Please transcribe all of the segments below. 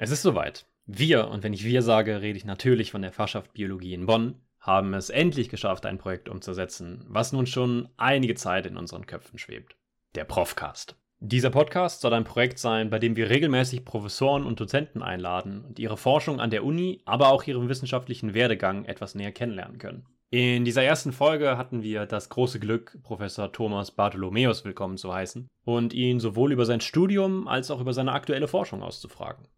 Es ist soweit. Wir, und wenn ich wir sage, rede ich natürlich von der Fachschaft Biologie in Bonn, haben es endlich geschafft, ein Projekt umzusetzen, was nun schon einige Zeit in unseren Köpfen schwebt. Der Profcast. Dieser Podcast soll ein Projekt sein, bei dem wir regelmäßig Professoren und Dozenten einladen und ihre Forschung an der Uni, aber auch ihren wissenschaftlichen Werdegang etwas näher kennenlernen können. In dieser ersten Folge hatten wir das große Glück, Professor Thomas Bartholomäus willkommen zu heißen und ihn sowohl über sein Studium als auch über seine aktuelle Forschung auszufragen.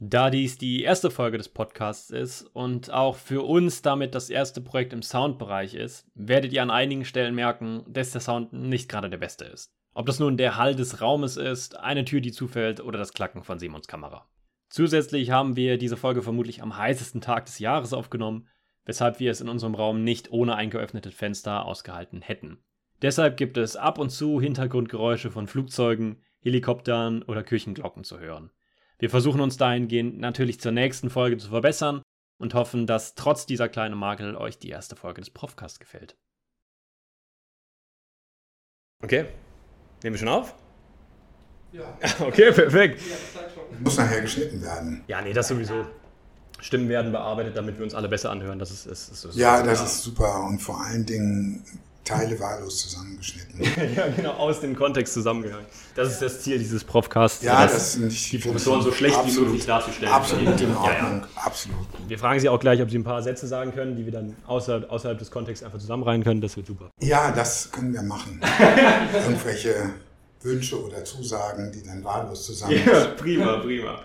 Da dies die erste Folge des Podcasts ist und auch für uns damit das erste Projekt im Soundbereich ist, werdet ihr an einigen Stellen merken, dass der Sound nicht gerade der beste ist. Ob das nun der Hall des Raumes ist, eine Tür, die zufällt oder das Klacken von Simons Kamera. Zusätzlich haben wir diese Folge vermutlich am heißesten Tag des Jahres aufgenommen, weshalb wir es in unserem Raum nicht ohne ein geöffnetes Fenster ausgehalten hätten. Deshalb gibt es ab und zu Hintergrundgeräusche von Flugzeugen, Helikoptern oder Küchenglocken zu hören. Wir versuchen uns dahingehend natürlich zur nächsten Folge zu verbessern und hoffen, dass trotz dieser kleinen Makel euch die erste Folge des Profcast gefällt. Okay, nehmen wir schon auf? Ja. Okay, perfekt. Muss nachher geschnitten werden. Ja, nee, das sowieso. Stimmen werden bearbeitet, damit wir uns alle besser anhören. Das ist, ist, ist, ist Ja, das ist super und vor allen Dingen Teile wahllos zusammengeschnitten. ja, genau, aus dem Kontext zusammengehört. Das ist das Ziel dieses Profcasts, Ja, das ist nicht die Professoren so schlecht wie absolut- möglich darzustellen. Absolut in Ja, Ordnung. ja. Absolut. Wir fragen Sie auch gleich, ob Sie ein paar Sätze sagen können, die wir dann außerhalb, außerhalb des Kontexts einfach zusammenreihen können. Das wird super. Ja, das können wir machen. Irgendwelche Wünsche oder Zusagen, die dann wahllos zusammen. prima, prima.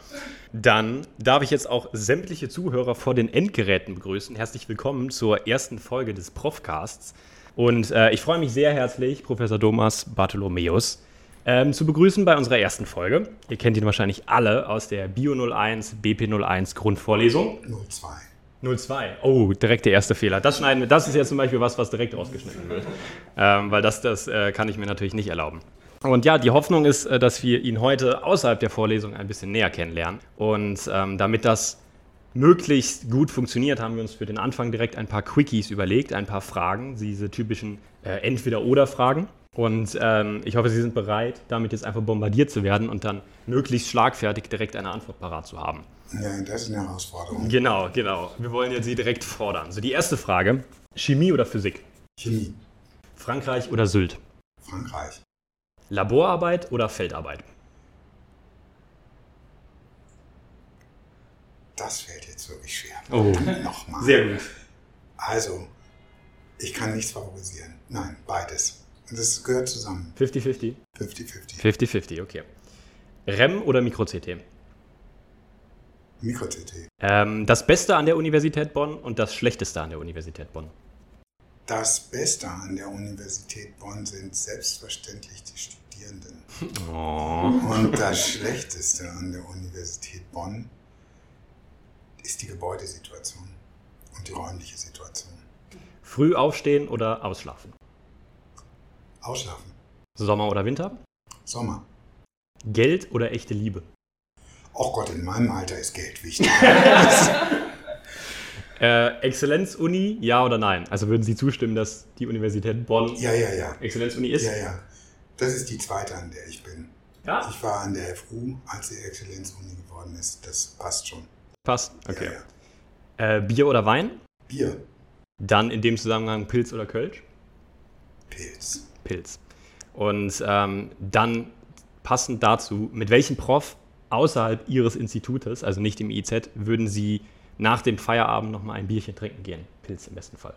Dann darf ich jetzt auch sämtliche Zuhörer vor den Endgeräten begrüßen. Herzlich willkommen zur ersten Folge des Profcasts. Und äh, ich freue mich sehr herzlich, Professor Thomas Bartholomäus, ähm, zu begrüßen bei unserer ersten Folge. Ihr kennt ihn wahrscheinlich alle aus der Bio 01, BP 01 Grundvorlesung. 02. 02. Oh, direkt der erste Fehler. Das schneiden wir. Das ist jetzt zum Beispiel was, was direkt rausgeschnitten wird. Ähm, weil das, das äh, kann ich mir natürlich nicht erlauben. Und ja, die Hoffnung ist, äh, dass wir ihn heute außerhalb der Vorlesung ein bisschen näher kennenlernen. Und ähm, damit das möglichst gut funktioniert, haben wir uns für den Anfang direkt ein paar Quickies überlegt, ein paar Fragen, diese typischen äh, Entweder-Oder-Fragen. Und ähm, ich hoffe, Sie sind bereit, damit jetzt einfach bombardiert zu werden und dann möglichst schlagfertig direkt eine Antwort parat zu haben. Ja, das ist eine Herausforderung. Genau, genau. Wir wollen jetzt Sie direkt fordern. So, die erste Frage: Chemie oder Physik? Chemie. Frankreich oder Sylt? Frankreich. Laborarbeit oder Feldarbeit? Das fällt jetzt wirklich schwer. Oh, Nochmal. gut. Also, ich kann nichts favorisieren. Nein, beides. Und das gehört zusammen. 50-50? 50-50. 50-50, okay. REM oder Mikro-CT? Mikro-CT. Ähm, das Beste an der Universität Bonn und das Schlechteste an der Universität Bonn. Das Beste an der Universität Bonn sind selbstverständlich die Studierenden. Oh. Und das Schlechteste an der Universität Bonn ist die Gebäudesituation und die räumliche Situation. Früh aufstehen oder ausschlafen? Ausschlafen. Sommer oder Winter? Sommer. Geld oder echte Liebe? Oh Gott, in meinem Alter ist Geld wichtig. Äh, Exzellenz-Uni, ja oder nein? Also würden Sie zustimmen, dass die Universität Bonn Ja, ja, ja. Exzellenz-Uni ist? Ja, ja. Das ist die zweite, an der ich bin. Ja. Ich war an der FU, als sie Exzellenzuni geworden ist. Das passt schon. Passt, okay. Ja, ja. Äh, Bier oder Wein? Bier, Dann in dem Zusammenhang Pilz oder Kölsch? Pilz. Pilz. Und ähm, dann passend dazu, mit welchem Prof außerhalb Ihres Institutes, also nicht im IZ, würden Sie nach dem Feierabend nochmal ein Bierchen trinken gehen? Pilz im besten Fall.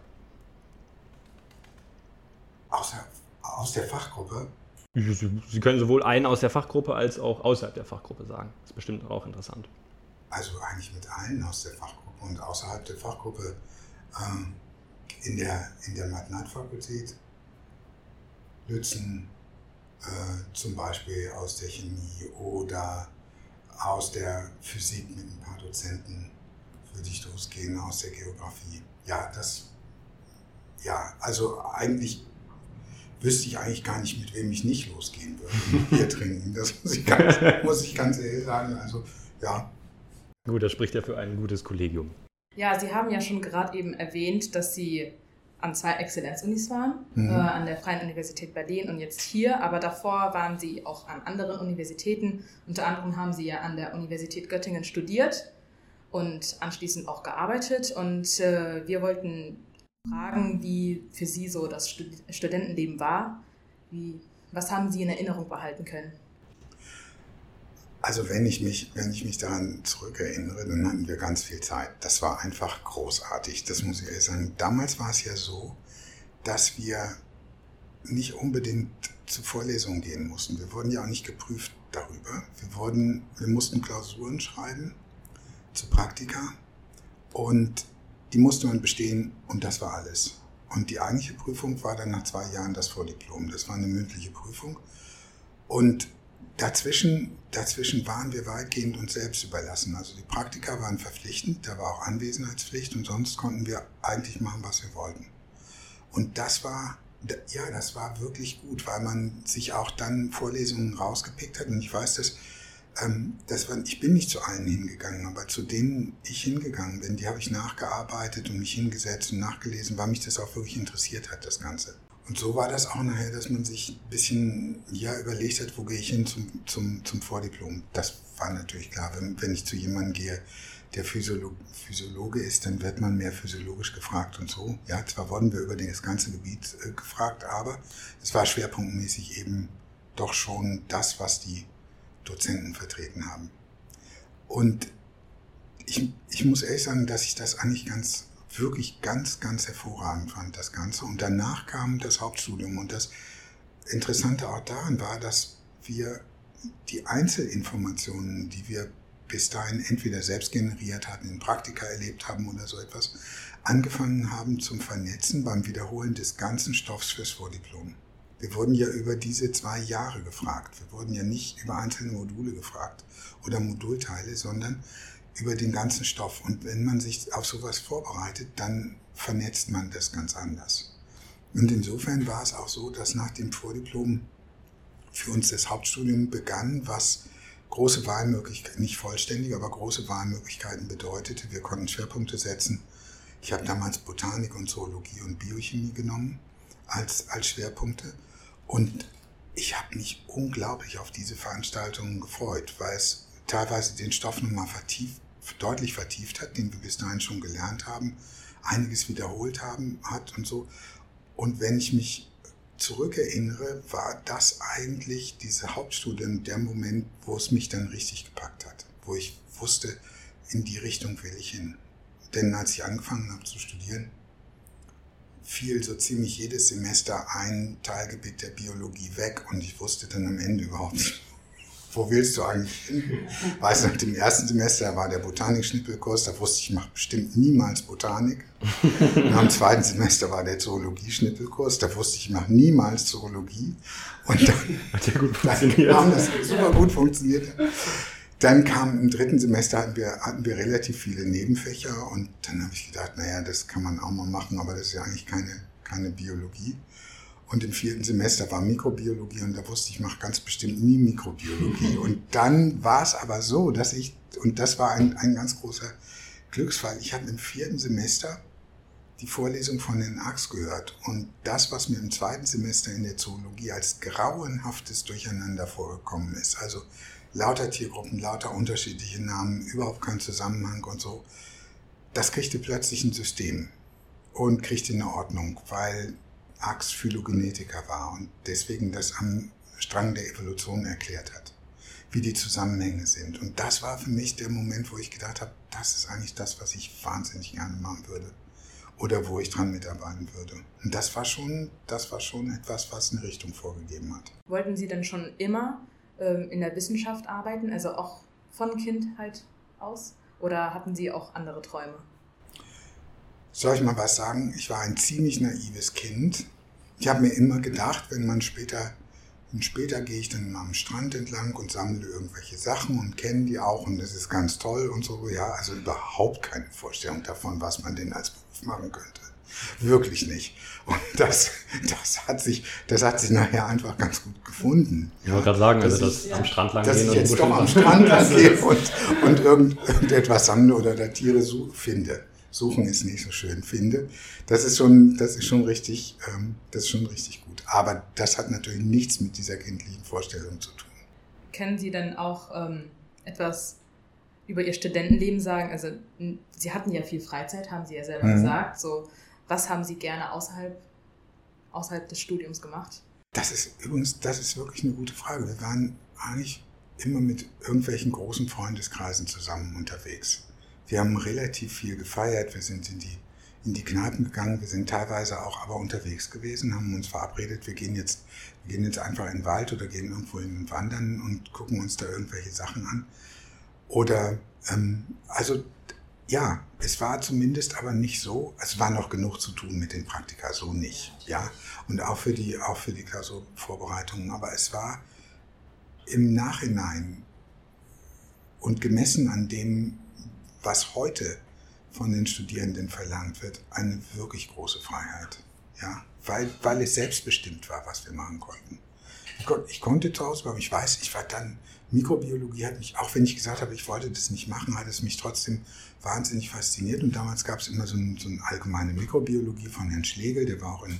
Aus der, aus der Fachgruppe? Sie, Sie können sowohl einen aus der Fachgruppe als auch außerhalb der Fachgruppe sagen. Das ist bestimmt auch interessant. Also eigentlich mit allen aus der Fachgruppe und außerhalb der Fachgruppe. Ähm, in der, in der Mathematikfakultät. Lützen äh, zum Beispiel aus der Chemie oder aus der Physik mit ein paar Dozenten würde ich losgehen, aus der Geografie. Ja, das, ja, also eigentlich wüsste ich eigentlich gar nicht, mit wem ich nicht losgehen würde. Bier trinken, das muss ich ganz, muss ich ganz ehrlich sagen. Also, ja, Gut, das spricht ja für ein gutes Kollegium. Ja, Sie haben ja schon gerade eben erwähnt, dass Sie an zwei Exzellenzunis waren, mhm. äh, an der Freien Universität Berlin und jetzt hier. Aber davor waren sie auch an anderen Universitäten. Unter anderem haben sie ja an der Universität Göttingen studiert und anschließend auch gearbeitet. Und äh, wir wollten fragen, wie für Sie so das Stud Studentenleben war. Wie, was haben Sie in Erinnerung behalten können? Also wenn ich mich, wenn ich mich daran zurückerinnere, dann hatten wir ganz viel Zeit. Das war einfach großartig. Das muss ich ehrlich sagen. Damals war es ja so, dass wir nicht unbedingt zu Vorlesungen gehen mussten. Wir wurden ja auch nicht geprüft darüber. Wir wurden, wir mussten Klausuren schreiben zu Praktika und die musste man bestehen und das war alles. Und die eigentliche Prüfung war dann nach zwei Jahren das Vordiplom. Das war eine mündliche Prüfung. Und Dazwischen, dazwischen waren wir weitgehend uns selbst überlassen. Also die Praktika waren verpflichtend, da war auch Anwesenheitspflicht und sonst konnten wir eigentlich machen, was wir wollten. Und das war, ja, das war wirklich gut, weil man sich auch dann Vorlesungen rausgepickt hat. Und ich weiß, dass, ähm, das war, ich bin nicht zu allen hingegangen, aber zu denen ich hingegangen bin, die habe ich nachgearbeitet und mich hingesetzt und nachgelesen, weil mich das auch wirklich interessiert hat, das Ganze. Und so war das auch nachher, dass man sich ein bisschen ja, überlegt hat, wo gehe ich hin zum, zum, zum Vordiplom. Das war natürlich klar. Wenn, wenn ich zu jemandem gehe, der Physiolo Physiologe ist, dann wird man mehr physiologisch gefragt und so. Ja, zwar wurden wir über das ganze Gebiet äh, gefragt, aber es war schwerpunktmäßig eben doch schon das, was die Dozenten vertreten haben. Und ich, ich muss ehrlich sagen, dass ich das eigentlich ganz wirklich ganz, ganz hervorragend fand, das Ganze. Und danach kam das Hauptstudium. Und das Interessante auch daran war, dass wir die Einzelinformationen, die wir bis dahin entweder selbst generiert hatten, in Praktika erlebt haben oder so etwas, angefangen haben zum Vernetzen beim Wiederholen des ganzen Stoffs fürs Vordiplom. Wir wurden ja über diese zwei Jahre gefragt. Wir wurden ja nicht über einzelne Module gefragt oder Modulteile, sondern über den ganzen Stoff. Und wenn man sich auf sowas vorbereitet, dann vernetzt man das ganz anders. Und insofern war es auch so, dass nach dem Vordiplom für uns das Hauptstudium begann, was große Wahlmöglichkeiten, nicht vollständig, aber große Wahlmöglichkeiten bedeutete. Wir konnten Schwerpunkte setzen. Ich habe damals Botanik und Zoologie und Biochemie genommen als, als Schwerpunkte. Und ich habe mich unglaublich auf diese Veranstaltungen gefreut, weil es teilweise den Stoff nochmal vertieft deutlich vertieft hat, den wir bis dahin schon gelernt haben, einiges wiederholt haben hat und so. Und wenn ich mich zurückerinnere, war das eigentlich diese Hauptstudie der Moment, wo es mich dann richtig gepackt hat, wo ich wusste, in die Richtung will ich hin. Denn als ich angefangen habe zu studieren, fiel so ziemlich jedes Semester ein Teilgebiet der Biologie weg und ich wusste dann am Ende überhaupt nicht, wo willst du eigentlich hin? Weißt du, nach dem ersten Semester war der Botanik-Schnippelkurs, da wusste ich, ich mache bestimmt niemals Botanik. Nach dem zweiten Semester war der Zoologie-Schnippelkurs, da wusste ich, ich mache niemals Zoologie. Und dann, Hat ja gut funktioniert. Dann das super gut funktioniert. Dann kam im dritten Semester hatten wir, hatten wir relativ viele Nebenfächer und dann habe ich gedacht, naja, das kann man auch mal machen, aber das ist ja eigentlich keine, keine Biologie. Und im vierten Semester war Mikrobiologie und da wusste ich, ich mache ganz bestimmt nie Mikrobiologie. Und dann war es aber so, dass ich, und das war ein, ein ganz großer Glücksfall, ich habe im vierten Semester die Vorlesung von den Ax gehört. Und das, was mir im zweiten Semester in der Zoologie als grauenhaftes Durcheinander vorgekommen ist, also lauter Tiergruppen, lauter unterschiedliche Namen, überhaupt kein Zusammenhang und so, das kriegte plötzlich ein System und kriegte eine Ordnung, weil Ax Phylogenetiker war und deswegen das am Strang der Evolution erklärt hat, wie die Zusammenhänge sind. Und das war für mich der Moment, wo ich gedacht habe, das ist eigentlich das, was ich wahnsinnig gerne machen würde oder wo ich dran mitarbeiten würde. Und das war schon, das war schon etwas, was eine Richtung vorgegeben hat. Wollten Sie denn schon immer ähm, in der Wissenschaft arbeiten, also auch von Kindheit aus? Oder hatten Sie auch andere Träume? Soll ich mal was sagen? Ich war ein ziemlich naives Kind. Ich habe mir immer gedacht, wenn man später, und später gehe ich dann am Strand entlang und sammle irgendwelche Sachen und kenne die auch und das ist ganz toll und so. Ja, also überhaupt keine Vorstellung davon, was man denn als Beruf machen könnte. Wirklich nicht. Und das, das hat sich, das hat sich nachher einfach ganz gut gefunden. Ich wollte gerade sagen, also das ja. am Strand lang dass. Dass ich jetzt doch am Strand lang gehe und, und irgend, irgendetwas sammle oder da Tiere so finde. Suchen es nicht so schön finde. Das ist schon, das ist schon richtig, ähm, das ist schon richtig gut. Aber das hat natürlich nichts mit dieser kindlichen Vorstellung zu tun. Können Sie denn auch ähm, etwas über Ihr Studentenleben sagen? Also Sie hatten ja viel Freizeit, haben Sie ja selber mhm. gesagt. So, was haben Sie gerne außerhalb, außerhalb des Studiums gemacht? Das ist übrigens, das ist wirklich eine gute Frage. Wir waren eigentlich immer mit irgendwelchen großen Freundeskreisen zusammen unterwegs. Wir haben relativ viel gefeiert, wir sind in die, in die Kneipen gegangen, wir sind teilweise auch aber unterwegs gewesen, haben uns verabredet, wir gehen jetzt, wir gehen jetzt einfach in den Wald oder gehen irgendwo hin wandern und gucken uns da irgendwelche Sachen an. Oder, ähm, also ja, es war zumindest aber nicht so, es war noch genug zu tun mit den Praktika, so nicht, ja. Und auch für die, auch für die Klausurvorbereitungen, aber es war im Nachhinein und gemessen an dem, was heute von den Studierenden verlangt wird, eine wirklich große Freiheit. Ja, weil, weil es selbstbestimmt war, was wir machen konnten. Ich, kon ich konnte Hause bleiben. Ich weiß, ich war dann, Mikrobiologie hat mich, auch wenn ich gesagt habe, ich wollte das nicht machen, hat es mich trotzdem wahnsinnig fasziniert. Und damals gab es immer so, ein, so eine allgemeine Mikrobiologie von Herrn Schlegel, der war auch in,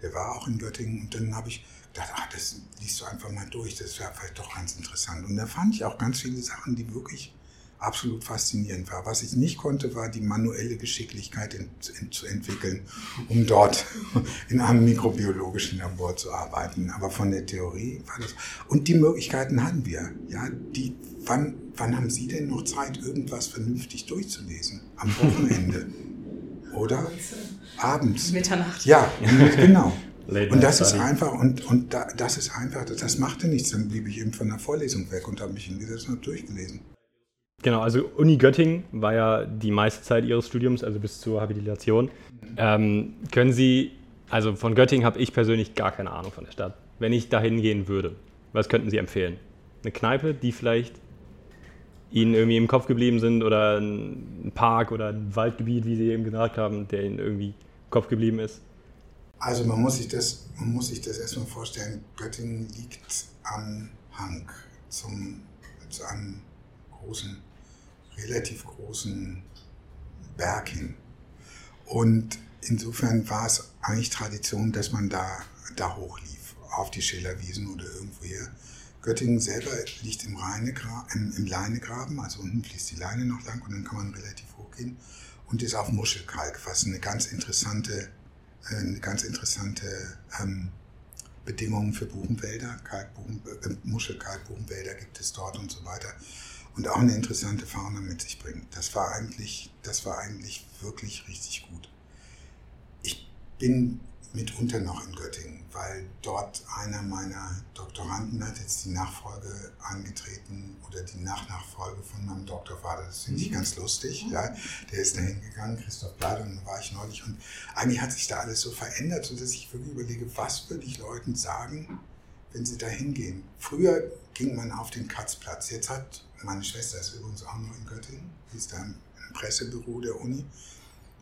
der war auch in Göttingen. Und dann habe ich gedacht, ach, das liest du einfach mal durch, das wäre vielleicht doch ganz interessant. Und da fand ich auch ganz viele Sachen, die wirklich absolut faszinierend war. Was ich nicht konnte, war die manuelle Geschicklichkeit in, in, zu entwickeln, um dort in einem mikrobiologischen Labor zu arbeiten. Aber von der Theorie war das. Und die Möglichkeiten hatten wir. Ja, die, wann, wann haben Sie denn noch Zeit, irgendwas vernünftig durchzulesen? Am Wochenende. Oder? Abends. Mitternacht. Ja, genau. und das ist einfach, und, und da, das ist einfach, das machte nichts. Dann blieb ich eben von der Vorlesung weg und habe mich hingesetzt und durchgelesen. Genau, also Uni Göttingen war ja die meiste Zeit Ihres Studiums, also bis zur Habilitation. Ähm, können Sie, also von Göttingen habe ich persönlich gar keine Ahnung von der Stadt. Wenn ich dahin gehen würde, was könnten Sie empfehlen? Eine Kneipe, die vielleicht Ihnen irgendwie im Kopf geblieben sind oder ein Park oder ein Waldgebiet, wie Sie eben gesagt haben, der Ihnen irgendwie im Kopf geblieben ist? Also man muss sich das, man muss sich das erstmal vorstellen, Göttingen liegt am Hang zum, zu einem großen relativ großen Berg hin. Und insofern war es eigentlich Tradition, dass man da, da hochlief, auf die Schillerwiesen oder irgendwoher. Göttingen selber liegt im, Rheinegra im, im Leinegraben, also unten fließt die Leine noch lang und dann kann man relativ hoch gehen und ist auf Muschelkalk, was eine ganz interessante, äh, eine ganz interessante ähm, Bedingungen für Buchenwälder, Kalkbuchen, äh, Muschelkalkbuchenwälder gibt es dort und so weiter und auch eine interessante Fauna mit sich bringt. Das war eigentlich, das war eigentlich wirklich richtig gut. Ich bin mitunter noch in Göttingen, weil dort einer meiner Doktoranden hat jetzt die Nachfolge angetreten oder die Nachnachfolge von meinem Doktorvater. Das finde ich mhm. ganz lustig. Ja. Der ist da hingegangen, Christoph Bleider, und da war ich neulich. Und eigentlich hat sich da alles so verändert, sodass ich wirklich überlege, was würde ich Leuten sagen, wenn sie da hingehen. Früher ging man auf den Katzplatz. Jetzt hat meine Schwester ist übrigens auch noch in Göttingen, die ist da im Pressebüro der Uni.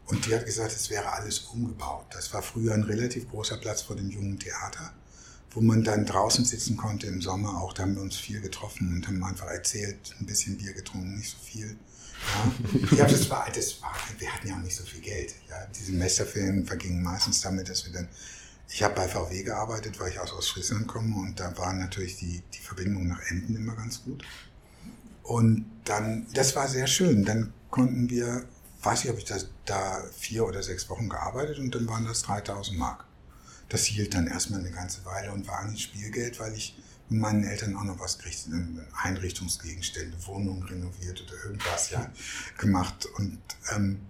Und die hat gesagt, es wäre alles umgebaut. Das war früher ein relativ großer Platz vor dem jungen Theater, wo man dann draußen sitzen konnte im Sommer. Auch da haben wir uns viel getroffen und haben einfach erzählt, ein bisschen Bier getrunken, nicht so viel. Ja, ja das, war, das war, wir hatten ja auch nicht so viel Geld. Ja, die Semesterferien vergingen meistens damit, dass wir dann ich habe bei VW gearbeitet, weil ich aus Ostfriesland komme und da war natürlich die, die Verbindung nach Emden immer ganz gut. Und dann, das war sehr schön. Dann konnten wir, weiß ich, ob ich das, da vier oder sechs Wochen gearbeitet und dann waren das 3000 Mark. Das hielt dann erstmal eine ganze Weile und war eigentlich Spielgeld, weil ich mit meinen Eltern auch noch was kriegte, Einrichtungsgegenstände, Wohnungen renoviert oder irgendwas ja gemacht. Und ähm,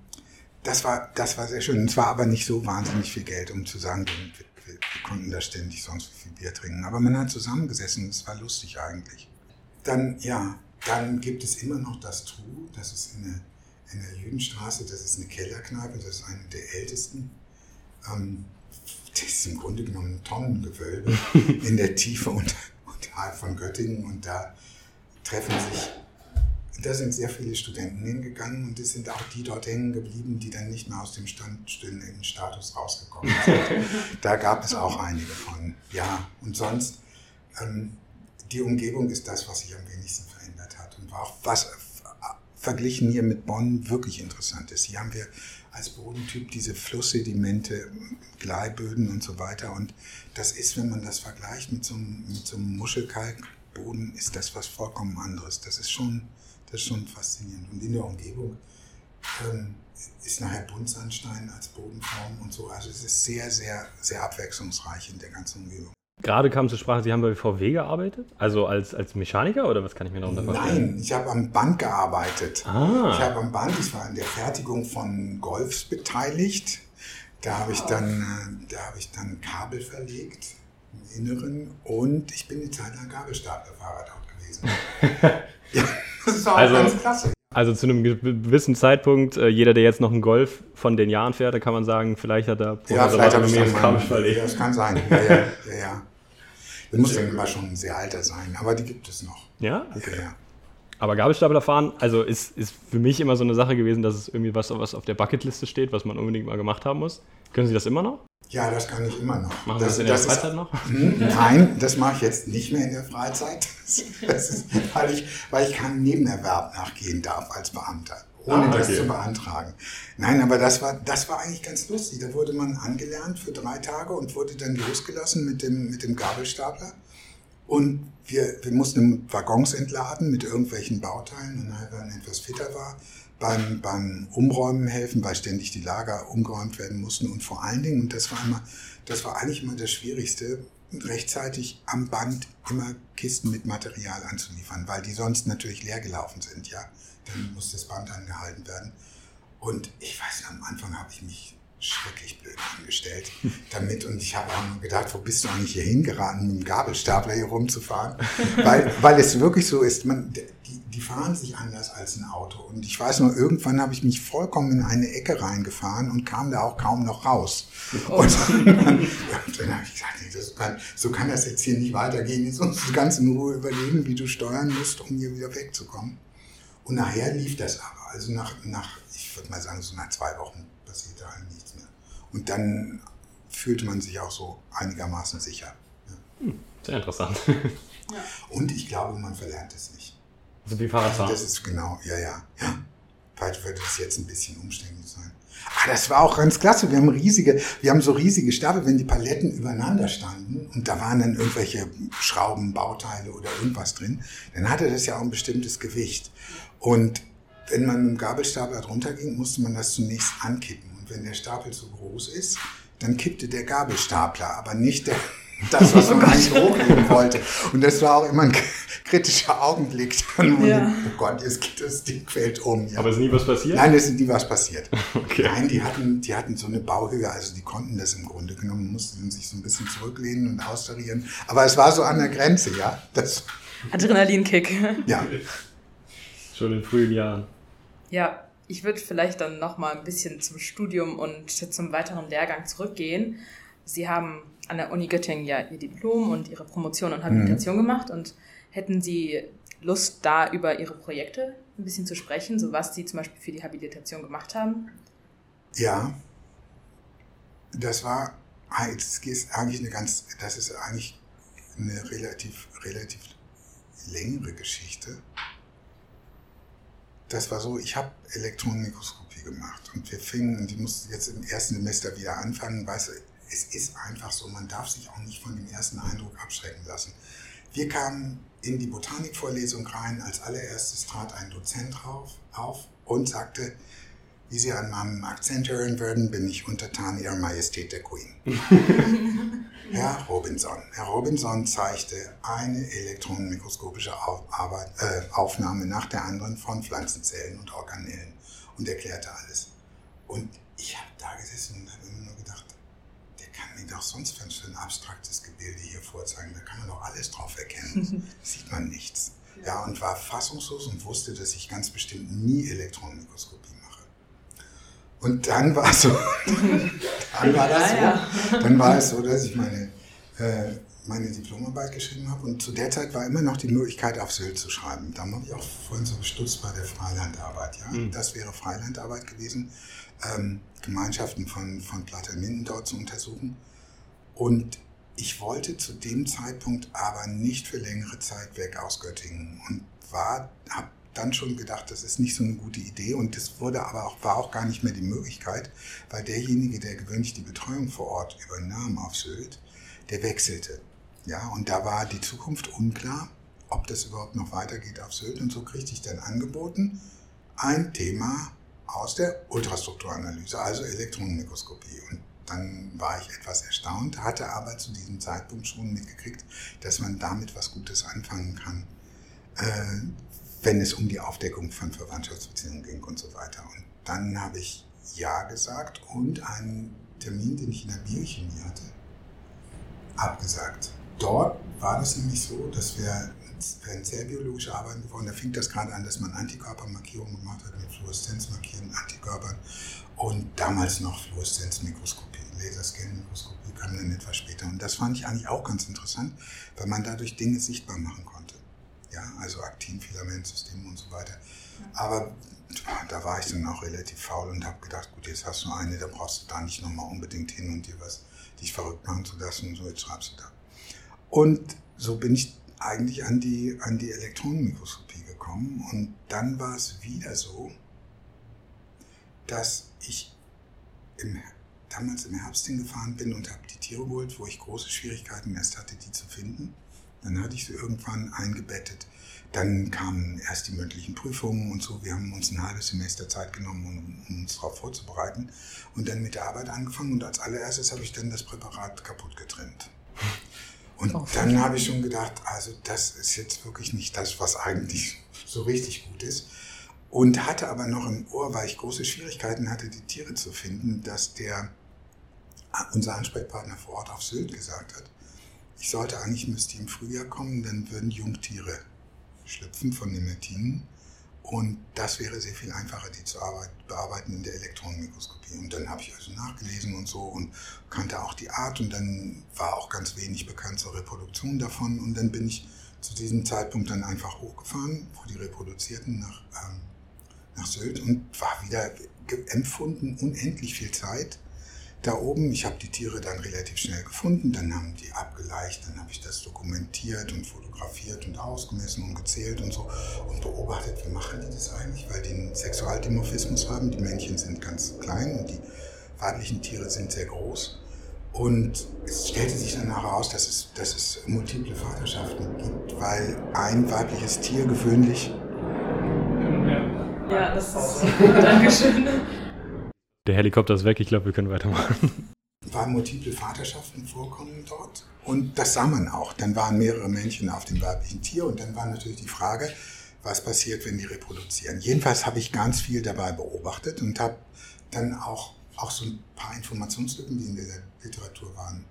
das war, das war sehr schön. Es war aber nicht so wahnsinnig viel Geld, um zu sagen, wir, wir, konnten da ständig sonst viel Bier trinken. Aber man hat zusammengesessen, es war lustig eigentlich. Dann, ja, dann gibt es immer noch das Tru, das ist in der, in der Jüdenstraße, das ist eine Kellerkneipe, das ist eine der ältesten. Ähm, das ist im Grunde genommen ein Tonnengewölbe in der Tiefe unterhalb von Göttingen und da treffen sich, da sind sehr viele Studenten hingegangen und es sind auch die dort hängen geblieben, die dann nicht mehr aus dem Stand, Status rausgekommen sind. da gab es auch einige von, ja. Und sonst, ähm, die Umgebung ist das, was sich am wenigsten verändert hat. Und auch was, verglichen hier mit Bonn wirklich interessant ist. Hier haben wir als Bodentyp diese Flusssedimente, Gleiböden und so weiter. Und das ist, wenn man das vergleicht mit so einem, mit so einem Muschelkalkboden, ist das was vollkommen anderes. Das ist schon, das ist schon faszinierend. Und in der Umgebung ähm, ist nachher Buntsandstein als Bodenform und so. Also es ist sehr, sehr, sehr abwechslungsreich in der ganzen Umgebung. Gerade kam zur Sprache, Sie haben bei VW gearbeitet? Also als, als Mechaniker oder was kann ich mir darunter vorstellen? Nein, ich habe am Band gearbeitet. Ah. Ich habe am Band, ich war an der Fertigung von Golfs beteiligt. Da habe ich dann, äh, da habe ich dann Kabel verlegt im Inneren und ich bin eine Zeit lang Gabelstaplerfahrer dort gewesen. ja, das war also, ganz klasse. Also zu einem gewissen Zeitpunkt, äh, jeder, der jetzt noch einen Golf von den Jahren fährt, da kann man sagen, vielleicht hat er ja, vielleicht habe ich mal, ja, das kann sein. Ja, ja, ja, ja. Das muss dann immer schon sehr alter sein, aber die gibt es noch. Ja? Okay. Ja, ja. Aber Gabelstapler fahren, also ist, ist für mich immer so eine Sache gewesen, dass es irgendwie was, was auf der Bucketliste steht, was man unbedingt mal gemacht haben muss. Können Sie das immer noch? Ja, das kann ich immer noch. Machen Sie das, das in der Freizeit ist, noch? Hm, nein, das mache ich jetzt nicht mehr in der Freizeit. Das ist, weil, ich, weil ich keinen Nebenerwerb nachgehen darf als Beamter, ohne ah, okay. das zu beantragen. Nein, aber das war, das war eigentlich ganz lustig. Da wurde man angelernt für drei Tage und wurde dann losgelassen mit dem, mit dem Gabelstapler. Und wir, wir mussten Waggons entladen mit irgendwelchen Bauteilen und wenn etwas fitter war, beim, beim Umräumen helfen, weil ständig die Lager umgeräumt werden mussten und vor allen Dingen, und das war immer, das war eigentlich immer das Schwierigste, rechtzeitig am Band immer Kisten mit Material anzuliefern, weil die sonst natürlich leer gelaufen sind, ja. Dann muss das Band angehalten werden. Und ich weiß, am Anfang habe ich mich schrecklich blöd angestellt damit. Und ich habe auch nur gedacht, wo bist du eigentlich hier hingeraten, mit dem Gabelstapler hier rumzufahren? weil, weil es wirklich so ist, man, die, die fahren sich anders als ein Auto. Und ich weiß nur, irgendwann habe ich mich vollkommen in eine Ecke reingefahren und kam da auch kaum noch raus. Oh. Und dann, dann habe ich gesagt, nee, kann, so kann das jetzt hier nicht weitergehen. Jetzt musst du ganz in Ruhe überlegen, wie du steuern musst, um hier wieder wegzukommen. Und nachher lief das aber. Also nach, nach ich würde mal sagen, so nach zwei Wochen passierte halt nichts. Und dann fühlte man sich auch so einigermaßen sicher. Ja. Hm, sehr interessant. Ja. Und ich glaube, man verlernt es nicht. Also wie Fahrradfahren? Das ist genau, ja, ja. ja. Vielleicht würde das jetzt ein bisschen umständlich sein. Ah, das war auch ganz klasse. Wir haben riesige, wir haben so riesige Stapel, wenn die Paletten übereinander standen und da waren dann irgendwelche Schrauben, Bauteile oder irgendwas drin, dann hatte das ja auch ein bestimmtes Gewicht. Und wenn man mit dem Gabelstapler drunter ging, musste man das zunächst ankippen. Wenn der Stapel zu groß ist, dann kippte der Gabelstapler, aber nicht der, das, was man eigentlich hochheben wollte. Und das war auch immer ein kritischer Augenblick. Dann ja. oh Gott, jetzt geht das Ding fällt um. Ja. Aber ist nie was passiert? Nein, es ist nie was passiert. Okay. Nein, die hatten, die hatten so eine Bauhöhe, also die konnten das im Grunde genommen, mussten sich so ein bisschen zurücklehnen und austarieren. Aber es war so an der Grenze, ja. Das Adrenalinkick. Ja. Schon in frühen Jahren. Ja, ich würde vielleicht dann noch mal ein bisschen zum Studium und zum weiteren Lehrgang zurückgehen. Sie haben an der Uni Göttingen ja Ihr Diplom und Ihre Promotion und Habilitation mhm. gemacht und hätten Sie Lust, da über Ihre Projekte ein bisschen zu sprechen, so was Sie zum Beispiel für die Habilitation gemacht haben? Ja, das war, das ist eigentlich eine ganz, das ist eigentlich eine relativ, relativ längere Geschichte das war so, ich habe Elektronenmikroskopie gemacht und wir fingen, und ich musste jetzt im ersten Semester wieder anfangen, weißt du, es ist einfach so, man darf sich auch nicht von dem ersten Eindruck abschrecken lassen. Wir kamen in die Botanikvorlesung rein, als allererstes trat ein Dozent drauf, auf und sagte, wie Sie an meinem Akzent hören würden, bin ich untertan Ihrer Majestät der Queen. Herr Robinson. Herr Robinson zeigte eine elektronenmikroskopische äh, Aufnahme nach der anderen von Pflanzenzellen und Organellen und erklärte alles. Und ich habe da gesessen und habe immer nur gedacht, der kann mir doch sonst für ein abstraktes Gebilde hier vorzeigen. Da kann man doch alles drauf erkennen. Sieht man nichts. Ja, und war fassungslos und wusste, dass ich ganz bestimmt nie Elektronenmikroskopie und dann war es so, dann war das so, dann war es so, dass ich meine, äh, meine Diplomarbeit geschrieben habe und zu der Zeit war immer noch die Möglichkeit, auf Sylt zu schreiben. Da habe ich auch vorhin so gestutzt bei der Freilandarbeit. Ja? Mhm. Das wäre Freilandarbeit gewesen, ähm, Gemeinschaften von, von Platterminden dort zu untersuchen. Und ich wollte zu dem Zeitpunkt aber nicht für längere Zeit weg aus Göttingen und war, habe dann schon gedacht, das ist nicht so eine gute Idee und das wurde aber auch, war auch gar nicht mehr die Möglichkeit, weil derjenige, der gewöhnlich die Betreuung vor Ort übernahm auf Sylt, der wechselte. Ja, und da war die Zukunft unklar, ob das überhaupt noch weitergeht auf Sylt. Und so kriegte ich dann angeboten, ein Thema aus der Ultrastrukturanalyse, also Elektronenmikroskopie. Und dann war ich etwas erstaunt, hatte aber zu diesem Zeitpunkt schon mitgekriegt, dass man damit was Gutes anfangen kann, äh, wenn es um die Aufdeckung von Verwandtschaftsbeziehungen ging und so weiter. Und dann habe ich Ja gesagt und einen Termin, den ich in der Biochemie hatte, abgesagt. Dort war das nämlich so, dass wir werden zellbiologische Arbeiten geworden. Da fing das gerade an, dass man Antikörpermarkierungen gemacht hat mit Fluoreszenzmarkierenden Antikörpern und damals noch Fluoreszenzmikroskopie, Laserscan-Mikroskopie kam dann etwas später. Und das fand ich eigentlich auch ganz interessant, weil man dadurch Dinge sichtbar machen konnte. Ja, also Aktinfilamentsysteme und so weiter. Aber da war ich dann auch relativ faul und habe gedacht, gut, jetzt hast du eine, da brauchst du da nicht nochmal unbedingt hin und dir was dich verrückt machen zu lassen und so, jetzt schreibst du da. Und so bin ich eigentlich an die, an die Elektronenmikroskopie gekommen und dann war es wieder so, dass ich im, damals im Herbst hingefahren bin und habe die Tiere geholt, wo ich große Schwierigkeiten erst hatte, die zu finden. Dann hatte ich sie irgendwann eingebettet. Dann kamen erst die mündlichen Prüfungen und so. Wir haben uns ein halbes Semester Zeit genommen, um, uns darauf vorzubereiten. Und dann mit der Arbeit angefangen. Und als allererstes habe ich dann das Präparat kaputt getrennt. Und oh, dann habe ich schon gedacht, also das ist jetzt wirklich nicht das, was eigentlich so richtig gut ist. Und hatte aber noch im Ohr, weil ich große Schwierigkeiten hatte, die Tiere zu finden, dass der, unser Ansprechpartner vor Ort auf Sylt gesagt hat, ich sollte eigentlich, müsste im Frühjahr kommen, dann würden Jungtiere schlüpfen von den Metinen. Und das wäre sehr viel einfacher, die zu bearbeiten in der Elektronenmikroskopie. Und dann habe ich also nachgelesen und so und kannte auch die Art und dann war auch ganz wenig bekannt zur Reproduktion davon. Und dann bin ich zu diesem Zeitpunkt dann einfach hochgefahren, wo die reproduzierten nach, ähm, nach Sylt und war wieder empfunden unendlich viel Zeit da oben. Ich habe die Tiere dann relativ schnell gefunden, dann haben die abgeleicht, dann habe ich das dokumentiert und fotografiert und ausgemessen und gezählt und so und beobachtet, wie machen die das eigentlich, weil die einen Sexualdimorphismus haben. Die Männchen sind ganz klein und die weiblichen Tiere sind sehr groß. Und es stellte sich dann heraus, dass es, dass es multiple Vaterschaften gibt, weil ein weibliches Tier gewöhnlich. Ja, das ist. Dankeschön. Der Helikopter ist weg, ich glaube, wir können weitermachen. Waren multiple Vaterschaften vorkommen dort und das sah man auch. Dann waren mehrere Männchen auf dem weiblichen Tier und dann war natürlich die Frage, was passiert, wenn die reproduzieren. Jedenfalls habe ich ganz viel dabei beobachtet und habe dann auch, auch so ein paar Informationslücken, die in der Literatur waren,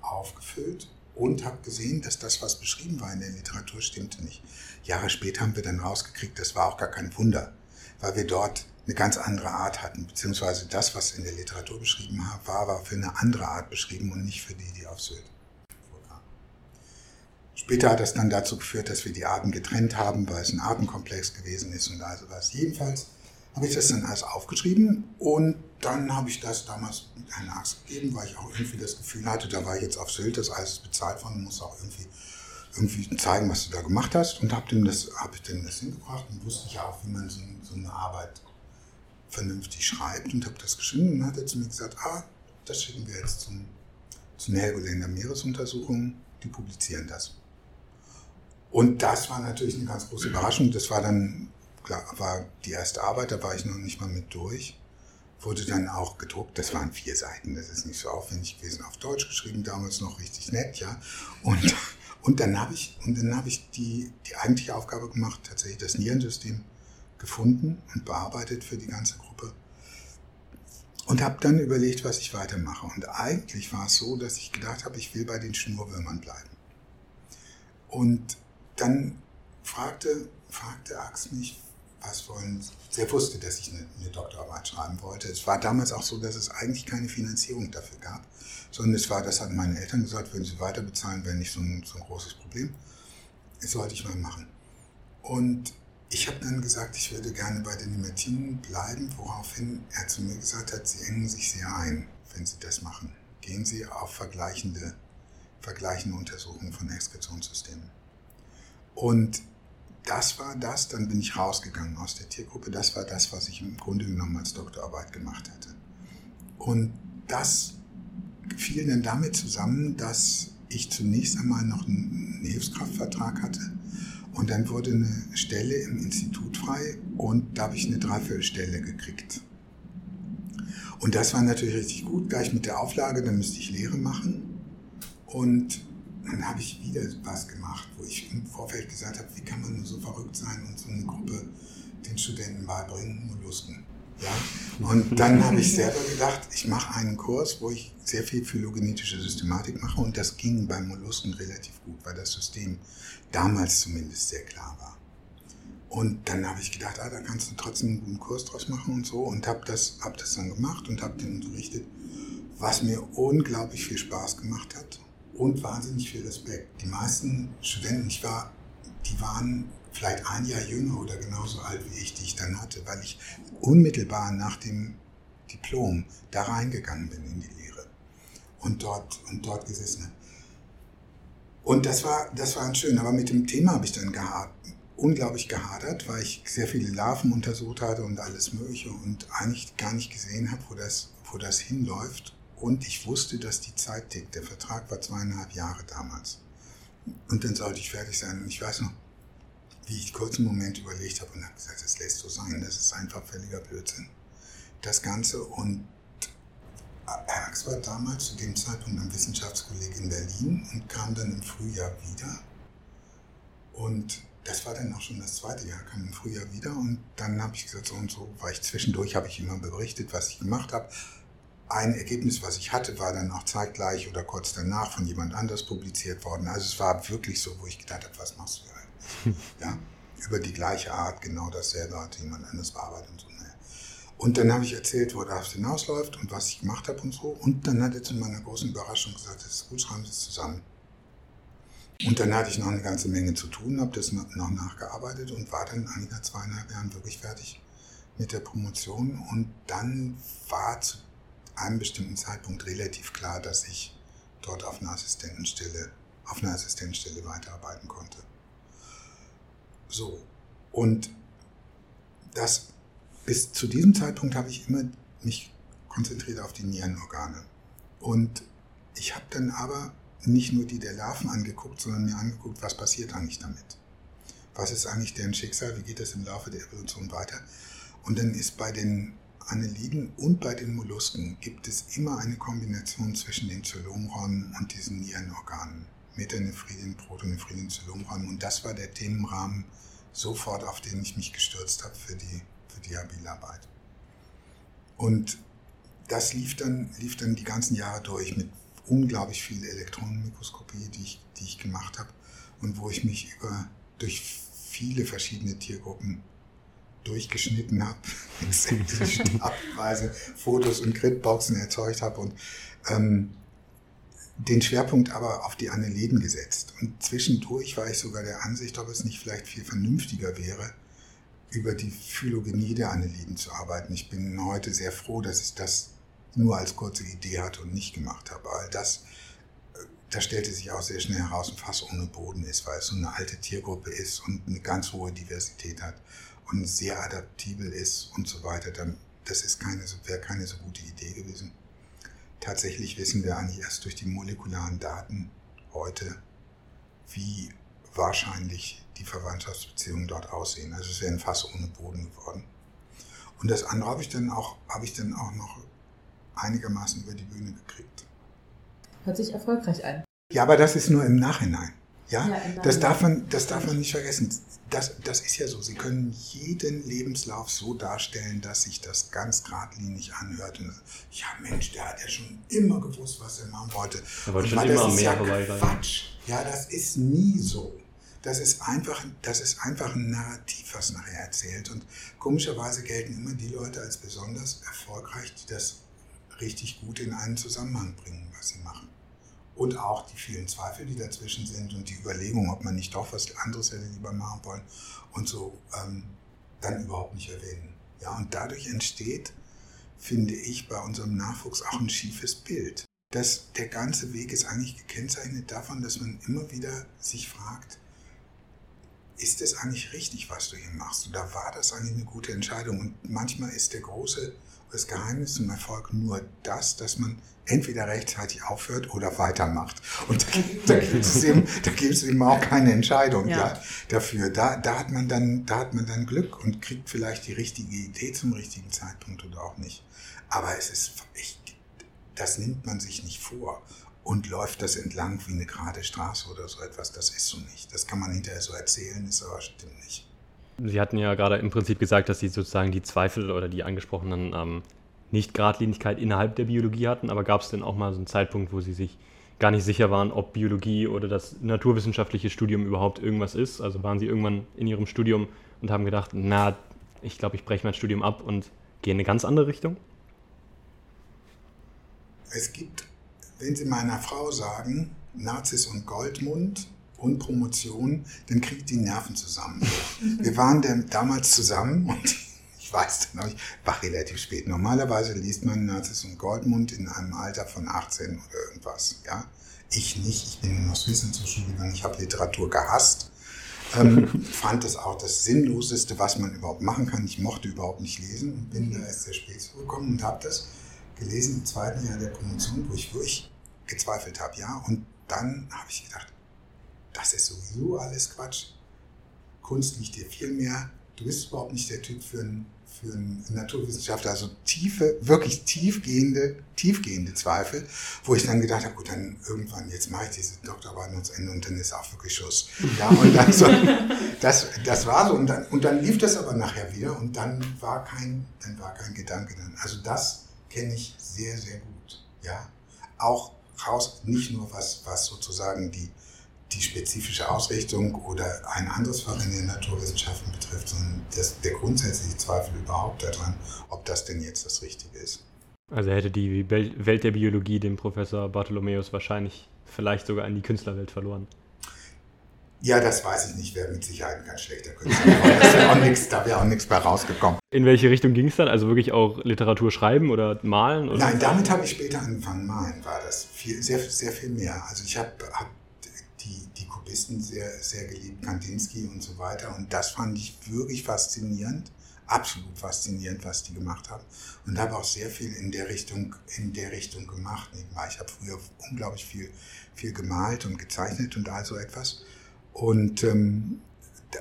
aufgefüllt und habe gesehen, dass das, was beschrieben war in der Literatur, stimmte nicht. Jahre später haben wir dann rausgekriegt, das war auch gar kein Wunder, weil wir dort eine ganz andere Art hatten, beziehungsweise das, was in der Literatur beschrieben war, war für eine andere Art beschrieben und nicht für die, die auf Sylt vorkamen. Später hat das dann dazu geführt, dass wir die Arten getrennt haben, weil es ein Artenkomplex gewesen ist und also was. Jedenfalls habe ich das dann alles aufgeschrieben und dann habe ich das damals mit einer Axt gegeben, weil ich auch irgendwie das Gefühl hatte, da war ich jetzt auf Sylt, das alles bezahlt worden, muss auch irgendwie irgendwie zeigen, was du da gemacht hast und habe dem das, habe ich dem das hingebracht und wusste ich auch, wie man so, so eine Arbeit vernünftig schreibt und habe das geschrieben und hat er zu mir gesagt, ah, das schicken wir jetzt zum, zum Helgoländer Meeresuntersuchung, die publizieren das. Und das war natürlich eine ganz große Überraschung. Das war dann, klar, war die erste Arbeit, da war ich noch nicht mal mit durch. Wurde dann auch gedruckt, das waren vier Seiten, das ist nicht so aufwendig gewesen, auf Deutsch geschrieben, damals noch richtig nett, ja. Und, und dann habe ich, und dann habe ich die, die eigentliche Aufgabe gemacht, tatsächlich das Nierensystem gefunden und bearbeitet für die ganze. Und habe dann überlegt, was ich weitermache. Und eigentlich war es so, dass ich gedacht habe, ich will bei den Schnurwürmern bleiben. Und dann fragte, fragte Ax mich, was wollen Sie? Er wusste, dass ich eine, eine, Doktorarbeit schreiben wollte. Es war damals auch so, dass es eigentlich keine Finanzierung dafür gab, sondern es war, das hatten meine Eltern gesagt, würden sie weiter bezahlen, wäre nicht so ein, so ein großes Problem. Das sollte ich mal machen. Und ich habe dann gesagt, ich würde gerne bei den Nematinen bleiben, woraufhin er zu mir gesagt hat, Sie engen sich sehr ein, wenn Sie das machen. Gehen Sie auf vergleichende, vergleichende Untersuchungen von Exkretionssystemen. Und das war das, dann bin ich rausgegangen aus der Tiergruppe. Das war das, was ich im Grunde genommen als Doktorarbeit gemacht hätte. Und das fiel dann damit zusammen, dass ich zunächst einmal noch einen Hilfskraftvertrag hatte und dann wurde eine Stelle im Institut frei und da habe ich eine Dreiviertelstelle gekriegt. Und das war natürlich richtig gut, gleich mit der Auflage, dann müsste ich Lehre machen. Und dann habe ich wieder was gemacht, wo ich im Vorfeld gesagt habe, wie kann man nur so verrückt sein und so eine Gruppe den Studenten beibringen, Mollusken. Ja? Und dann habe ich selber gedacht, ich mache einen Kurs, wo ich sehr viel phylogenetische Systematik mache und das ging beim Mollusken relativ gut, weil das System damals zumindest sehr klar war. Und dann habe ich gedacht, ah, da kannst du trotzdem einen guten Kurs draus machen und so und habe das, hab das dann gemacht und habe den unterrichtet, was mir unglaublich viel Spaß gemacht hat und wahnsinnig viel Respekt. Die meisten Studenten, ich war, die waren vielleicht ein Jahr jünger oder genauso alt wie ich, die ich dann hatte, weil ich unmittelbar nach dem Diplom da reingegangen bin in die Lehre und dort, und dort gesessen habe. Und das war, das war schön, aber mit dem Thema habe ich dann gehadert, unglaublich gehadert, weil ich sehr viele Larven untersucht hatte und alles Mögliche und eigentlich gar nicht gesehen habe, wo das, wo das hinläuft. Und ich wusste, dass die Zeit tickt. Der Vertrag war zweieinhalb Jahre damals. Und dann sollte ich fertig sein. Und ich weiß noch, wie ich kurz einen Moment überlegt habe und habe gesagt, das lässt so sein, das ist einfach völliger Blödsinn. Das Ganze und Erx war damals zu dem Zeitpunkt am Wissenschaftskolleg in Berlin und kam dann im Frühjahr wieder. Und das war dann auch schon das zweite Jahr, kam im Frühjahr wieder und dann habe ich gesagt, so und so, weil ich zwischendurch habe ich immer berichtet, was ich gemacht habe. Ein Ergebnis, was ich hatte, war dann auch zeitgleich oder kurz danach von jemand anders publiziert worden. Also es war wirklich so, wo ich gedacht habe, was machst du eigentlich? ja, über die gleiche Art, genau dasselbe hat jemand anders bearbeitet und so. Und dann habe ich erzählt, wo das hinausläuft und was ich gemacht habe und so. Und dann hat er zu meiner großen Überraschung gesagt, das ist gut, schreiben Sie es zusammen. Und dann hatte ich noch eine ganze Menge zu tun, habe das noch nachgearbeitet und war dann nach zweieinhalb Jahren wirklich fertig mit der Promotion. Und dann war zu einem bestimmten Zeitpunkt relativ klar, dass ich dort auf einer Assistentenstelle, auf einer Assistentenstelle weiterarbeiten konnte. So. Und das bis zu diesem Zeitpunkt habe ich immer mich konzentriert auf die Nierenorgane. Und ich habe dann aber nicht nur die der Larven angeguckt, sondern mir angeguckt, was passiert eigentlich damit. Was ist eigentlich deren Schicksal? Wie geht das im Laufe der Evolution weiter? Und dann ist bei den Anneliden und bei den Mollusken gibt es immer eine Kombination zwischen den Zylomräumen und diesen Nierenorganen. Metanephridin, Protonephridin, Zylomräumen. Und das war der Themenrahmen sofort, auf den ich mich gestürzt habe für die die Habilarbeit. Und das lief dann, lief dann die ganzen Jahre durch mit unglaublich viel Elektronenmikroskopie, die ich, die ich gemacht habe und wo ich mich über, durch viele verschiedene Tiergruppen durchgeschnitten habe, Weise Fotos und Gridboxen erzeugt habe und ähm, den Schwerpunkt aber auf die Anneliden gesetzt. Und zwischendurch war ich sogar der Ansicht, ob es nicht vielleicht viel vernünftiger wäre, über die Phylogenie der Anneliden zu arbeiten. Ich bin heute sehr froh, dass ich das nur als kurze Idee hatte und nicht gemacht habe. All das, äh, da stellte sich auch sehr schnell heraus, ein Fass ohne Boden ist, weil es so eine alte Tiergruppe ist und eine ganz hohe Diversität hat und sehr adaptibel ist und so weiter. Das ist keine, wäre keine so gute Idee gewesen. Tatsächlich wissen wir eigentlich erst durch die molekularen Daten heute, wie wahrscheinlich die Verwandtschaftsbeziehungen dort aussehen. Also es wäre ein Fass ohne Boden geworden. Und das andere habe ich dann auch, habe ich dann auch noch einigermaßen über die Bühne gekriegt. Hört sich erfolgreich an. Ja, aber das ist nur im Nachhinein. Ja, ja das, darf man, das darf man nicht vergessen. Das, das ist ja so. Sie können jeden Lebenslauf so darstellen, dass sich das ganz geradlinig anhört. Und, ja, Mensch, der hat ja schon immer gewusst, was er machen wollte. Er wollte schon immer mehr ja. Quatsch. Ja, das ist nie so das ist einfach, das ist einfach ein Narrativ, was nachher erzählt. Und komischerweise gelten immer die Leute als besonders erfolgreich, die das richtig gut in einen Zusammenhang bringen, was sie machen. Und auch die vielen Zweifel, die dazwischen sind und die Überlegung, ob man nicht doch was anderes hätte lieber machen wollen und so, ähm, dann überhaupt nicht erwähnen. Ja, und dadurch entsteht, finde ich, bei unserem Nachwuchs auch ein schiefes Bild. Das, der ganze Weg ist eigentlich gekennzeichnet davon, dass man immer wieder sich fragt, ist es eigentlich richtig, was du hier machst? Oder war das eigentlich eine gute Entscheidung? Und manchmal ist der große, das Geheimnis zum Erfolg nur das, dass man entweder rechtzeitig aufhört oder weitermacht. Und da, da gibt es eben, da gibt es eben auch keine Entscheidung ja. ja. dafür. Da, da hat man dann, da hat man dann Glück und kriegt vielleicht die richtige Idee zum richtigen Zeitpunkt oder auch nicht. Aber es ist, ich, das nimmt man sich nicht vor und läuft das entlang wie eine gerade Straße oder so etwas. Das ist so nicht. Das kann man hinterher so erzählen, ist aber stimmt nicht. Sie hatten ja gerade im Prinzip gesagt, dass Sie sozusagen die Zweifel oder die angesprochenen ähm, Nicht-Gradlinigkeit innerhalb der Biologie hatten, aber gab es denn auch mal so einen Zeitpunkt, wo Sie sich gar nicht sicher waren, ob Biologie oder das naturwissenschaftliche Studium überhaupt irgendwas ist? Also waren Sie irgendwann in Ihrem Studium und haben gedacht, na, ich glaube, ich breche mein Studium ab und gehe in eine ganz andere Richtung? Es gibt wenn Sie meiner Frau sagen, Nazis und Goldmund und Promotion, dann kriegt die Nerven zusammen. Wir waren damals zusammen und ich weiß dann noch, ich war relativ spät. Normalerweise liest man Nazis und Goldmund in einem Alter von 18 oder irgendwas, ja. Ich nicht, ich bin noch Wissen zur Schule gegangen, ich habe Literatur gehasst. Ähm, fand das auch das Sinnloseste, was man überhaupt machen kann. Ich mochte überhaupt nicht lesen und bin da erst sehr spät zugekommen und habe das gelesen im zweiten Jahr der Promotion, wo ich wirklich gezweifelt habe, ja. Und dann habe ich gedacht, das ist sowieso alles Quatsch. Kunst liegt dir viel mehr. Du bist überhaupt nicht der Typ für einen, für einen Naturwissenschaftler. Also tiefe, wirklich tiefgehende, tiefgehende Zweifel, wo ich dann gedacht habe, gut, dann irgendwann, jetzt mache ich diese Doktorarbeit zu Ende und dann ist auch wirklich Schuss. Ja, und dann so, das, das war so. Und dann, und dann lief das aber nachher wieder und dann war kein, dann war kein Gedanke dann. Also das kenne ich sehr, sehr gut. Ja, auch raus, nicht nur was, was sozusagen die, die spezifische Ausrichtung oder ein anderes Fach in den Naturwissenschaften betrifft, sondern das, der grundsätzliche Zweifel überhaupt daran, ob das denn jetzt das Richtige ist. Also hätte die Welt der Biologie dem Professor Bartholomäus wahrscheinlich vielleicht sogar an die Künstlerwelt verloren. Ja, das weiß ich nicht, wäre mit Sicherheit ein ganz schlechter Künstler. Da wäre auch nichts mehr rausgekommen. In welche Richtung ging es dann? Also wirklich auch Literatur schreiben oder malen? Oder? Nein, damit habe ich später angefangen. Malen war das viel, sehr, sehr viel mehr. Also ich habe hab die, die Kubisten sehr, sehr geliebt, Kandinsky und so weiter. Und das fand ich wirklich faszinierend, absolut faszinierend, was die gemacht haben. Und habe auch sehr viel in der Richtung, in der Richtung gemacht. Ich habe früher unglaublich viel, viel gemalt und gezeichnet und all so etwas. Und ähm,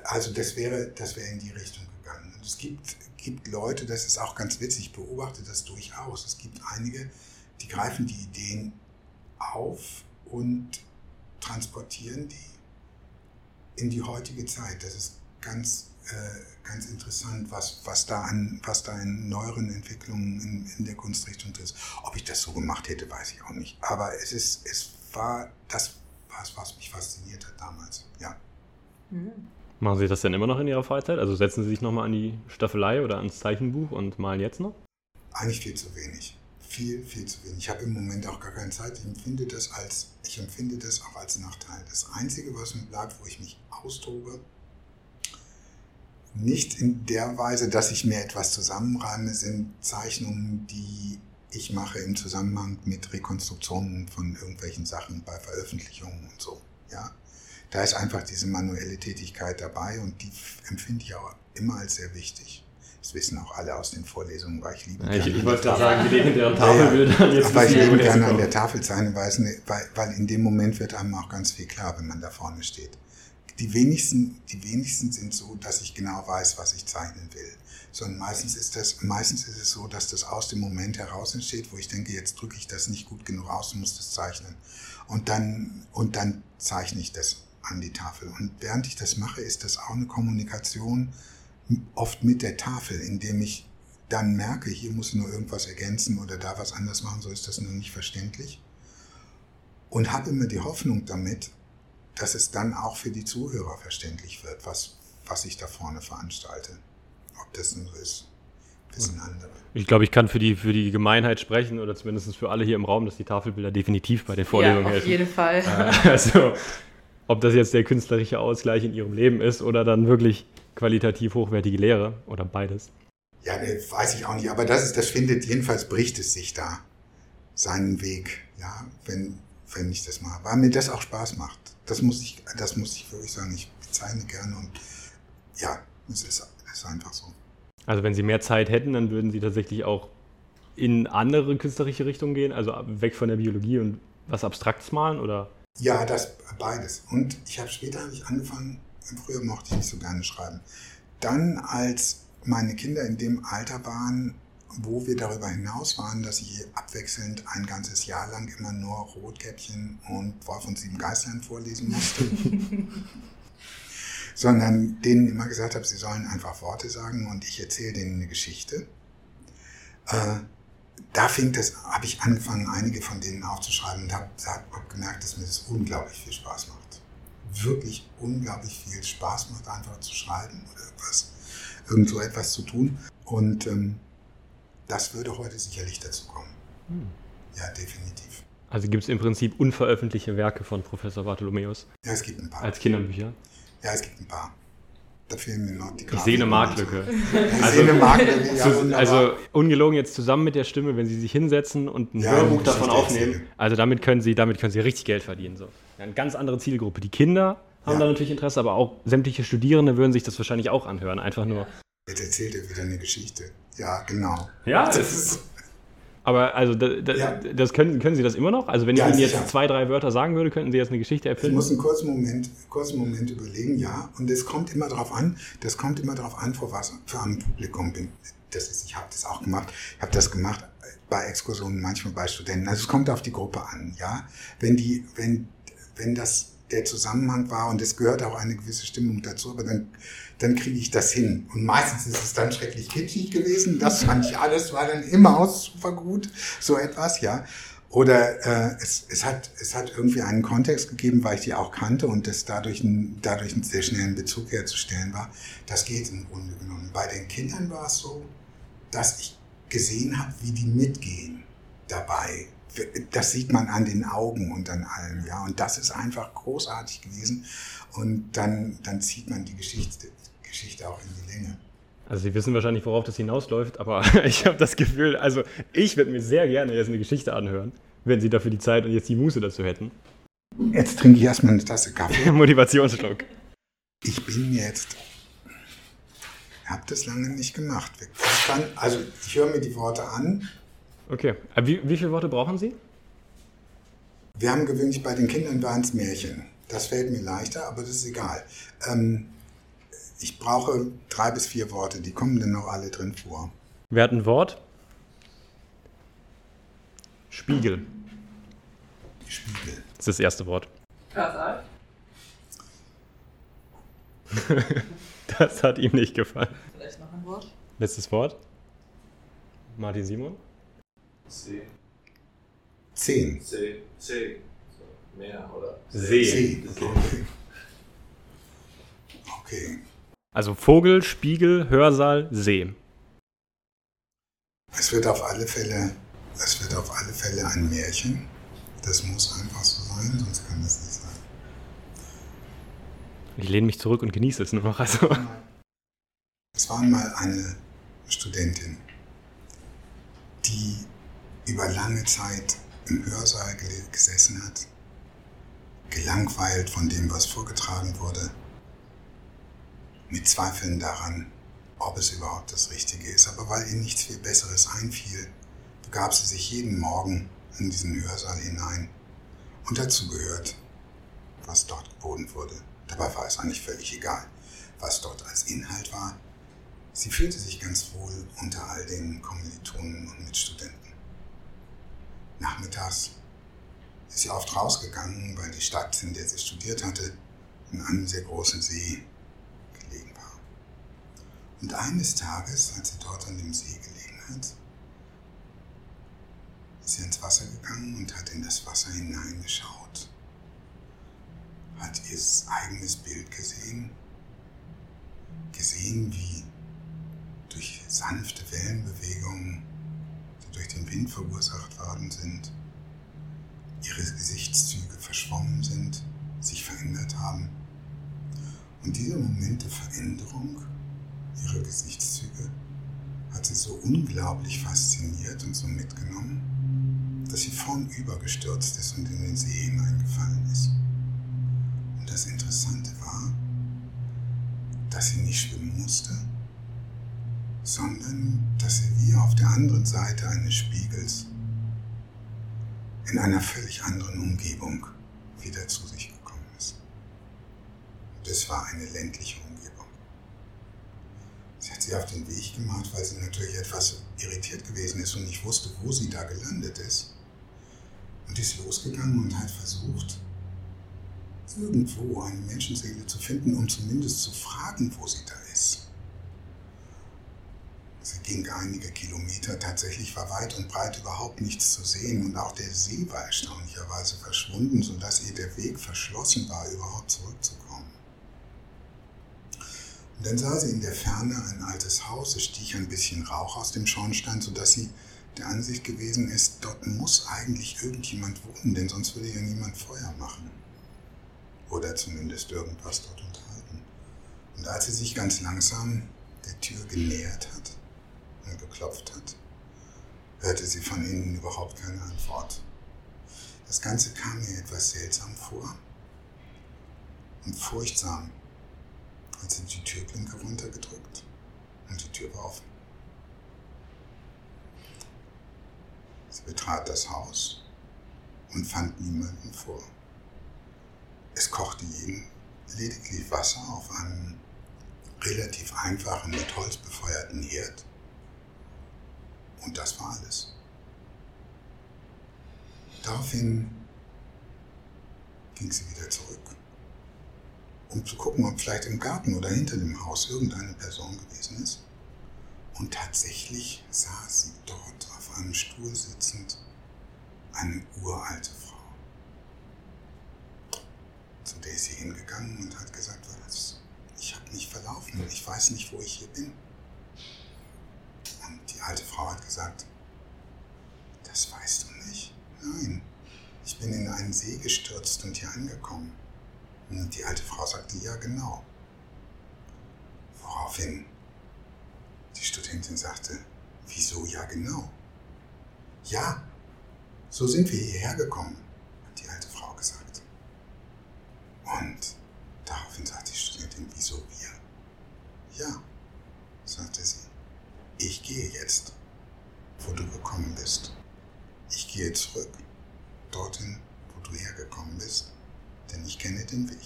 also das wäre, das wäre in die Richtung gegangen. Und es gibt, gibt Leute, das ist auch ganz witzig, ich beobachte das durchaus. Es gibt einige, die greifen die Ideen auf und transportieren die in die heutige Zeit. Das ist ganz, äh, ganz interessant, was, was, da an, was da in neueren Entwicklungen in, in der Kunstrichtung ist. Ob ich das so gemacht hätte, weiß ich auch nicht. Aber es ist, es war, das was, was mich fasziniert hat damals. Ja. Mhm. Machen Sie das denn immer noch in Ihrer Freizeit? Also setzen Sie sich nochmal an die Staffelei oder ans Zeichenbuch und malen jetzt noch? Eigentlich viel zu wenig. Viel, viel zu wenig. Ich habe im Moment auch gar keine Zeit. Ich empfinde das als, ich empfinde das auch als Nachteil. Das Einzige, was mir bleibt, wo ich mich austobe, nicht in der Weise, dass ich mir etwas zusammenreime, sind Zeichnungen, die ich mache im Zusammenhang mit Rekonstruktionen von irgendwelchen Sachen bei Veröffentlichungen und so. Ja, da ist einfach diese manuelle Tätigkeit dabei und die empfinde ich auch immer als sehr wichtig. Das wissen auch alle aus den Vorlesungen, weil ich liebe. Ja, ich, ich wollte gerade sagen, die legendären Tafelbilder. Ja, ja. Aber ich liebe gerne an der Tafel zeichnen, weil, weil in dem Moment wird einem auch ganz viel klar, wenn man da vorne steht. Die wenigsten, die wenigsten sind so, dass ich genau weiß, was ich zeichnen will sondern meistens ist, das, meistens ist es so, dass das aus dem Moment heraus entsteht, wo ich denke, jetzt drücke ich das nicht gut genug aus und muss das zeichnen. Und dann, und dann zeichne ich das an die Tafel. Und während ich das mache, ist das auch eine Kommunikation oft mit der Tafel, indem ich dann merke, hier muss nur irgendwas ergänzen oder da was anders machen, so ist das nur nicht verständlich. Und habe immer die Hoffnung damit, dass es dann auch für die Zuhörer verständlich wird, was, was ich da vorne veranstalte. Ob das so ist, wissen andere. Ich glaube, ich kann für die, für die Gemeinheit sprechen oder zumindest für alle hier im Raum, dass die Tafelbilder definitiv bei den Vorlesungen helfen. Ja, auf jeden Fall. Äh, also, ob das jetzt der künstlerische Ausgleich in ihrem Leben ist oder dann wirklich qualitativ hochwertige Lehre oder beides. Ja, ne, weiß ich auch nicht, aber das ist, das findet, jedenfalls bricht es sich da seinen Weg, ja, wenn, wenn ich das mache, weil mir das auch Spaß macht. Das muss ich, das muss ich wirklich sagen. Ich zeichne gerne und ja, es ist, ist einfach so. Also wenn Sie mehr Zeit hätten, dann würden Sie tatsächlich auch in andere künstlerische Richtungen gehen, also weg von der Biologie und was Abstraktes malen oder? Ja, das beides. Und ich habe später habe ich angefangen, früher mochte ich nicht so gerne schreiben. Dann, als meine Kinder in dem Alter waren, wo wir darüber hinaus waren, dass ich abwechselnd ein ganzes Jahr lang immer nur Rotkäppchen und Wolf und sieben Geistern vorlesen musste. Sondern denen immer gesagt habe, sie sollen einfach Worte sagen und ich erzähle denen eine Geschichte. Äh, da fing das, habe ich angefangen, einige von denen aufzuschreiben und habe hab gemerkt, dass mir das unglaublich viel Spaß macht. Wirklich unglaublich viel Spaß macht, einfach zu schreiben oder etwas, irgend so etwas zu tun. Und ähm, das würde heute sicherlich dazu kommen. Hm. Ja, definitiv. Also gibt es im Prinzip unveröffentlichte Werke von Professor Bartholomäus? Ja, es gibt ein paar. Als Kinderbücher? Ja, es gibt ein paar. Da fehlen mir noch die Grafiken. Ich sehe eine Marktlücke. Ich also, sehe eine Marktlücke, ja, Also ungelogen jetzt zusammen mit der Stimme, wenn Sie sich hinsetzen und ein ja, Hörbuch davon aufnehmen, also damit können Sie, damit können Sie richtig Geld verdienen. So. Ja, eine ganz andere Zielgruppe. Die Kinder haben ja. da natürlich Interesse, aber auch sämtliche Studierende würden sich das wahrscheinlich auch anhören. Einfach nur. Jetzt erzählt er wieder eine Geschichte. Ja, genau. Ja, das, das ist. Aber also da, da, ja. das können, können Sie das immer noch? Also wenn ja, ich Ihnen jetzt sicher. zwei, drei Wörter sagen würde, könnten Sie jetzt eine Geschichte erfinden? Ich muss einen kurzen Moment, kurzen Moment überlegen, ja. Und es kommt immer darauf an, das kommt immer darauf an, vor was für einem Publikum bin. Das ist, ich habe das auch gemacht. Ich habe das gemacht bei Exkursionen, manchmal bei Studenten. Also es kommt auf die Gruppe an, ja. Wenn die, wenn, wenn das der Zusammenhang war und es gehört auch eine gewisse Stimmung dazu, aber dann, dann kriege ich das hin. Und meistens ist es dann schrecklich kitschig gewesen. Das fand ich alles, war dann immer aus super gut, so etwas, ja. Oder äh, es, es, hat, es hat irgendwie einen Kontext gegeben, weil ich die auch kannte und das dadurch, ein, dadurch einen sehr schnellen Bezug herzustellen war. Das geht im Grunde genommen. Bei den Kindern war es so, dass ich gesehen habe, wie die mitgehen dabei das sieht man an den Augen und an allem, ja. Und das ist einfach großartig gewesen. Und dann, dann zieht man die Geschichte, Geschichte auch in die Länge. Also Sie wissen wahrscheinlich, worauf das hinausläuft, aber ich habe das Gefühl, also ich würde mir sehr gerne jetzt eine Geschichte anhören, wenn Sie dafür die Zeit und jetzt die Muße dazu hätten. Jetzt trinke ich erstmal eine Tasse Kaffee. Motivationsschluck. Ich bin jetzt. Ich habe das lange nicht gemacht. Also ich höre mir die Worte an Okay. Äh, wie, wie viele Worte brauchen Sie? Wir haben gewöhnlich bei den Kindern waren es Märchen. Das fällt mir leichter, aber das ist egal. Ähm, ich brauche drei bis vier Worte, die kommen dann noch alle drin vor. Wer hat ein Wort? Spiegel. Spiegel. Das ist das erste Wort. Hörsaal. das hat ihm nicht gefallen. Vielleicht noch ein Wort. Letztes Wort. Martin Simon. C. Zehn. C. C. So, mehr, oder? See. See. Okay. okay. Also Vogel, Spiegel, Hörsaal, See. Es wird auf alle Fälle, es wird auf alle Fälle ein Märchen. Das muss einfach so sein, sonst kann das nicht sein. Ich lehne mich zurück und genieße es nur noch. Also. Es war einmal eine Studentin, die über lange Zeit im Hörsaal gesessen hat, gelangweilt von dem, was vorgetragen wurde, mit Zweifeln daran, ob es überhaupt das Richtige ist. Aber weil ihr nichts viel Besseres einfiel, begab sie sich jeden Morgen in diesen Hörsaal hinein und dazu gehört, was dort geboten wurde. Dabei war es eigentlich völlig egal, was dort als Inhalt war. Sie fühlte sich ganz wohl unter all den Kommilitonen und Mitstudenten. Nachmittags. Ist sie oft rausgegangen, weil die Stadt, in der sie studiert hatte, in einem sehr großen See gelegen war. Und eines Tages, als sie dort an dem See gelegen hat, ist sie ins Wasser gegangen und hat in das Wasser hineingeschaut, hat ihr eigenes Bild gesehen, gesehen, wie durch sanfte Wellenbewegungen durch den Wind verursacht worden sind, ihre Gesichtszüge verschwommen sind, sich verändert haben. Und dieser Moment der Veränderung ihrer Gesichtszüge hat sie so unglaublich fasziniert und so mitgenommen, dass sie vornüber gestürzt ist und in den See hineingefallen ist. Und das Interessante war, dass sie nicht schwimmen musste, sondern dass sie wie auf der anderen Seite eines Spiegels in einer völlig anderen Umgebung wieder zu sich gekommen ist. Das war eine ländliche Umgebung. Sie hat sich auf den Weg gemacht, weil sie natürlich etwas irritiert gewesen ist und nicht wusste, wo sie da gelandet ist. Und ist losgegangen und hat versucht, irgendwo eine Menschenseele zu finden, um zumindest zu fragen, wo sie da ist. Ging einige Kilometer, tatsächlich war weit und breit überhaupt nichts zu sehen und auch der See war erstaunlicherweise verschwunden, sodass ihr der Weg verschlossen war, überhaupt zurückzukommen. Und dann sah sie in der Ferne ein altes Haus, es stieg ein bisschen Rauch aus dem Schornstein, sodass sie der Ansicht gewesen ist, dort muss eigentlich irgendjemand wohnen, denn sonst würde ja niemand Feuer machen oder zumindest irgendwas dort unterhalten. Und als sie sich ganz langsam der Tür genähert hat und geklopft hat, hörte sie von innen überhaupt keine Antwort. Das Ganze kam ihr etwas seltsam vor und furchtsam, als sie die Türklinke runtergedrückt und die Tür war offen. Sie betrat das Haus und fand niemanden vor. Es kochte jeden lediglich Wasser auf einem relativ einfachen, mit Holz befeuerten Herd. Und das war alles. Daraufhin ging sie wieder zurück, um zu gucken, ob vielleicht im Garten oder hinter dem Haus irgendeine Person gewesen ist. Und tatsächlich saß sie dort auf einem Stuhl sitzend, eine uralte Frau zu der ist sie hingegangen und hat gesagt, was, ich habe mich verlaufen, ich weiß nicht, wo ich hier bin. Die alte Frau hat gesagt, das weißt du nicht. Nein, ich bin in einen See gestürzt und hier angekommen. Und die alte Frau sagte, ja genau. Woraufhin die Studentin sagte, wieso ja genau? Ja, so sind wir hierher gekommen. Und daraufhin sagte die Studentin, wieso wir? Ja, sagte sie, ich gehe jetzt, wo du gekommen bist. Ich gehe zurück, dorthin, wo du hergekommen bist, denn ich kenne den Weg.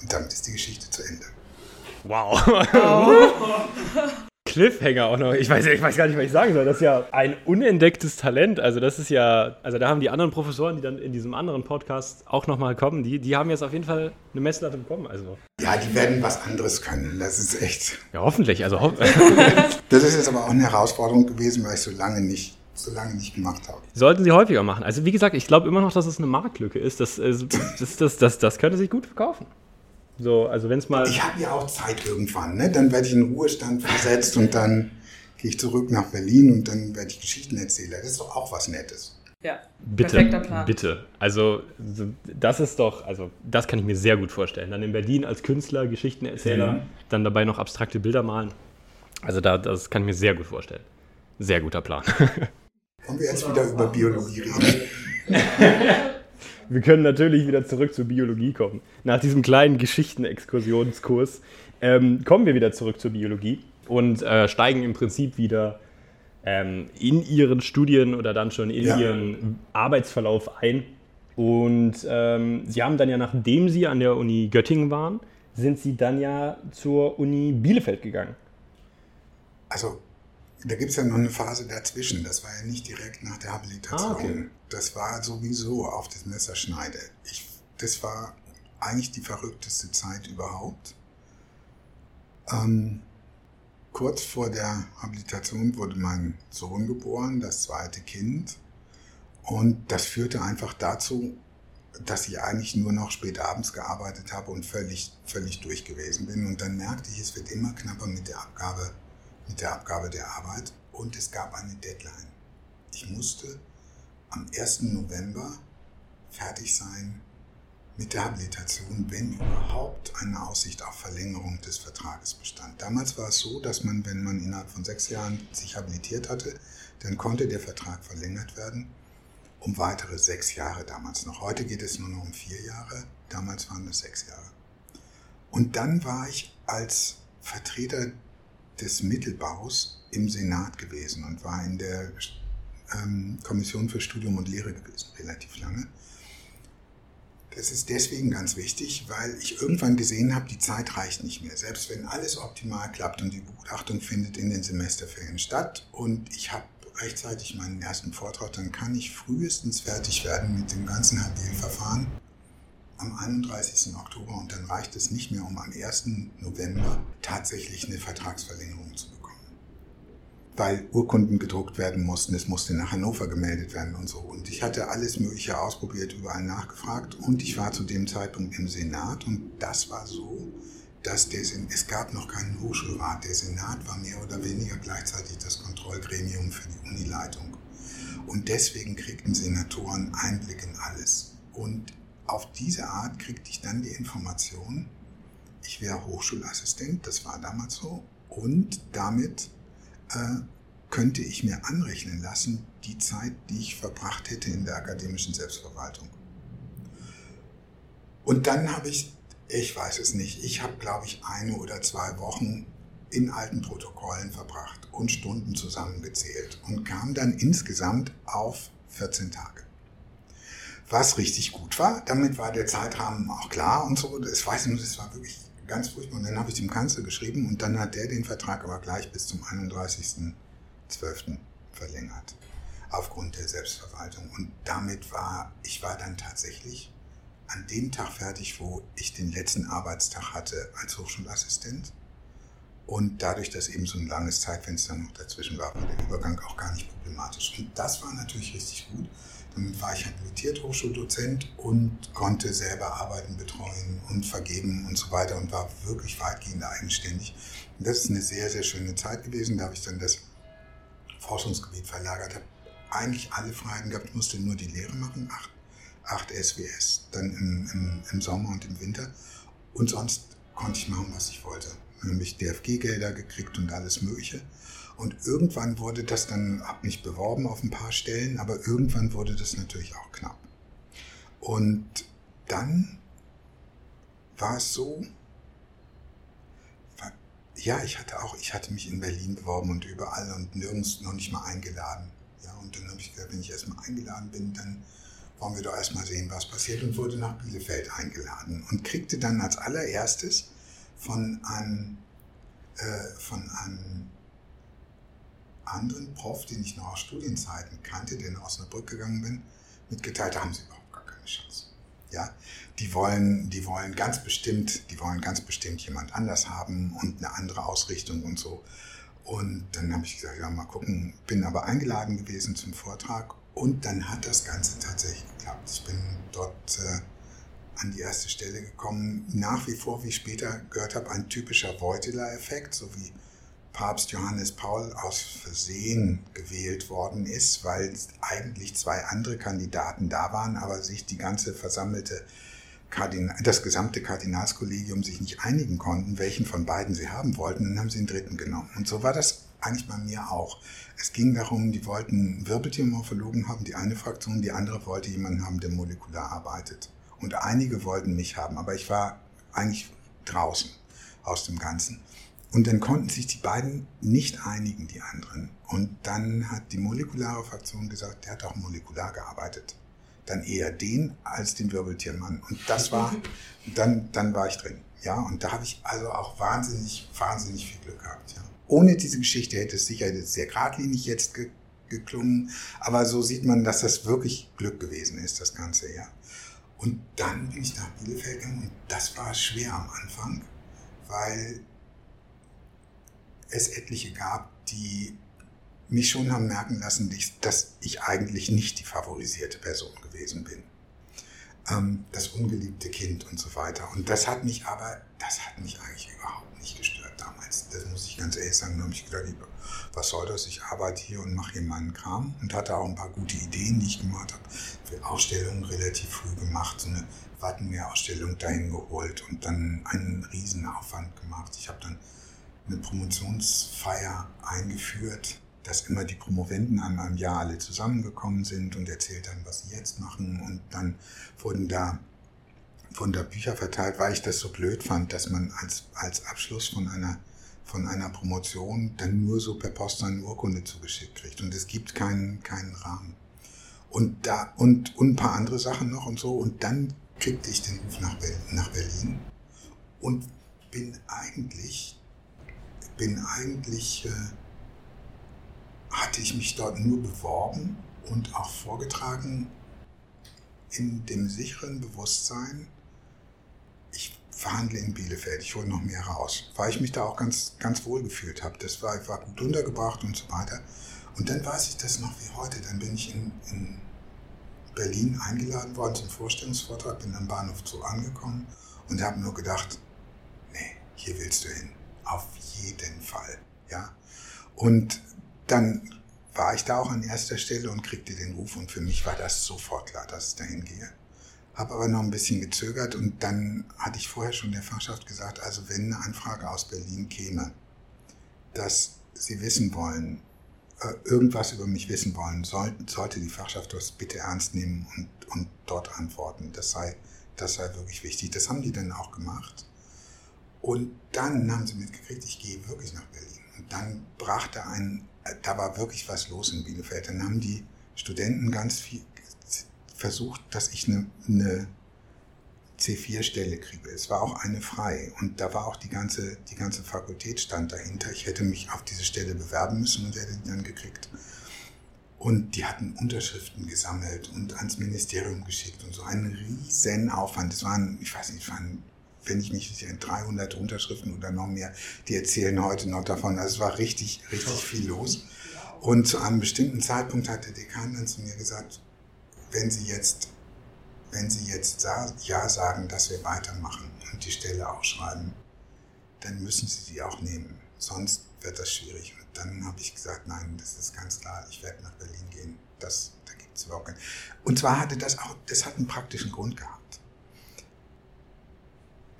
Und damit ist die Geschichte zu Ende. Wow. Oh. Cliffhanger auch noch. Ich weiß, ich weiß gar nicht, was ich sagen soll. Das ist ja ein unentdecktes Talent. Also das ist ja, also da haben die anderen Professoren, die dann in diesem anderen Podcast auch nochmal kommen, die, die haben jetzt auf jeden Fall eine Messlatte bekommen. Also. Ja, die werden was anderes können. Das ist echt. Ja, hoffentlich. Also ho das ist jetzt aber auch eine Herausforderung gewesen, weil ich so lange nicht so lange nicht gemacht habe. Sollten sie häufiger machen. Also wie gesagt, ich glaube immer noch, dass es eine Marktlücke ist. Das, das, das, das, das könnte sich gut verkaufen. So, also wenn es mal. Ich habe ja auch Zeit irgendwann, ne? Dann werde ich in Ruhestand versetzt und dann gehe ich zurück nach Berlin und dann werde ich Geschichtenerzähler. Das ist doch auch was Nettes. Ja, bitte, perfekter Plan. Bitte. Also, das ist doch, also, das kann ich mir sehr gut vorstellen. Dann in Berlin als Künstler, Geschichtenerzähler, ja. dann dabei noch abstrakte Bilder malen. Also, da, das kann ich mir sehr gut vorstellen. Sehr guter Plan. Wollen wir jetzt wieder über Biologie reden? Wir können natürlich wieder zurück zur Biologie kommen. Nach diesem kleinen Geschichtenexkursionskurs ähm, kommen wir wieder zurück zur Biologie und äh, steigen im Prinzip wieder ähm, in ihren Studien oder dann schon in ja. ihren Arbeitsverlauf ein. Und ähm, sie haben dann ja, nachdem sie an der Uni Göttingen waren, sind sie dann ja zur Uni Bielefeld gegangen. Also da gibt es ja noch eine Phase dazwischen. Das war ja nicht direkt nach der Habilitation. Ah, okay. Das war sowieso auf das Messerschneide. Ich, das war eigentlich die verrückteste Zeit überhaupt. Ähm, kurz vor der Habilitation wurde mein Sohn geboren, das zweite Kind. Und das führte einfach dazu, dass ich eigentlich nur noch spät abends gearbeitet habe und völlig, völlig durch gewesen bin. Und dann merkte ich, es wird immer knapper mit der Abgabe mit der Abgabe der Arbeit und es gab eine Deadline. Ich musste am 1. November fertig sein mit der Habilitation, wenn überhaupt eine Aussicht auf Verlängerung des Vertrages bestand. Damals war es so, dass man, wenn man innerhalb von sechs Jahren sich habilitiert hatte, dann konnte der Vertrag verlängert werden um weitere sechs Jahre damals noch. Heute geht es nur noch um vier Jahre, damals waren es sechs Jahre. Und dann war ich als Vertreter des Mittelbaus im Senat gewesen und war in der ähm, Kommission für Studium und Lehre gewesen, relativ lange. Das ist deswegen ganz wichtig, weil ich irgendwann gesehen habe, die Zeit reicht nicht mehr. Selbst wenn alles optimal klappt und die Begutachtung findet in den Semesterferien statt und ich habe rechtzeitig meinen ersten Vortrag, dann kann ich frühestens fertig werden mit dem ganzen HBL-Verfahren am 31. Oktober und dann reicht es nicht mehr, um am 1. November tatsächlich eine Vertragsverlängerung zu bekommen weil Urkunden gedruckt werden mussten. Es musste nach Hannover gemeldet werden und so. Und ich hatte alles Mögliche ausprobiert, überall nachgefragt. Und ich war zu dem Zeitpunkt im Senat und das war so, dass der es gab noch keinen Hochschulrat. Der Senat war mehr oder weniger gleichzeitig das Kontrollgremium für die Unileitung. Und deswegen kriegten Senatoren Einblick in alles. Und auf diese Art kriegte ich dann die Information, ich wäre Hochschulassistent, das war damals so, und damit äh, könnte ich mir anrechnen lassen, die Zeit, die ich verbracht hätte in der akademischen Selbstverwaltung. Und dann habe ich, ich weiß es nicht, ich habe, glaube ich, eine oder zwei Wochen in alten Protokollen verbracht und Stunden zusammengezählt und kam dann insgesamt auf 14 Tage. Was richtig gut war, damit war der Zeitrahmen auch klar und so. Das weiß ich das war wirklich ganz furchtbar. Und dann habe ich dem Kanzler geschrieben und dann hat der den Vertrag aber gleich bis zum 31.12. verlängert. Aufgrund der Selbstverwaltung. Und damit war, ich war dann tatsächlich an dem Tag fertig, wo ich den letzten Arbeitstag hatte als Hochschulassistent. Und dadurch, dass eben so ein langes Zeitfenster noch dazwischen war, war der Übergang auch gar nicht problematisch. Und das war natürlich richtig gut. Damit war ich habilitiert Hochschuldozent und konnte selber Arbeiten betreuen und vergeben und so weiter und war wirklich weitgehend eigenständig. Und das ist eine sehr, sehr schöne Zeit gewesen. Da habe ich dann das Forschungsgebiet verlagert, habe eigentlich alle Freiheiten gehabt, musste nur die Lehre machen, acht, acht SWS, dann im, im, im Sommer und im Winter. Und sonst konnte ich machen, was ich wollte. Nämlich DFG-Gelder gekriegt und alles Mögliche. Und irgendwann wurde das dann, habe mich beworben auf ein paar Stellen, aber irgendwann wurde das natürlich auch knapp. Und dann war es so, ja, ich hatte auch, ich hatte mich in Berlin beworben und überall und nirgends noch nicht mal eingeladen. Ja, und dann habe ich gesagt, wenn ich erstmal eingeladen bin, dann wollen wir doch erstmal sehen, was passiert und wurde nach Bielefeld eingeladen und kriegte dann als allererstes von einem, äh, von einem anderen Prof, den ich noch aus Studienzeiten kannte, der nach Osnabrück gegangen bin, mitgeteilt, da haben sie überhaupt gar keine Chance. Ja, die wollen, die wollen ganz bestimmt, die wollen ganz bestimmt jemand anders haben und eine andere Ausrichtung und so. Und dann habe ich gesagt, ja, mal gucken, bin aber eingeladen gewesen zum Vortrag und dann hat das Ganze tatsächlich geklappt. Ich bin dort äh, an die erste Stelle gekommen. Nach wie vor, wie ich später gehört habe, ein typischer Beuteler-Effekt, so wie Papst Johannes Paul aus Versehen gewählt worden ist, weil eigentlich zwei andere Kandidaten da waren, aber sich die ganze versammelte Kardinal, das gesamte Kardinalskollegium sich nicht einigen konnten, welchen von beiden sie haben wollten, dann haben sie den dritten genommen. Und so war das eigentlich bei mir auch. Es ging darum, die wollten Wirbeltiermorphologen haben, die eine Fraktion, die andere wollte jemanden haben, der molekular arbeitet. Und einige wollten mich haben, aber ich war eigentlich draußen aus dem Ganzen. Und dann konnten sich die beiden nicht einigen, die anderen. Und dann hat die molekulare Fraktion gesagt, der hat auch molekular gearbeitet. Dann eher den als den Wirbeltiermann. Und das war, dann, dann war ich drin. Ja, und da habe ich also auch wahnsinnig, wahnsinnig viel Glück gehabt. Ja. Ohne diese Geschichte hätte es sicher sehr geradlinig jetzt ge geklungen. Aber so sieht man, dass das wirklich Glück gewesen ist, das Ganze, ja. Und dann bin ich nach Bielefeld gegangen und das war schwer am Anfang, weil es etliche gab, die mich schon haben merken lassen, dass ich eigentlich nicht die favorisierte Person gewesen bin. Ähm, das ungeliebte Kind und so weiter. Und das hat mich aber, das hat mich eigentlich überhaupt nicht gestört damals. Das muss ich ganz ehrlich sagen. Da habe ich gedacht, was soll das? Ich arbeite hier und mache hier meinen Kram und hatte auch ein paar gute Ideen, die ich gemacht habe. Für Ausstellungen relativ früh gemacht, so eine Wattenmeer-Ausstellung dahin geholt und dann einen riesen Aufwand gemacht. Ich habe dann eine Promotionsfeier eingeführt, dass immer die Promovenden einmal im Jahr alle zusammengekommen sind und erzählt haben, was sie jetzt machen. Und dann wurden da wurden da Bücher verteilt, weil ich das so blöd fand, dass man als, als Abschluss von einer, von einer Promotion dann nur so per Post eine Urkunde zugeschickt kriegt. Und es gibt keinen, keinen Rahmen. Und da, und, und ein paar andere Sachen noch und so. Und dann kriegte ich den Ruf nach, nach Berlin und bin eigentlich, bin eigentlich, äh, hatte ich mich dort nur beworben und auch vorgetragen in dem sicheren Bewusstsein, ich verhandle in Bielefeld, ich hole noch mehr raus, weil ich mich da auch ganz, ganz wohl gefühlt habe. Das war, war gut untergebracht und so weiter. Und dann weiß ich das noch wie heute. Dann bin ich in, in Berlin eingeladen worden zum Vorstellungsvortrag, bin am Bahnhof Zoo angekommen und habe nur gedacht, nee, hier willst du hin. Auf jeden Fall. Ja? Und dann war ich da auch an erster Stelle und kriegte den Ruf und für mich war das sofort klar, dass ich dahin gehe. Habe aber noch ein bisschen gezögert und dann hatte ich vorher schon der Fachschaft gesagt, also wenn eine Anfrage aus Berlin käme, dass sie wissen wollen, äh, irgendwas über mich wissen wollen, sollte die Fachschaft das bitte ernst nehmen und, und dort antworten. Das sei, das sei wirklich wichtig. Das haben die dann auch gemacht. Und dann haben sie mitgekriegt, ich gehe wirklich nach Berlin. Und dann brachte ein da war wirklich was los in Bielefeld. Dann haben die Studenten ganz viel versucht, dass ich eine, eine C4-Stelle kriege. Es war auch eine frei und da war auch die ganze, die ganze Fakultät stand dahinter. Ich hätte mich auf diese Stelle bewerben müssen und hätte die dann gekriegt. Und die hatten Unterschriften gesammelt und ans Ministerium geschickt und so einen riesen Aufwand. Es waren, ich weiß nicht, es waren wenn ich mich nicht 300 Unterschriften oder noch mehr, die erzählen heute noch davon. Also es war richtig, richtig viel los. Und zu einem bestimmten Zeitpunkt hat der Dekan dann zu mir gesagt, wenn Sie jetzt, wenn Sie jetzt Ja sagen, dass wir weitermachen und die Stelle ausschreiben, dann müssen Sie sie auch nehmen. Sonst wird das schwierig. Und dann habe ich gesagt, nein, das ist ganz klar, ich werde nach Berlin gehen. Das, da gibt es überhaupt keinen. Und zwar hatte das auch, das hat einen praktischen Grund gehabt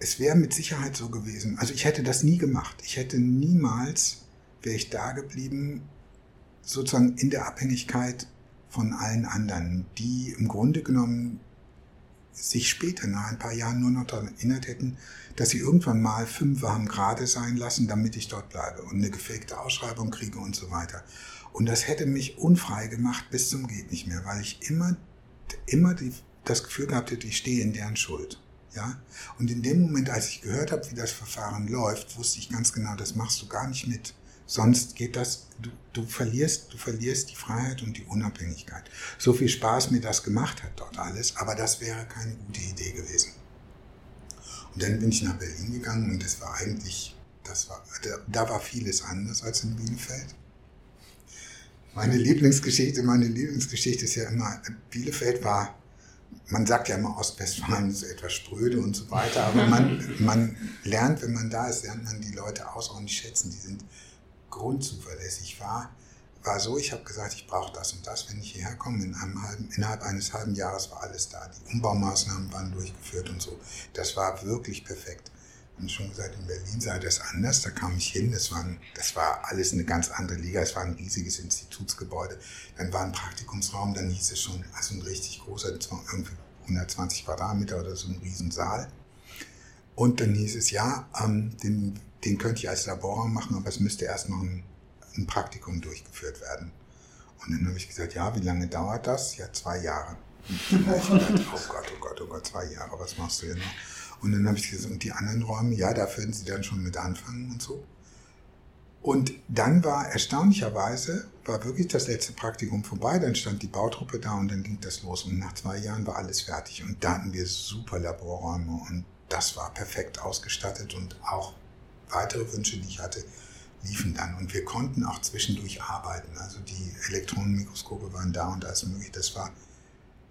es wäre mit Sicherheit so gewesen. Also ich hätte das nie gemacht. Ich hätte niemals, wäre ich da geblieben, sozusagen in der Abhängigkeit von allen anderen, die im Grunde genommen sich später nach ein paar Jahren nur noch daran erinnert hätten, dass sie irgendwann mal fünf haben gerade sein lassen, damit ich dort bleibe und eine gefakte Ausschreibung kriege und so weiter. Und das hätte mich unfrei gemacht bis zum geht nicht mehr, weil ich immer, immer die, das Gefühl gehabt hätte, ich stehe in deren Schuld. Ja? Und in dem Moment, als ich gehört habe, wie das Verfahren läuft, wusste ich ganz genau, das machst du gar nicht mit. Sonst geht das, du, du verlierst, du verlierst die Freiheit und die Unabhängigkeit. So viel Spaß mir das gemacht hat dort alles, aber das wäre keine gute Idee gewesen. Und dann bin ich nach Berlin gegangen und das war eigentlich, das war, da, da war vieles anders als in Bielefeld. Meine Lieblingsgeschichte, meine Lieblingsgeschichte ist ja immer, Bielefeld war man sagt ja immer, Ostwestfalen ist etwas spröde und so weiter, aber man, man lernt, wenn man da ist, lernt man die Leute außerordentlich schätzen. Die sind grundzuverlässig. War, war so, ich habe gesagt, ich brauche das und das, wenn ich hierher komme. In einem halben, innerhalb eines halben Jahres war alles da. Die Umbaumaßnahmen waren durchgeführt und so. Das war wirklich perfekt haben schon gesagt, in Berlin sei das anders. Da kam ich hin, das, waren, das war alles eine ganz andere Liga. Es war ein riesiges Institutsgebäude. Dann war ein Praktikumsraum, dann hieß es schon, also ein richtig großer, irgendwie 120 Quadratmeter oder so ein Riesensaal. Und dann hieß es, ja, ähm, den, den könnte ich als Laborraum machen, aber es müsste erst noch ein, ein Praktikum durchgeführt werden. Und dann habe ich gesagt, ja, wie lange dauert das? Ja, zwei Jahre. Und dann ich gedacht, oh Gott, oh Gott, oh Gott, zwei Jahre, was machst du hier noch? Und dann habe ich gesagt, und die anderen Räume, ja, da würden sie dann schon mit anfangen und so. Und dann war erstaunlicherweise, war wirklich das letzte Praktikum vorbei, dann stand die Bautruppe da und dann ging das los. Und nach zwei Jahren war alles fertig. Und da hatten wir super Laborräume und das war perfekt ausgestattet und auch weitere Wünsche, die ich hatte, liefen dann. Und wir konnten auch zwischendurch arbeiten. Also die Elektronenmikroskope waren da und alles mögliche. Das war,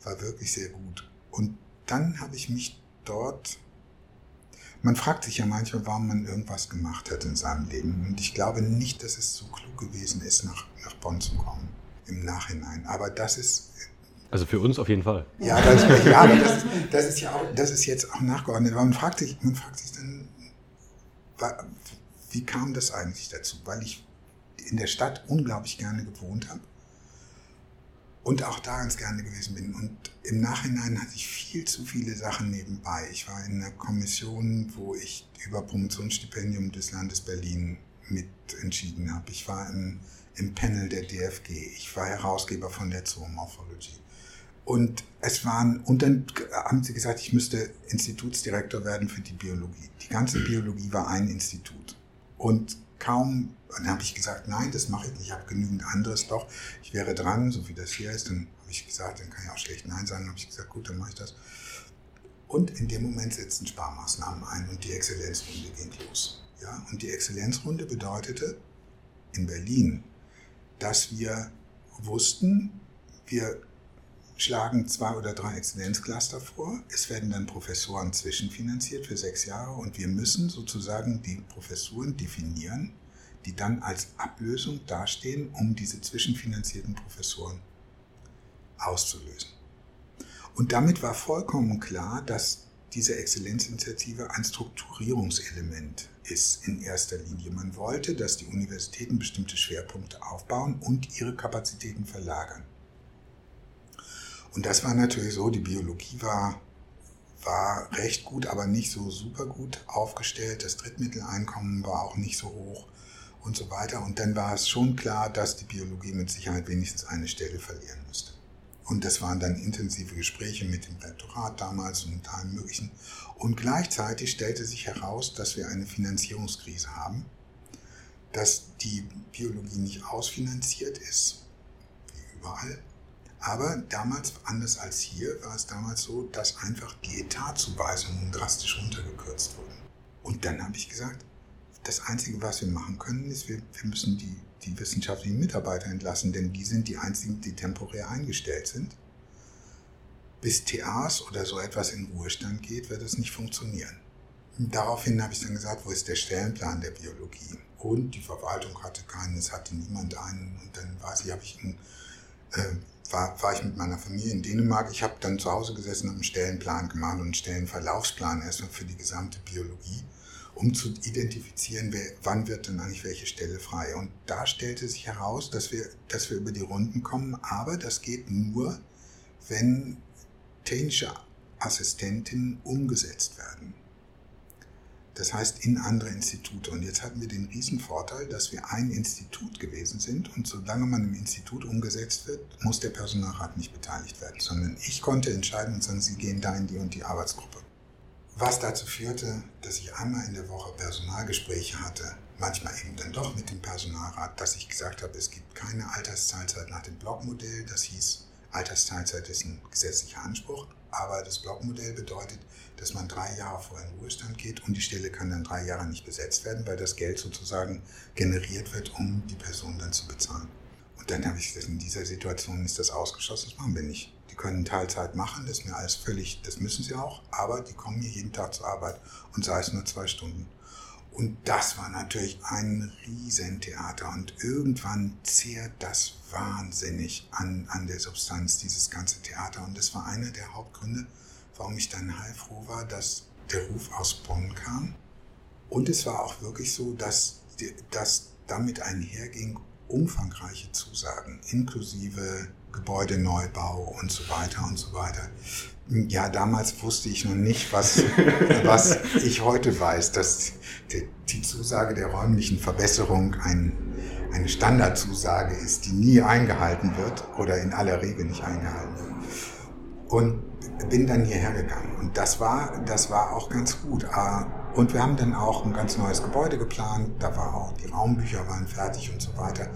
war wirklich sehr gut. Und dann habe ich mich dort man fragt sich ja manchmal, warum man irgendwas gemacht hat in seinem Leben. Und ich glaube nicht, dass es so klug gewesen ist, nach, nach Bonn zu kommen im Nachhinein. Aber das ist. Also für uns auf jeden Fall. Ja, das, ja aber das, das, ist ja auch, das ist jetzt auch nachgeordnet. Aber man fragt sich, man fragt sich dann, wie kam das eigentlich dazu? Weil ich in der Stadt unglaublich gerne gewohnt habe und auch da ganz gerne gewesen bin. Und im Nachhinein hatte ich viel zu viele Sachen nebenbei. Ich war in einer Kommission, wo ich über Promotionsstipendium des Landes Berlin mit entschieden habe. Ich war im, im Panel der DFG. Ich war Herausgeber von der Zoomorphology. Und es waren, und dann haben sie gesagt, ich müsste Institutsdirektor werden für die Biologie. Die ganze Biologie war ein Institut. Und kaum, dann habe ich gesagt, nein, das mache ich nicht, ich habe genügend anderes doch. Ich wäre dran, so wie das hier ist. Dann habe ich gesagt, dann kann ich auch schlecht Nein sagen. Dann habe ich gesagt, gut, dann mache ich das. Und in dem Moment setzten Sparmaßnahmen ein und die Exzellenzrunde ging los. Ja, und die Exzellenzrunde bedeutete in Berlin, dass wir wussten, wir schlagen zwei oder drei Exzellenzcluster vor. Es werden dann Professoren zwischenfinanziert für sechs Jahre und wir müssen sozusagen die Professuren definieren, die dann als Ablösung dastehen, um diese zwischenfinanzierten Professoren auszulösen. Und damit war vollkommen klar, dass diese Exzellenzinitiative ein Strukturierungselement ist in erster Linie. Man wollte, dass die Universitäten bestimmte Schwerpunkte aufbauen und ihre Kapazitäten verlagern. Und das war natürlich so, die Biologie war, war recht gut, aber nicht so super gut aufgestellt. Das Drittmitteleinkommen war auch nicht so hoch und so weiter. Und dann war es schon klar, dass die Biologie mit Sicherheit wenigstens eine Stelle verlieren müsste. Und das waren dann intensive Gespräche mit dem Rektorat damals und allem Möglichen. Und gleichzeitig stellte sich heraus, dass wir eine Finanzierungskrise haben, dass die Biologie nicht ausfinanziert ist, wie überall, aber damals, anders als hier, war es damals so, dass einfach die Etatzuweisungen drastisch runtergekürzt wurden. Und dann habe ich gesagt, das Einzige, was wir machen können, ist, wir, wir müssen die, die wissenschaftlichen Mitarbeiter entlassen, denn die sind die einzigen, die temporär eingestellt sind. Bis TAs oder so etwas in Ruhestand geht, wird das nicht funktionieren. Und daraufhin habe ich dann gesagt, wo ist der Stellenplan der Biologie? Und die Verwaltung hatte keinen, es hatte niemand einen. Und dann weiß ich, habe ich einen äh, war, war ich mit meiner Familie in Dänemark. Ich habe dann zu Hause gesessen und einen Stellenplan gemacht und einen Stellenverlaufsplan erstmal für die gesamte Biologie, um zu identifizieren, wer, wann wird denn eigentlich welche Stelle frei. Und da stellte sich heraus, dass wir, dass wir über die Runden kommen, aber das geht nur, wenn technische Assistentinnen umgesetzt werden. Das heißt in andere Institute. Und jetzt hatten wir den Vorteil, dass wir ein Institut gewesen sind und solange man im Institut umgesetzt wird, muss der Personalrat nicht beteiligt werden, sondern ich konnte entscheiden und sagen, Sie gehen da in die und die Arbeitsgruppe. Was dazu führte, dass ich einmal in der Woche Personalgespräche hatte, manchmal eben dann doch mit dem Personalrat, dass ich gesagt habe, es gibt keine Altersteilzeit nach dem Blockmodell. Das hieß, Altersteilzeit ist ein gesetzlicher Anspruch, aber das Blockmodell bedeutet, dass man drei Jahre vor in Ruhestand geht und die Stelle kann dann drei Jahre nicht besetzt werden, weil das Geld sozusagen generiert wird, um die Person dann zu bezahlen. Und dann habe ich gesagt, in dieser Situation ist das ausgeschlossen, das machen wir nicht. Können Teilzeit machen, das ist mir alles völlig, das müssen sie auch, aber die kommen hier jeden Tag zur Arbeit und sei es nur zwei Stunden. Und das war natürlich ein Riesentheater und irgendwann zehrt das wahnsinnig an, an der Substanz, dieses ganze Theater. Und das war einer der Hauptgründe, warum ich dann heilfroh war, dass der Ruf aus Bonn kam. Und es war auch wirklich so, dass, dass damit einherging umfangreiche Zusagen, inklusive Gebäudeneubau und so weiter und so weiter. Ja, damals wusste ich noch nicht, was, was ich heute weiß, dass die, die Zusage der räumlichen Verbesserung ein, eine Standardzusage ist, die nie eingehalten wird oder in aller Regel nicht eingehalten wird. Und bin dann hierher gegangen. Und das war, das war auch ganz gut. Ah, und wir haben dann auch ein ganz neues Gebäude geplant. Da war auch, die Raumbücher waren fertig und so weiter.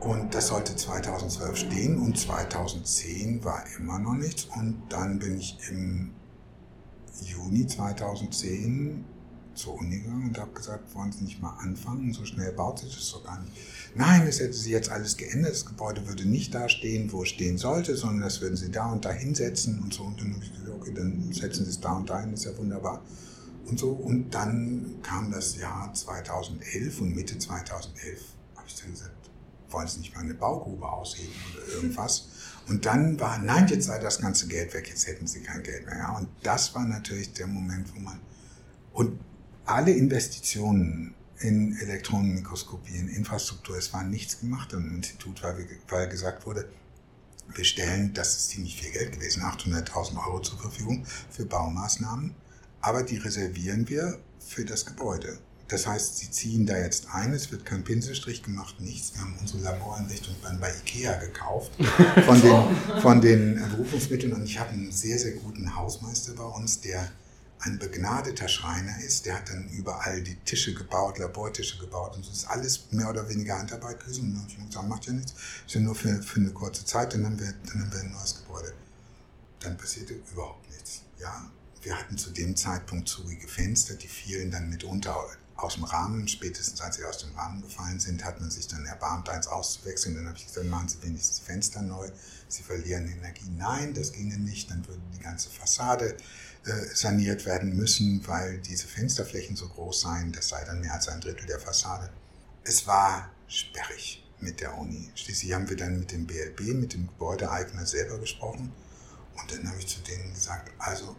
Und das sollte 2012 stehen und 2010 war immer noch nichts. Und dann bin ich im Juni 2010 zur Uni gegangen und habe gesagt, wollen Sie nicht mal anfangen? So schnell baut sich das doch gar nicht. Nein, es hätte sich jetzt alles geändert. Das Gebäude würde nicht da stehen, wo es stehen sollte, sondern das würden Sie da und da hinsetzen und so. Und dann habe ich gesagt, okay, dann setzen Sie es da und da hin, ist ja wunderbar. Und so. Und dann kam das Jahr 2011 und Mitte 2011 habe ich dann gesagt, wollen Sie nicht mal eine Baugrube ausheben oder irgendwas? Und dann war, nein, jetzt sei das ganze Geld weg, jetzt hätten Sie kein Geld mehr. Ja, und das war natürlich der Moment, wo man, und alle Investitionen in Elektronenmikroskopie, in Infrastruktur, es war nichts gemacht im Institut, weil, weil gesagt wurde, wir stellen, das ist ziemlich viel Geld gewesen, 800.000 Euro zur Verfügung für Baumaßnahmen, aber die reservieren wir für das Gebäude. Das heißt, sie ziehen da jetzt ein, es wird kein Pinselstrich gemacht, nichts. Wir haben unsere Laboreinrichtung dann bei Ikea gekauft von den, von den Berufungsmitteln und ich habe einen sehr, sehr guten Hausmeister bei uns, der ein begnadeter Schreiner ist. Der hat dann überall die Tische gebaut, Labortische gebaut und das ist alles mehr oder weniger Handarbeit gewesen. Und dann habe ich gesagt, macht ja nichts, ist ja nur für, für eine kurze Zeit, dann haben, wir, dann haben wir ein neues Gebäude. Dann passierte überhaupt nichts. Ja, wir hatten zu dem Zeitpunkt zugige Fenster, die fielen dann mitunter aus dem Rahmen, spätestens als sie aus dem Rahmen gefallen sind, hat man sich dann erbarmt, eins auszuwechseln. Dann habe ich gesagt, machen Sie wenigstens Fenster neu. Sie verlieren Energie. Nein, das ginge nicht. Dann würde die ganze Fassade äh, saniert werden müssen, weil diese Fensterflächen so groß seien. Das sei dann mehr als ein Drittel der Fassade. Es war sperrig mit der Uni. Schließlich haben wir dann mit dem BLB, mit dem Gebäudeeigner selber gesprochen. Und dann habe ich zu denen gesagt, also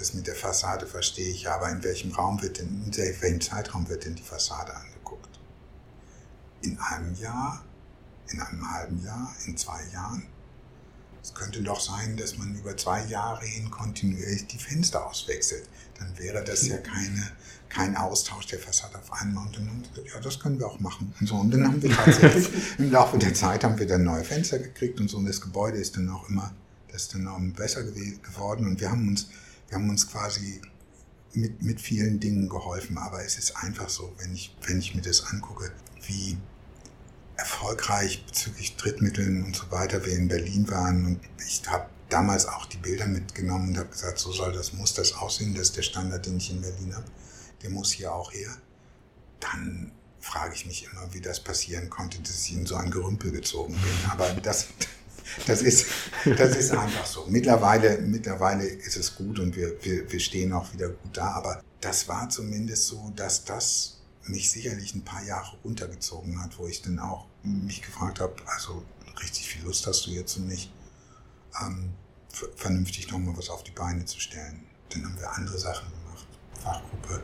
das mit der Fassade verstehe ich, aber in welchem Raum wird denn, in welchem Zeitraum wird denn die Fassade angeguckt? In einem Jahr, in einem halben Jahr, in zwei Jahren? Es könnte doch sein, dass man über zwei Jahre hin kontinuierlich die Fenster auswechselt. Dann wäre das ja keine, kein Austausch der Fassade auf einmal. Und dann haben wir gesagt, ja, das können wir auch machen. Und so. Und dann haben wir tatsächlich, im Laufe der Zeit haben wir dann neue Fenster gekriegt und so. Und das Gebäude ist dann auch immer, das ist dann auch besser geworden. Und wir haben uns wir haben uns quasi mit, mit vielen Dingen geholfen, aber es ist einfach so, wenn ich, wenn ich mir das angucke, wie erfolgreich bezüglich Drittmitteln und so weiter wir in Berlin waren und ich habe damals auch die Bilder mitgenommen und habe gesagt, so soll das, muss das aussehen, das ist der Standard, den ich in Berlin habe, der muss hier auch her. Dann frage ich mich immer, wie das passieren konnte, dass ich in so ein Gerümpel gezogen bin. Aber das, das ist, das ist einfach so. Mittlerweile, mittlerweile ist es gut und wir, wir, wir stehen auch wieder gut da. Aber das war zumindest so, dass das mich sicherlich ein paar Jahre runtergezogen hat, wo ich dann auch mich gefragt habe, also richtig viel Lust hast du jetzt und nicht, ähm, vernünftig nochmal was auf die Beine zu stellen. Dann haben wir andere Sachen gemacht. Fachgruppe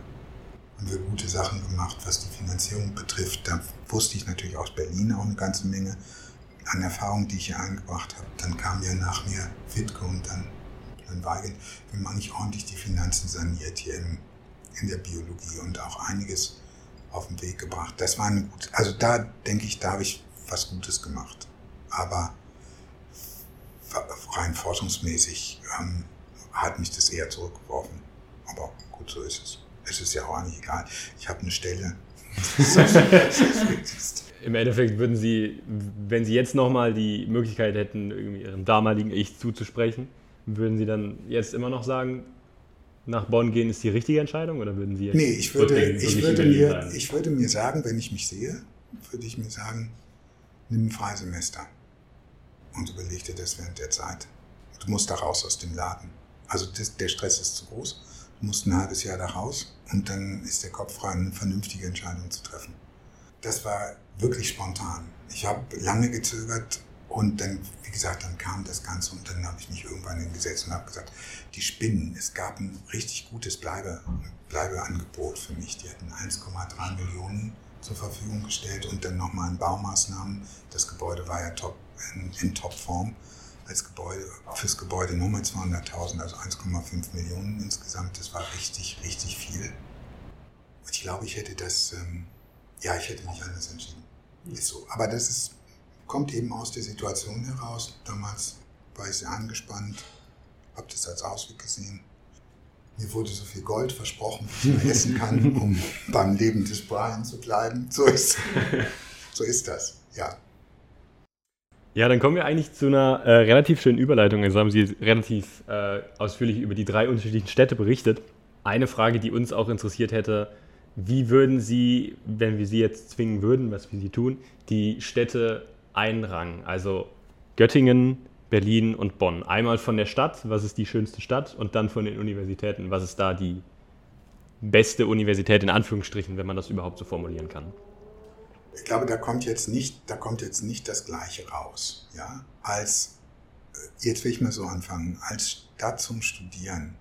haben wir gute Sachen gemacht, was die Finanzierung betrifft. Da wusste ich natürlich aus Berlin auch eine ganze Menge an Erfahrung, die ich hier eingebracht habe. Dann kam ja nach mir Fitke und dann, dann Weigel. Wir haben eigentlich ordentlich die Finanzen saniert hier im, in der Biologie und auch einiges auf den Weg gebracht. Das war eine gute, also da denke ich, da habe ich was Gutes gemacht. Aber rein forschungsmäßig ähm, hat mich das eher zurückgeworfen. Aber gut, so ist es. Es ist ja auch eigentlich egal. Ich habe eine Stelle. Im Endeffekt würden Sie, wenn Sie jetzt nochmal die Möglichkeit hätten, irgendwie Ihrem damaligen Ich zuzusprechen, würden Sie dann jetzt immer noch sagen, nach Bonn gehen ist die richtige Entscheidung oder würden Sie jetzt Nee, ich würde, ich würde, mir, ich würde mir sagen, wenn ich mich sehe, würde ich mir sagen, nimm ein Freisemester und überleg dir das während der Zeit. Du musst da raus aus dem Laden. Also das, der Stress ist zu groß. Du musst ein halbes Jahr da raus und dann ist der Kopf frei, eine vernünftige Entscheidung zu treffen. Das war wirklich spontan. Ich habe lange gezögert und dann, wie gesagt, dann kam das Ganze und dann habe ich mich irgendwann hingesetzt und habe gesagt, die Spinnen, es gab ein richtig gutes Bleibe, Bleibeangebot für mich. Die hatten 1,3 Millionen zur Verfügung gestellt und dann nochmal in Baumaßnahmen. Das Gebäude war ja top, in, in Topform. Als Gebäude, fürs Gebäude nochmal 200.000, also 1,5 Millionen insgesamt. Das war richtig, richtig viel. Und ich glaube, ich hätte das, ähm, ja, ich hätte nicht anders entschieden. Ist so. Aber das ist, kommt eben aus der Situation heraus. Damals war ich sehr angespannt, habe das als Ausweg gesehen. Mir wurde so viel Gold versprochen, wie ich essen kann, um beim Leben des Brian zu bleiben. So ist, so ist das, ja. Ja, dann kommen wir eigentlich zu einer äh, relativ schönen Überleitung. Also haben Sie relativ äh, ausführlich über die drei unterschiedlichen Städte berichtet. Eine Frage, die uns auch interessiert hätte, wie würden Sie, wenn wir Sie jetzt zwingen würden, was wir Sie tun, die Städte einrangen? Also Göttingen, Berlin und Bonn. Einmal von der Stadt, was ist die schönste Stadt, und dann von den Universitäten, was ist da die beste Universität in Anführungsstrichen, wenn man das überhaupt so formulieren kann. Ich glaube, da kommt jetzt nicht, da kommt jetzt nicht das Gleiche raus. Ja? Als, äh, jetzt will ich mal so anfangen, als Stadt zum Studieren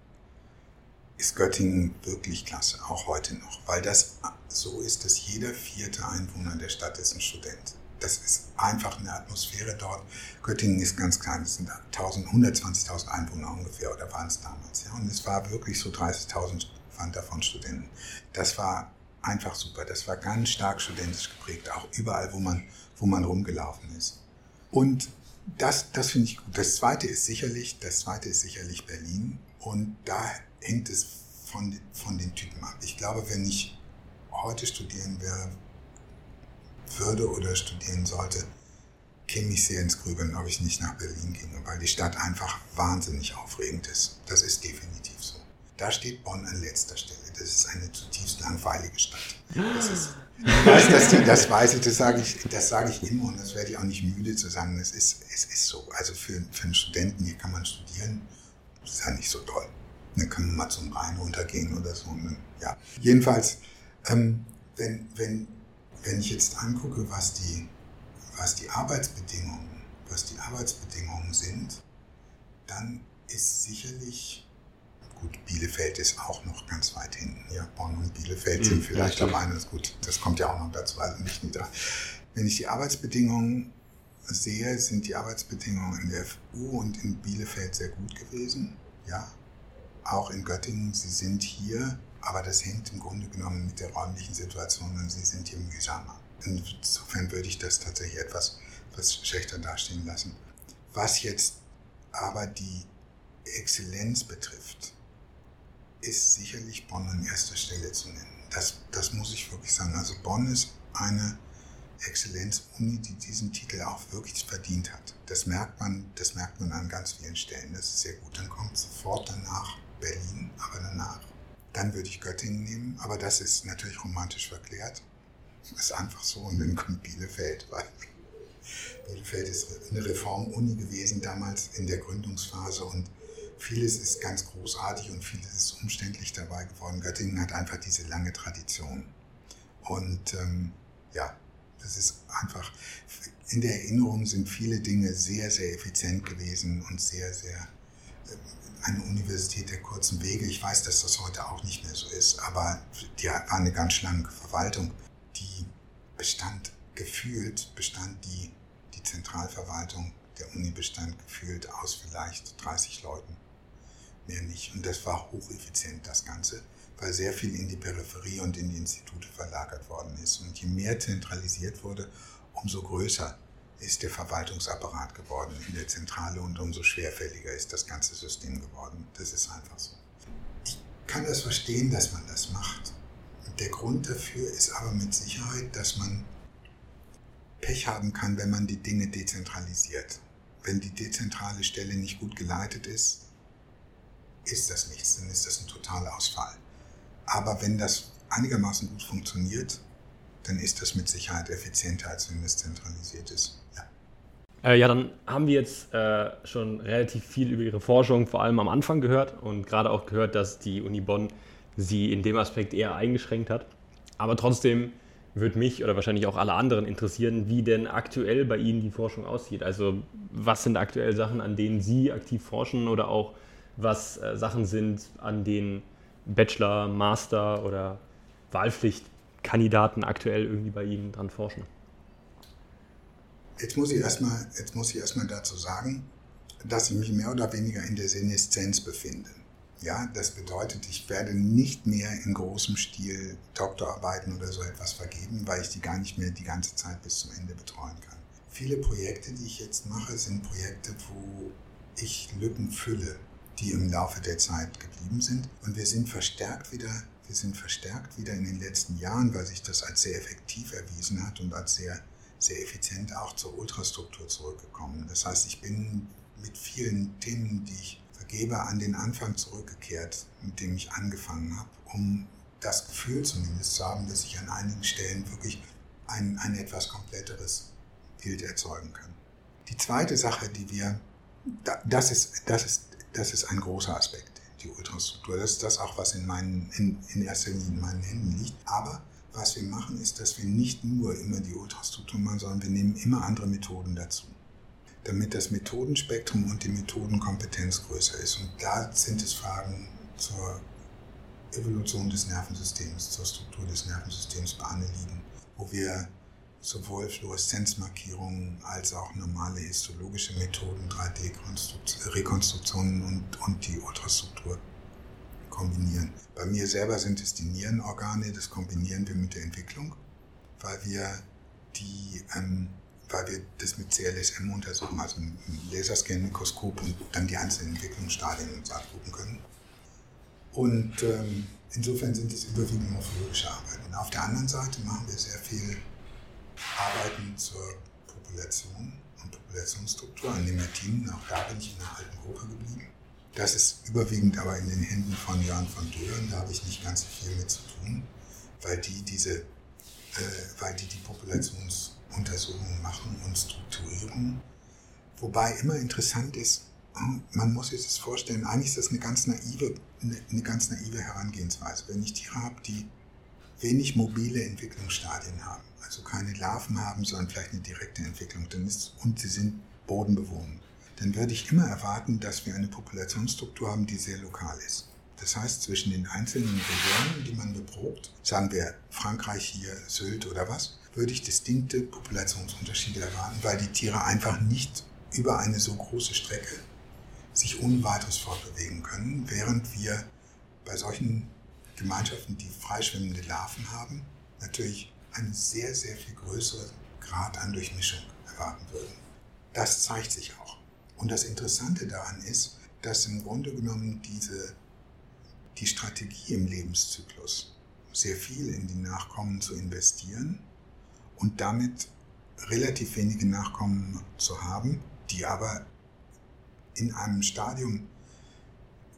ist Göttingen wirklich klasse, auch heute noch, weil das so ist, dass jeder vierte Einwohner der Stadt ist ein Student. das ist einfach eine Atmosphäre dort. Göttingen ist ganz klein, es sind 120.000 Einwohner ungefähr, oder waren es damals. Ja? Und es war wirklich so 30.000 waren davon Studenten. Das war einfach super. Das war ganz stark studentisch geprägt, auch überall, wo man, wo man rumgelaufen ist. Und das, das finde ich gut. Das zweite ist sicherlich, das zweite ist sicherlich Berlin. Und da hängt es von, von den Typen ab. Ich glaube, wenn ich heute studieren wäre, würde oder studieren sollte, käme ich sehr ins Grübeln, ob ich nicht nach Berlin ginge, weil die Stadt einfach wahnsinnig aufregend ist. Das ist definitiv so. Da steht Bonn an letzter Stelle. Das ist eine zutiefst langweilige Stadt. Das ist, dass die, das weiß ich, das sage ich, das sage ich immer und das werde ich auch nicht müde zu sagen. Es ist, es ist so. Also für, für einen Studenten hier kann man studieren, das ist ja nicht so toll. Dann kann man mal zum Rhein runtergehen oder so. Und, ja. Jedenfalls, ähm, wenn, wenn wenn ich jetzt angucke, was die, was die Arbeitsbedingungen, was die Arbeitsbedingungen sind, dann ist sicherlich, gut, Bielefeld ist auch noch ganz weit hinten. Ja, Bonn und Bielefeld mhm, sind vielleicht am ist gut, das kommt ja auch noch dazu, also nicht wieder. Wenn ich die Arbeitsbedingungen sehe, sind die Arbeitsbedingungen in der FU und in Bielefeld sehr gut gewesen. Ja, auch in Göttingen, sie sind hier aber das hängt im Grunde genommen mit der räumlichen Situation und sie sind hier mühsamer. Insofern würde ich das tatsächlich etwas, etwas schlechter dastehen lassen. Was jetzt aber die Exzellenz betrifft, ist sicherlich Bonn an erster Stelle zu nennen. Das, das muss ich wirklich sagen. Also Bonn ist eine Exzellenzuni, die diesen Titel auch wirklich verdient hat. Das merkt man, das merkt man an ganz vielen Stellen. Das ist sehr gut. Dann kommt sofort danach Berlin, aber danach dann würde ich Göttingen nehmen, aber das ist natürlich romantisch verklärt. Ist einfach so. Und dann kommt Bielefeld, weil Bielefeld ist eine Reformuni gewesen damals in der Gründungsphase und vieles ist ganz großartig und vieles ist umständlich dabei geworden. Göttingen hat einfach diese lange Tradition. Und ähm, ja, das ist einfach, in der Erinnerung sind viele Dinge sehr, sehr effizient gewesen und sehr, sehr eine Universität der kurzen Wege. Ich weiß, dass das heute auch nicht mehr so ist, aber die war eine ganz schlanke Verwaltung. Die bestand gefühlt, bestand die, die Zentralverwaltung der Uni bestand gefühlt aus vielleicht 30 Leuten. Mehr nicht. Und das war hocheffizient, das Ganze, weil sehr viel in die Peripherie und in die Institute verlagert worden ist. Und je mehr zentralisiert wurde, umso größer ist der Verwaltungsapparat geworden in der Zentrale und umso schwerfälliger ist das ganze System geworden. Das ist einfach so. Ich kann das verstehen, dass man das macht. Der Grund dafür ist aber mit Sicherheit, dass man Pech haben kann, wenn man die Dinge dezentralisiert. Wenn die dezentrale Stelle nicht gut geleitet ist, ist das nichts, dann ist das ein totaler Ausfall. Aber wenn das einigermaßen gut funktioniert, dann ist das mit Sicherheit effizienter, als wenn es zentralisiert ist. Äh, ja, dann haben wir jetzt äh, schon relativ viel über Ihre Forschung vor allem am Anfang gehört und gerade auch gehört, dass die Uni Bonn Sie in dem Aspekt eher eingeschränkt hat. Aber trotzdem würde mich oder wahrscheinlich auch alle anderen interessieren, wie denn aktuell bei Ihnen die Forschung aussieht. Also was sind aktuell Sachen, an denen Sie aktiv forschen oder auch was äh, Sachen sind, an denen Bachelor, Master oder Wahlpflichtkandidaten aktuell irgendwie bei Ihnen dran forschen? Jetzt muss ich erstmal, jetzt dazu sagen, dass ich mich mehr oder weniger in der Seneszenz befinde. Ja, das bedeutet, ich werde nicht mehr in großem Stil Doktorarbeiten oder so etwas vergeben, weil ich die gar nicht mehr die ganze Zeit bis zum Ende betreuen kann. Viele Projekte, die ich jetzt mache, sind Projekte, wo ich Lücken fülle, die im Laufe der Zeit geblieben sind. Und wir sind verstärkt wieder, wir sind verstärkt wieder in den letzten Jahren, weil sich das als sehr effektiv erwiesen hat und als sehr sehr effizient auch zur Ultrastruktur zurückgekommen. Das heißt, ich bin mit vielen Themen, die ich vergebe, an den Anfang zurückgekehrt, mit dem ich angefangen habe, um das Gefühl zumindest zu haben, dass ich an einigen Stellen wirklich ein, ein etwas kompletteres Bild erzeugen kann. Die zweite Sache, die wir, das ist, das ist, das ist ein großer Aspekt, die Ultrastruktur. Das ist das auch, was in, meinen, in, in erster Linie in meinen Händen liegt. Aber was wir machen, ist, dass wir nicht nur immer die Ultrastruktur machen, sondern wir nehmen immer andere Methoden dazu, damit das Methodenspektrum und die Methodenkompetenz größer ist. Und da sind es Fragen zur Evolution des Nervensystems, zur Struktur des Nervensystems bei Annelieden, wo wir sowohl Fluoreszenzmarkierungen als auch normale histologische Methoden, 3D-Rekonstruktionen und, und die Ultrastruktur kombinieren. Bei mir selber sind es die Nierenorgane, das kombinieren wir mit der Entwicklung, weil wir die ähm, weil wir das mit CLSM untersuchen, also ein Laserscan-Mikroskop und dann die einzelnen Entwicklungsstadien uns angucken können. Und ähm, insofern sind es überwiegend morphologische Arbeiten. Auf der anderen Seite machen wir sehr viel Arbeiten zur Population und Populationsstruktur an den Martinen. Auch da bin ich in der alten Gruppe geblieben. Das ist überwiegend aber in den Händen von Jörn von Dören. Da habe ich nicht ganz so viel mit zu tun, weil die diese, äh, weil die die Populationsuntersuchungen machen und strukturieren. Wobei immer interessant ist, man muss sich das vorstellen, eigentlich ist das eine ganz naive, eine, eine ganz naive Herangehensweise. Wenn ich Tiere habe, die wenig mobile Entwicklungsstadien haben, also keine Larven haben, sondern vielleicht eine direkte Entwicklung, dann ist, und sie sind bodenbewohnend, dann würde ich immer erwarten, dass wir eine Populationsstruktur haben, die sehr lokal ist. Das heißt, zwischen den einzelnen Regionen, die man beprobt, sagen wir Frankreich hier, Sylt oder was, würde ich distinkte Populationsunterschiede erwarten, weil die Tiere einfach nicht über eine so große Strecke sich ohne weiteres fortbewegen können, während wir bei solchen Gemeinschaften, die freischwimmende Larven haben, natürlich einen sehr, sehr viel größeren Grad an Durchmischung erwarten würden. Das zeigt sich auch. Und das Interessante daran ist, dass im Grunde genommen diese, die Strategie im Lebenszyklus, sehr viel in die Nachkommen zu investieren und damit relativ wenige Nachkommen zu haben, die aber in einem Stadium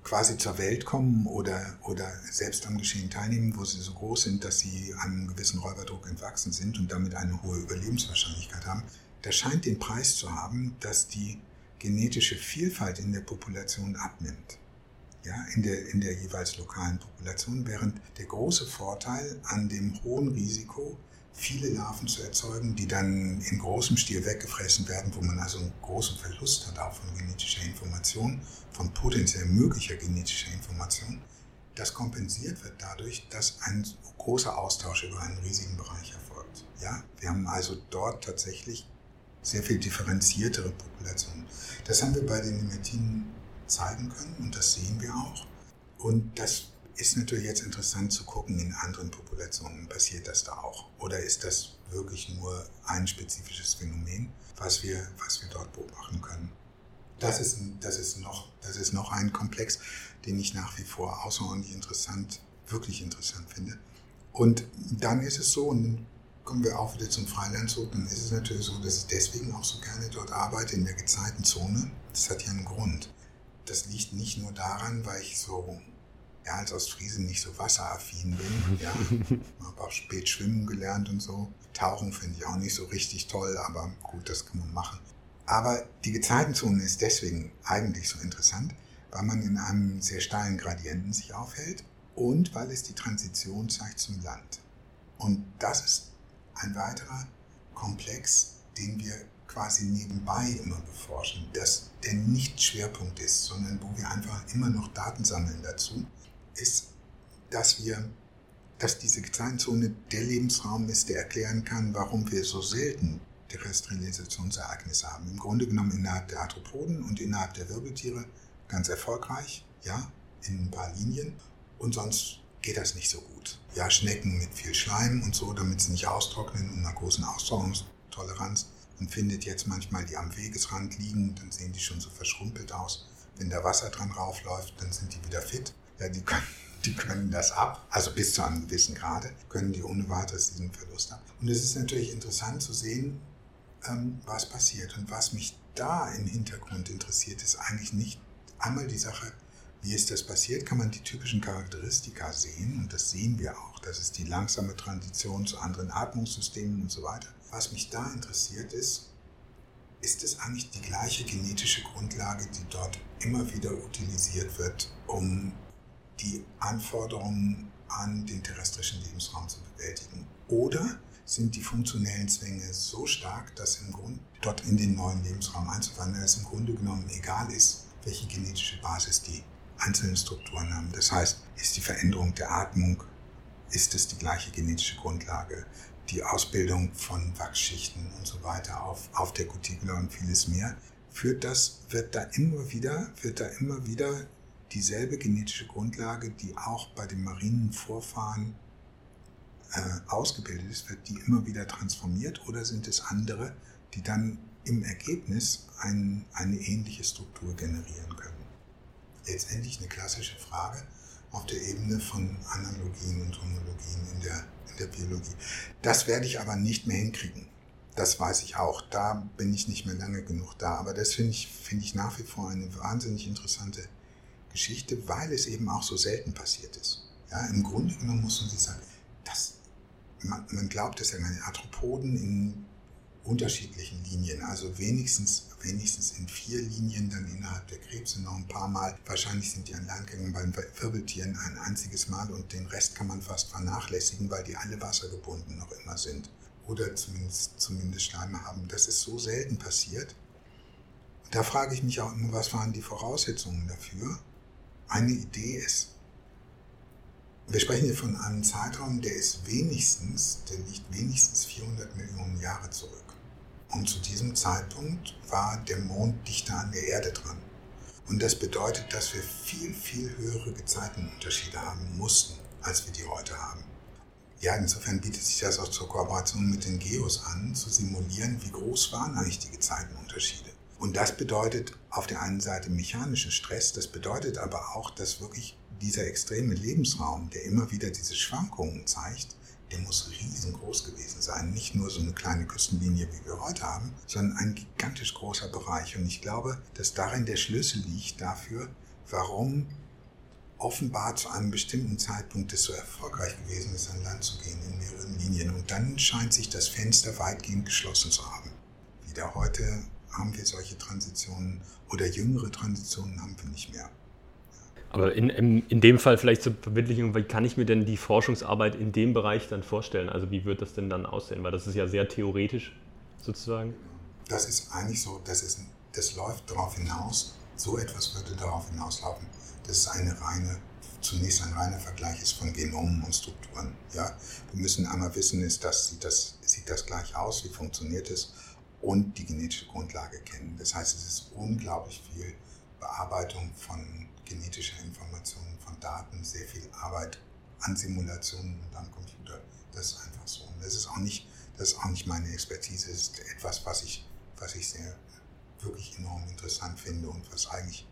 quasi zur Welt kommen oder, oder selbst am Geschehen teilnehmen, wo sie so groß sind, dass sie einem gewissen Räuberdruck entwachsen sind und damit eine hohe Überlebenswahrscheinlichkeit haben, das scheint den Preis zu haben, dass die genetische Vielfalt in der Population abnimmt. Ja, in, der, in der jeweils lokalen Population, während der große Vorteil an dem hohen Risiko viele Larven zu erzeugen, die dann in großem Stil weggefressen werden, wo man also einen großen Verlust hat auch von genetischer Information, von potenziell möglicher genetischer Information. Das kompensiert wird dadurch, dass ein großer Austausch über einen riesigen Bereich erfolgt. Ja, wir haben also dort tatsächlich sehr viel differenziertere Populationen. Das haben wir bei den Nematinen zeigen können und das sehen wir auch. Und das ist natürlich jetzt interessant zu gucken, in anderen Populationen passiert das da auch. Oder ist das wirklich nur ein spezifisches Phänomen, was wir, was wir dort beobachten können? Das ist, das, ist noch, das ist noch ein Komplex, den ich nach wie vor außerordentlich interessant, wirklich interessant finde. Und dann ist es so, und kommen wir auch wieder zum Freiland zurück, dann ist es natürlich so, dass ich deswegen auch so gerne dort arbeite, in der Gezeitenzone. Das hat ja einen Grund. Das liegt nicht nur daran, weil ich so ja, als Ostfriesen nicht so wasseraffin bin. Ja, habe auch spät schwimmen gelernt und so. Tauchen finde ich auch nicht so richtig toll, aber gut, das kann man machen. Aber die Gezeitenzone ist deswegen eigentlich so interessant, weil man in einem sehr steilen Gradienten sich aufhält und weil es die Transition zeigt zum Land. Und das ist ein weiterer Komplex, den wir quasi nebenbei immer beforschen, dass der nicht Schwerpunkt ist, sondern wo wir einfach immer noch Daten sammeln dazu ist, dass wir, dass diese Kleinzone der Lebensraum ist, der erklären kann, warum wir so selten Terrestrialisationsereignisse haben. Im Grunde genommen innerhalb der Arthropoden und innerhalb der Wirbeltiere ganz erfolgreich, ja, in ein paar Linien. Und sonst geht das nicht so gut. Ja, Schnecken mit viel Schleim und so, damit sie nicht austrocknen und einer großen Austrocknungstoleranz. Man findet jetzt manchmal die am Wegesrand liegen, dann sehen die schon so verschrumpelt aus. Wenn da Wasser dran raufläuft, dann sind die wieder fit. Ja, die können, die können das ab, also bis zu einem gewissen Grade, können die ohne weiteres diesen Verlust ab. Und es ist natürlich interessant zu sehen, ähm, was passiert. Und was mich da im Hintergrund interessiert, ist eigentlich nicht einmal die Sache, wie ist das passiert, kann man die typischen Charakteristika sehen. Und das sehen wir auch. Das ist die langsame Transition zu anderen Atmungssystemen und so weiter. Was mich da interessiert ist, ist es eigentlich die gleiche genetische Grundlage, die dort immer wieder utilisiert wird, um die Anforderungen an den terrestrischen Lebensraum zu bewältigen? Oder sind die funktionellen Zwänge so stark, dass im Grunde dort in den neuen Lebensraum einzuwandern, es im Grunde genommen egal ist, welche genetische Basis die einzelnen Strukturen haben. Das heißt, ist die Veränderung der Atmung, ist es die gleiche genetische Grundlage? die Ausbildung von Wachsschichten und so weiter auf, auf der Cuticula und vieles mehr, führt das, wird da immer wieder, wird da immer wieder dieselbe genetische Grundlage, die auch bei den marinen Vorfahren äh, ausgebildet ist, wird die immer wieder transformiert oder sind es andere, die dann im Ergebnis ein, eine ähnliche Struktur generieren können? Letztendlich eine klassische Frage auf der Ebene von Analogien und Homologien in der, in der Biologie. Das werde ich aber nicht mehr hinkriegen. Das weiß ich auch. Da bin ich nicht mehr lange genug da. Aber das finde ich, finde ich nach wie vor eine wahnsinnig interessante Geschichte, weil es eben auch so selten passiert ist. Ja, Im Grunde genommen muss man sich sagen, das, man, man glaubt, dass ja meine Arthropoden in unterschiedlichen Linien, also wenigstens, wenigstens in vier Linien dann innerhalb der Krebse noch ein paar Mal. Wahrscheinlich sind die an Landgängen beim Wirbeltieren ein einziges Mal und den Rest kann man fast vernachlässigen, weil die alle wassergebunden noch immer sind. Oder zumindest, zumindest Schleime haben. Das ist so selten passiert. Da frage ich mich auch immer, was waren die Voraussetzungen dafür? Eine Idee ist, wir sprechen hier von einem Zeitraum, der ist wenigstens, der liegt wenigstens 400 Millionen Jahre zurück. Und zu diesem Zeitpunkt war der Mond dichter an der Erde dran. Und das bedeutet, dass wir viel, viel höhere Gezeitenunterschiede haben mussten, als wir die heute haben. Ja, insofern bietet sich das auch zur Kooperation mit den Geos an, zu simulieren, wie groß waren eigentlich die Gezeitenunterschiede. Und das bedeutet auf der einen Seite mechanischen Stress, das bedeutet aber auch, dass wirklich dieser extreme Lebensraum, der immer wieder diese Schwankungen zeigt, der muss riesengroß gewesen sein. Nicht nur so eine kleine Küstenlinie, wie wir heute haben, sondern ein gigantisch großer Bereich. Und ich glaube, dass darin der Schlüssel liegt dafür, warum offenbar zu einem bestimmten Zeitpunkt es so erfolgreich gewesen ist, an Land zu gehen in mehreren Linien. Und dann scheint sich das Fenster weitgehend geschlossen zu haben. Wieder heute haben wir solche Transitionen oder jüngere Transitionen haben wir nicht mehr. Aber in, in, in dem Fall vielleicht zur Verbindlichung, wie kann ich mir denn die Forschungsarbeit in dem Bereich dann vorstellen? Also wie wird das denn dann aussehen? Weil das ist ja sehr theoretisch sozusagen. Das ist eigentlich so, das, ist, das läuft darauf hinaus, so etwas würde darauf hinauslaufen, dass es eine reine, zunächst ein reiner Vergleich ist von Genomen und Strukturen. Ja? Wir müssen einmal wissen, ist das, sieht, das, sieht das gleich aus, wie funktioniert es und die genetische Grundlage kennen. Das heißt, es ist unglaublich viel Bearbeitung von genetischer Informationen, von Daten, sehr viel Arbeit an Simulationen und am Computer. Das ist einfach so. Und das ist auch nicht, das ist auch nicht meine Expertise. Das ist etwas, was ich, was ich sehr wirklich enorm interessant finde und was eigentlich,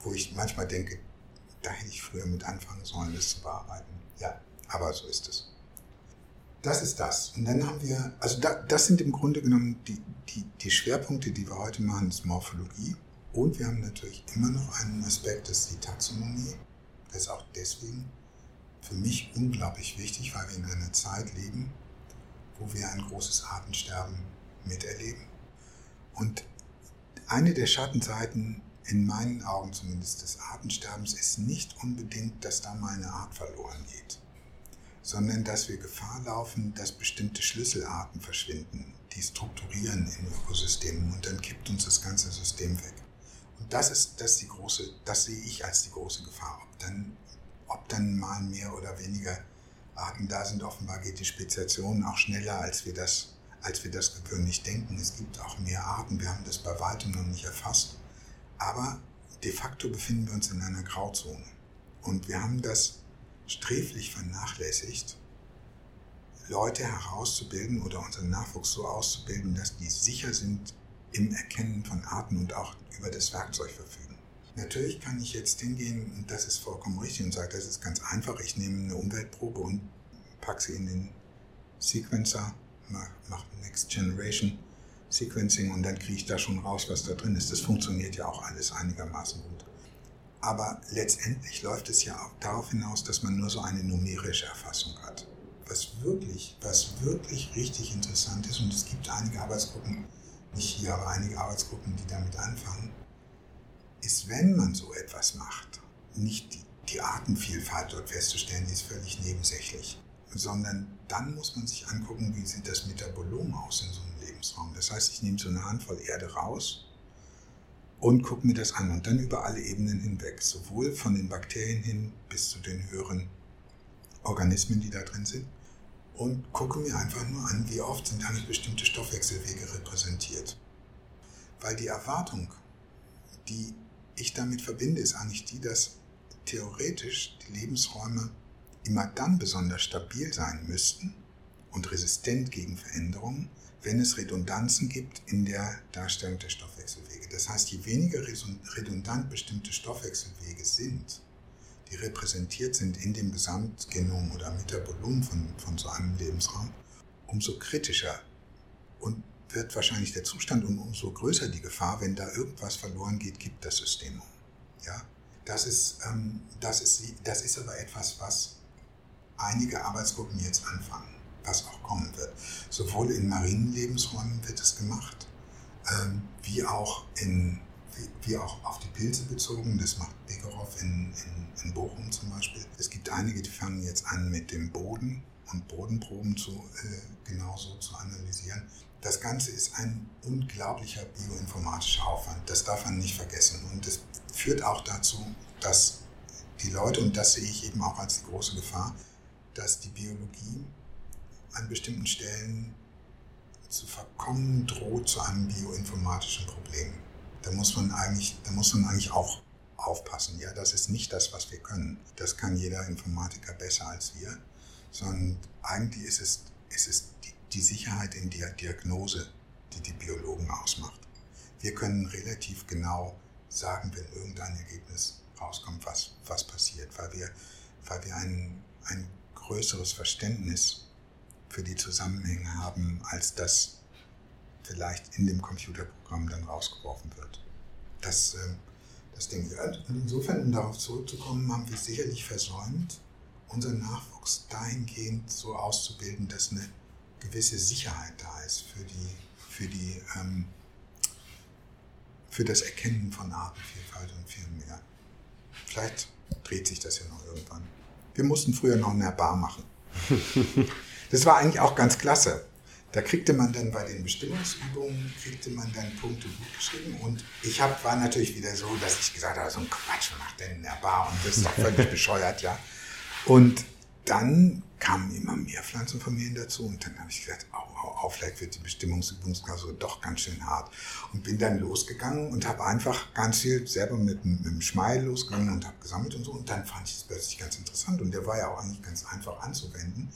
wo ich manchmal denke, da hätte ich früher mit anfangen sollen, das zu bearbeiten. Ja, aber so ist es. Das ist das. Und dann haben wir, also da, das sind im Grunde genommen die, die, die Schwerpunkte, die wir heute machen, ist Morphologie. Und wir haben natürlich immer noch einen Aspekt, das ist die Taxonomie. Das ist auch deswegen für mich unglaublich wichtig, weil wir in einer Zeit leben, wo wir ein großes Artensterben miterleben. Und eine der Schattenseiten, in meinen Augen zumindest, des Artensterbens ist nicht unbedingt, dass da mal eine Art verloren geht, sondern dass wir Gefahr laufen, dass bestimmte Schlüsselarten verschwinden, die strukturieren in Ökosystemen und dann kippt uns das ganze System weg. Und das ist, das ist die große, das sehe ich als die große Gefahr. Ob dann, ob dann mal mehr oder weniger Arten da sind, offenbar geht die Speziation auch schneller, als wir das, als wir das gewöhnlich denken. Es gibt auch mehr Arten, wir haben das bei weitem noch nicht erfasst. Aber de facto befinden wir uns in einer Grauzone. Und wir haben das sträflich vernachlässigt, Leute herauszubilden oder unseren Nachwuchs so auszubilden, dass die sicher sind im Erkennen von Arten und auch über das Werkzeug verfügen. Natürlich kann ich jetzt hingehen, und das ist vollkommen richtig, und sage, das ist ganz einfach. Ich nehme eine Umweltprobe und packe sie in den Sequencer, mache Next Generation Sequencing und dann kriege ich da schon raus, was da drin ist. Das funktioniert ja auch alles einigermaßen gut. Aber letztendlich läuft es ja auch darauf hinaus, dass man nur so eine numerische Erfassung hat. Was wirklich, was wirklich richtig interessant ist, und es gibt einige Arbeitsgruppen, nicht hier, aber einige Arbeitsgruppen, die damit anfangen, ist, wenn man so etwas macht, nicht die, die Artenvielfalt dort festzustellen, die ist völlig nebensächlich, sondern dann muss man sich angucken, wie sieht das Metabolom aus in so einem Lebensraum. Das heißt, ich nehme so eine Handvoll Erde raus und gucke mir das an und dann über alle Ebenen hinweg, sowohl von den Bakterien hin bis zu den höheren Organismen, die da drin sind und gucke mir einfach nur an, wie oft sind eigentlich bestimmte Stoffwechselwege repräsentiert. Weil die Erwartung, die ich damit verbinde, ist eigentlich die, dass theoretisch die Lebensräume immer dann besonders stabil sein müssten und resistent gegen Veränderungen, wenn es Redundanzen gibt in der Darstellung der Stoffwechselwege. Das heißt, je weniger redundant bestimmte Stoffwechselwege sind, die repräsentiert sind in dem Gesamtgenom oder Metabolom von, von so einem Lebensraum, umso kritischer und wird wahrscheinlich der Zustand und umso größer die Gefahr, wenn da irgendwas verloren geht, gibt das System um. Ja? Das, ist, ähm, das, ist, das ist aber etwas, was einige Arbeitsgruppen jetzt anfangen, was auch kommen wird. Sowohl in marinen Lebensräumen wird es gemacht, ähm, wie auch in wie, wie, auch auf die Pilze bezogen. Das macht Begerow in, in, in, Bochum zum Beispiel. Es gibt einige, die fangen jetzt an mit dem Boden und Bodenproben zu, äh, genauso zu analysieren. Das Ganze ist ein unglaublicher bioinformatischer Aufwand. Das darf man nicht vergessen. Und es führt auch dazu, dass die Leute, und das sehe ich eben auch als die große Gefahr, dass die Biologie an bestimmten Stellen zu verkommen droht zu einem bioinformatischen Problem. Da muss man eigentlich, da muss man eigentlich auch aufpassen. Ja, das ist nicht das, was wir können. Das kann jeder Informatiker besser als wir, sondern eigentlich ist es, ist die, die Sicherheit in der Diagnose, die die Biologen ausmacht. Wir können relativ genau sagen, wenn irgendein Ergebnis rauskommt, was, was passiert, weil wir, weil wir ein, ein größeres Verständnis für die Zusammenhänge haben, als das vielleicht in dem Computerprogramm dann rausgeworfen wird. Das, ähm, das Ding. Und insofern, um darauf zurückzukommen, haben wir sicherlich versäumt, unseren Nachwuchs dahingehend so auszubilden, dass eine gewisse Sicherheit da ist für die, für die ähm, für das Erkennen von Artenvielfalt und viel mehr. Vielleicht dreht sich das ja noch irgendwann. Wir mussten früher noch eine Bar machen. Das war eigentlich auch ganz klasse. Da kriegte man dann bei den Bestimmungsübungen, kriegte man dann Punkte gut geschrieben. Und ich hab, war natürlich wieder so, dass ich gesagt habe, so ein Quatsch, macht denn in der Bar? Und das ist doch völlig bescheuert, ja. Und dann kamen immer mehr Pflanzenfamilien dazu und dann habe ich gesagt, au, au, au, vielleicht wird die Bestimmungsübungsklausur doch ganz schön hart. Und bin dann losgegangen und habe einfach ganz viel selber mit, mit dem Schmeil losgegangen und habe gesammelt und so. Und dann fand ich es plötzlich ganz interessant und der war ja auch eigentlich ganz einfach anzuwenden.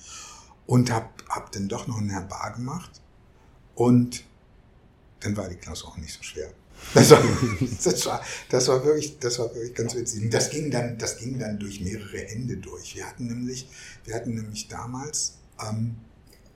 Und habe hab dann doch noch ein Herbar gemacht und dann war die Klausur auch nicht so schwer. Das war, das war, das war, wirklich, das war wirklich ganz witzig. Das ging dann, das ging dann durch mehrere Hände durch. Wir hatten nämlich, wir hatten nämlich damals, ähm,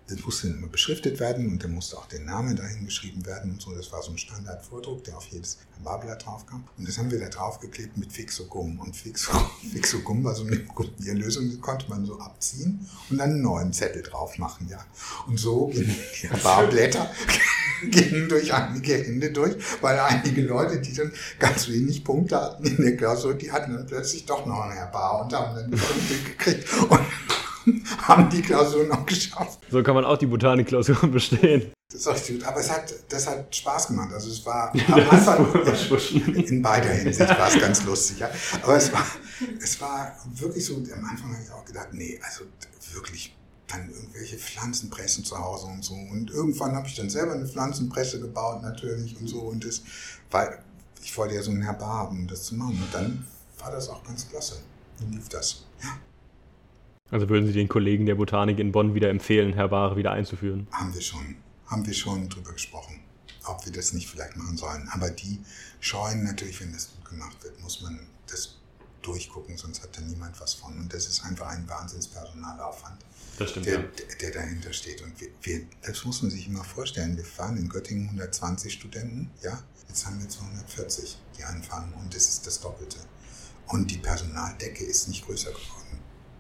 das musste immer beschriftet werden und dann musste auch der Name dahin geschrieben werden und so. Das war so ein Standardvordruck, der auf jedes Barblatt drauf kam. Und das haben wir da draufgeklebt mit Fixogum. Und Fixo, Fixogum war so eine Lösung, die konnte man so abziehen und dann einen neuen Zettel drauf machen, ja. Und so gingen die Barblätter gingen durch einige Hände durch, weil einige Leute, die dann ganz wenig Punkte hatten in der Klausur, die hatten dann plötzlich doch noch ein Bar und haben dann Punkte gekriegt. Und haben die Klausur noch geschafft. So kann man auch die Botanikklausur bestehen. Das ist auch gut, aber es hat, das hat Spaß gemacht. Also es war am Anfang, in beider Hinsicht war es ganz lustig, ja. Aber es war, es war wirklich so, am Anfang habe ich auch gedacht, nee, also wirklich dann irgendwelche Pflanzenpressen zu Hause und so. Und irgendwann habe ich dann selber eine Pflanzenpresse gebaut natürlich und so. Und das, weil ich wollte ja so ein Herbar haben, um das zu machen. Und dann war das auch ganz klasse. Dann lief das. Ja. Also würden Sie den Kollegen der Botanik in Bonn wieder empfehlen, Herbare wieder einzuführen? Haben wir schon. Haben wir schon drüber gesprochen, ob wir das nicht vielleicht machen sollen. Aber die scheuen natürlich, wenn das gut gemacht wird, muss man das durchgucken, sonst hat da niemand was von. Und das ist einfach ein Wahnsinnspersonalaufwand, das stimmt, der, ja. der dahinter steht. Und wir, wir, das muss man sich immer vorstellen. Wir fahren in Göttingen 120 Studenten, ja, jetzt haben wir 240, die anfangen und das ist das Doppelte. Und die Personaldecke ist nicht größer geworden.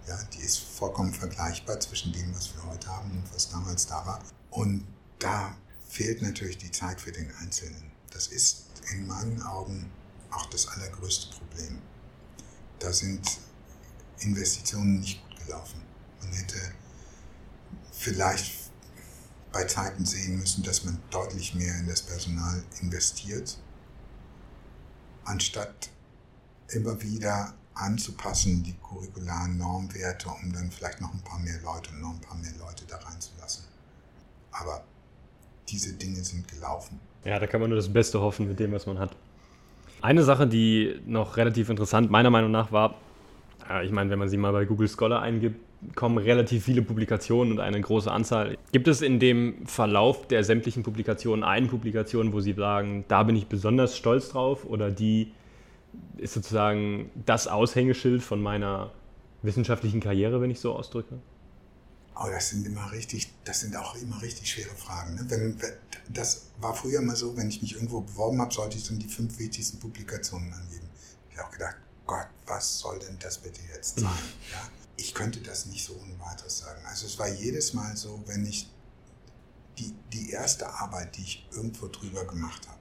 Ja, die ist vollkommen vergleichbar zwischen dem, was wir heute haben und was damals da war. Und da fehlt natürlich die Zeit für den Einzelnen. Das ist in meinen Augen auch das allergrößte Problem. Da sind Investitionen nicht gut gelaufen. Man hätte vielleicht bei Zeiten sehen müssen, dass man deutlich mehr in das Personal investiert, anstatt immer wieder anzupassen, die curricularen Normwerte, um dann vielleicht noch ein paar mehr Leute und noch ein paar mehr Leute da reinzulassen. Aber diese Dinge sind gelaufen. Ja, da kann man nur das Beste hoffen mit dem, was man hat. Eine Sache, die noch relativ interessant meiner Meinung nach war, ich meine, wenn man sie mal bei Google Scholar eingibt, kommen relativ viele Publikationen und eine große Anzahl. Gibt es in dem Verlauf der sämtlichen Publikationen eine Publikation, wo Sie sagen, da bin ich besonders stolz drauf oder die ist sozusagen das Aushängeschild von meiner wissenschaftlichen Karriere, wenn ich so ausdrücke? Oh, das sind immer richtig, das sind auch immer richtig schwere Fragen. Ne? Wenn, das war früher mal so, wenn ich mich irgendwo beworben habe, sollte ich dann die fünf wichtigsten Publikationen angeben. Ich habe auch gedacht, Gott, was soll denn das bitte jetzt sein? Ja? Ich könnte das nicht so ohne weiteres sagen. Also es war jedes Mal so, wenn ich die, die erste Arbeit, die ich irgendwo drüber gemacht habe,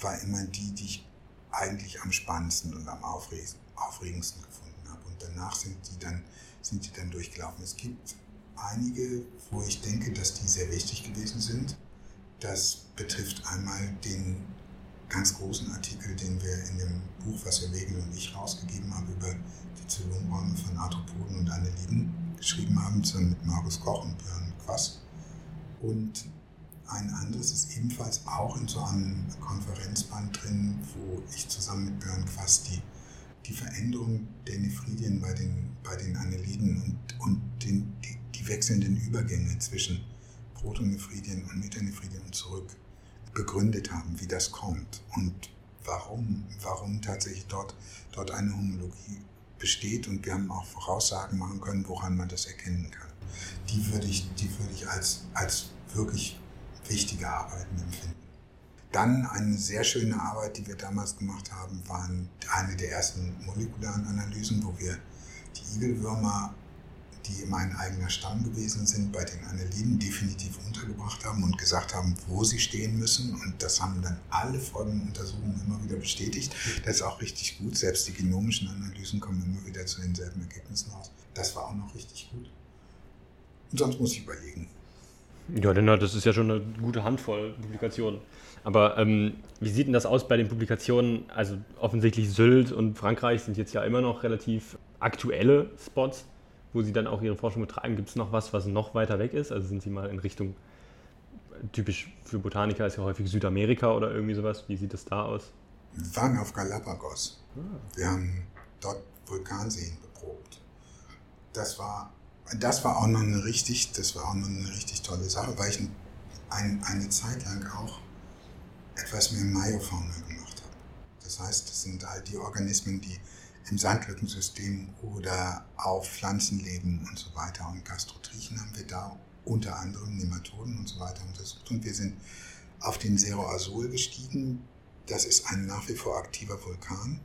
war immer die, die ich eigentlich am spannendsten und am aufregendsten gefunden habe. Und danach sind die dann, sind die dann durchgelaufen. Es gibt einige, wo ich denke, dass die sehr wichtig gewesen sind. Das betrifft einmal den ganz großen Artikel, den wir in dem Buch, was wir Wegel und ich rausgegeben haben, über die Zylonräume von Arthropoden und Anneliden geschrieben haben, zusammen mit Markus Koch und Björn Quass. Und ein anderes ist ebenfalls auch in so einem Konferenzband drin, wo ich zusammen mit Björn Quass die, Veränderung der Nephridien bei den, bei den Anneliden und, und den, die, die wechselnden Übergänge zwischen Protonephridien und Metanephridien und zurück begründet haben, wie das kommt und warum, warum tatsächlich dort, dort eine Homologie besteht. Und wir haben auch Voraussagen machen können, woran man das erkennen kann. Die würde ich, die würde ich als, als wirklich wichtige Arbeiten empfinden. Dann eine sehr schöne Arbeit, die wir damals gemacht haben, waren eine der ersten molekularen Analysen, wo wir die Igelwürmer die mein eigener Stamm gewesen sind, bei den Anneliden definitiv untergebracht haben und gesagt haben, wo sie stehen müssen. Und das haben dann alle folgenden Untersuchungen immer wieder bestätigt. Das ist auch richtig gut. Selbst die genomischen Analysen kommen immer wieder zu denselben Ergebnissen raus. Das war auch noch richtig gut. Und sonst muss ich überlegen. Ja, denn das ist ja schon eine gute Handvoll Publikationen. Aber ähm, wie sieht denn das aus bei den Publikationen? Also offensichtlich Sylt und Frankreich sind jetzt ja immer noch relativ aktuelle Spots wo Sie dann auch Ihre Forschung betreiben, gibt es noch was, was noch weiter weg ist? Also sind Sie mal in Richtung, typisch für Botaniker ist ja häufig Südamerika oder irgendwie sowas. Wie sieht es da aus? Wir waren auf Galapagos. Ah. Wir haben dort Vulkanseen beprobt. Das war, das war auch noch eine richtig, das war auch noch eine richtig tolle Sache, weil ich ein, eine Zeit lang auch etwas mehr Mayofauna gemacht habe. Das heißt, das sind all die Organismen, die im Sandlückensystem oder auf Pflanzenleben und so weiter. Und Gastrotrichen haben wir da unter anderem Nematoden und so weiter untersucht. Und wir sind auf den Cerro Azul gestiegen. Das ist ein nach wie vor aktiver Vulkan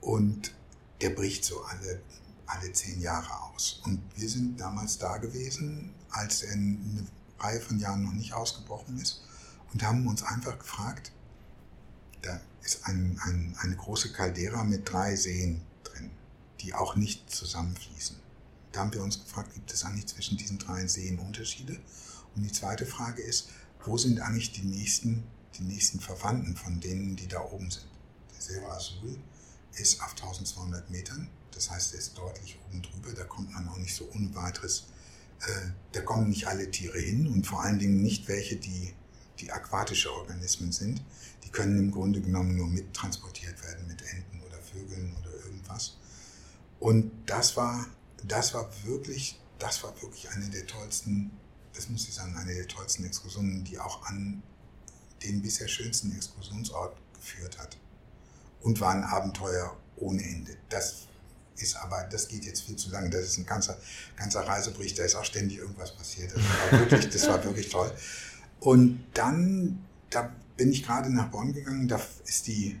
und der bricht so alle, alle zehn Jahre aus. Und wir sind damals da gewesen, als er eine Reihe von Jahren noch nicht ausgebrochen ist und haben uns einfach gefragt, da ist ein, ein, eine große Caldera mit drei Seen die auch nicht zusammenfließen. Da haben wir uns gefragt, gibt es eigentlich zwischen diesen drei Seen Unterschiede? Und die zweite Frage ist, wo sind eigentlich die nächsten, die nächsten Verwandten von denen, die da oben sind? Der Serra Azul ist auf 1200 Metern, das heißt, er ist deutlich oben drüber, da kommt man auch nicht so ohne weiteres, äh, da kommen nicht alle Tiere hin und vor allen Dingen nicht welche, die, die aquatische Organismen sind. Die können im Grunde genommen nur mittransportiert werden mit Enten oder Vögeln oder irgendwas. Und das war, das war wirklich, das war wirklich eine der tollsten, das muss ich sagen, eine der tollsten Exkursionen, die auch an den bisher schönsten Exkursionsort geführt hat. Und war ein Abenteuer ohne Ende. Das ist aber, das geht jetzt viel zu lange. Das ist ein ganzer, ganzer Reisebericht, da ist auch ständig irgendwas passiert. Das war wirklich, das war wirklich toll. Und dann, da bin ich gerade nach Bonn gegangen, da ist die,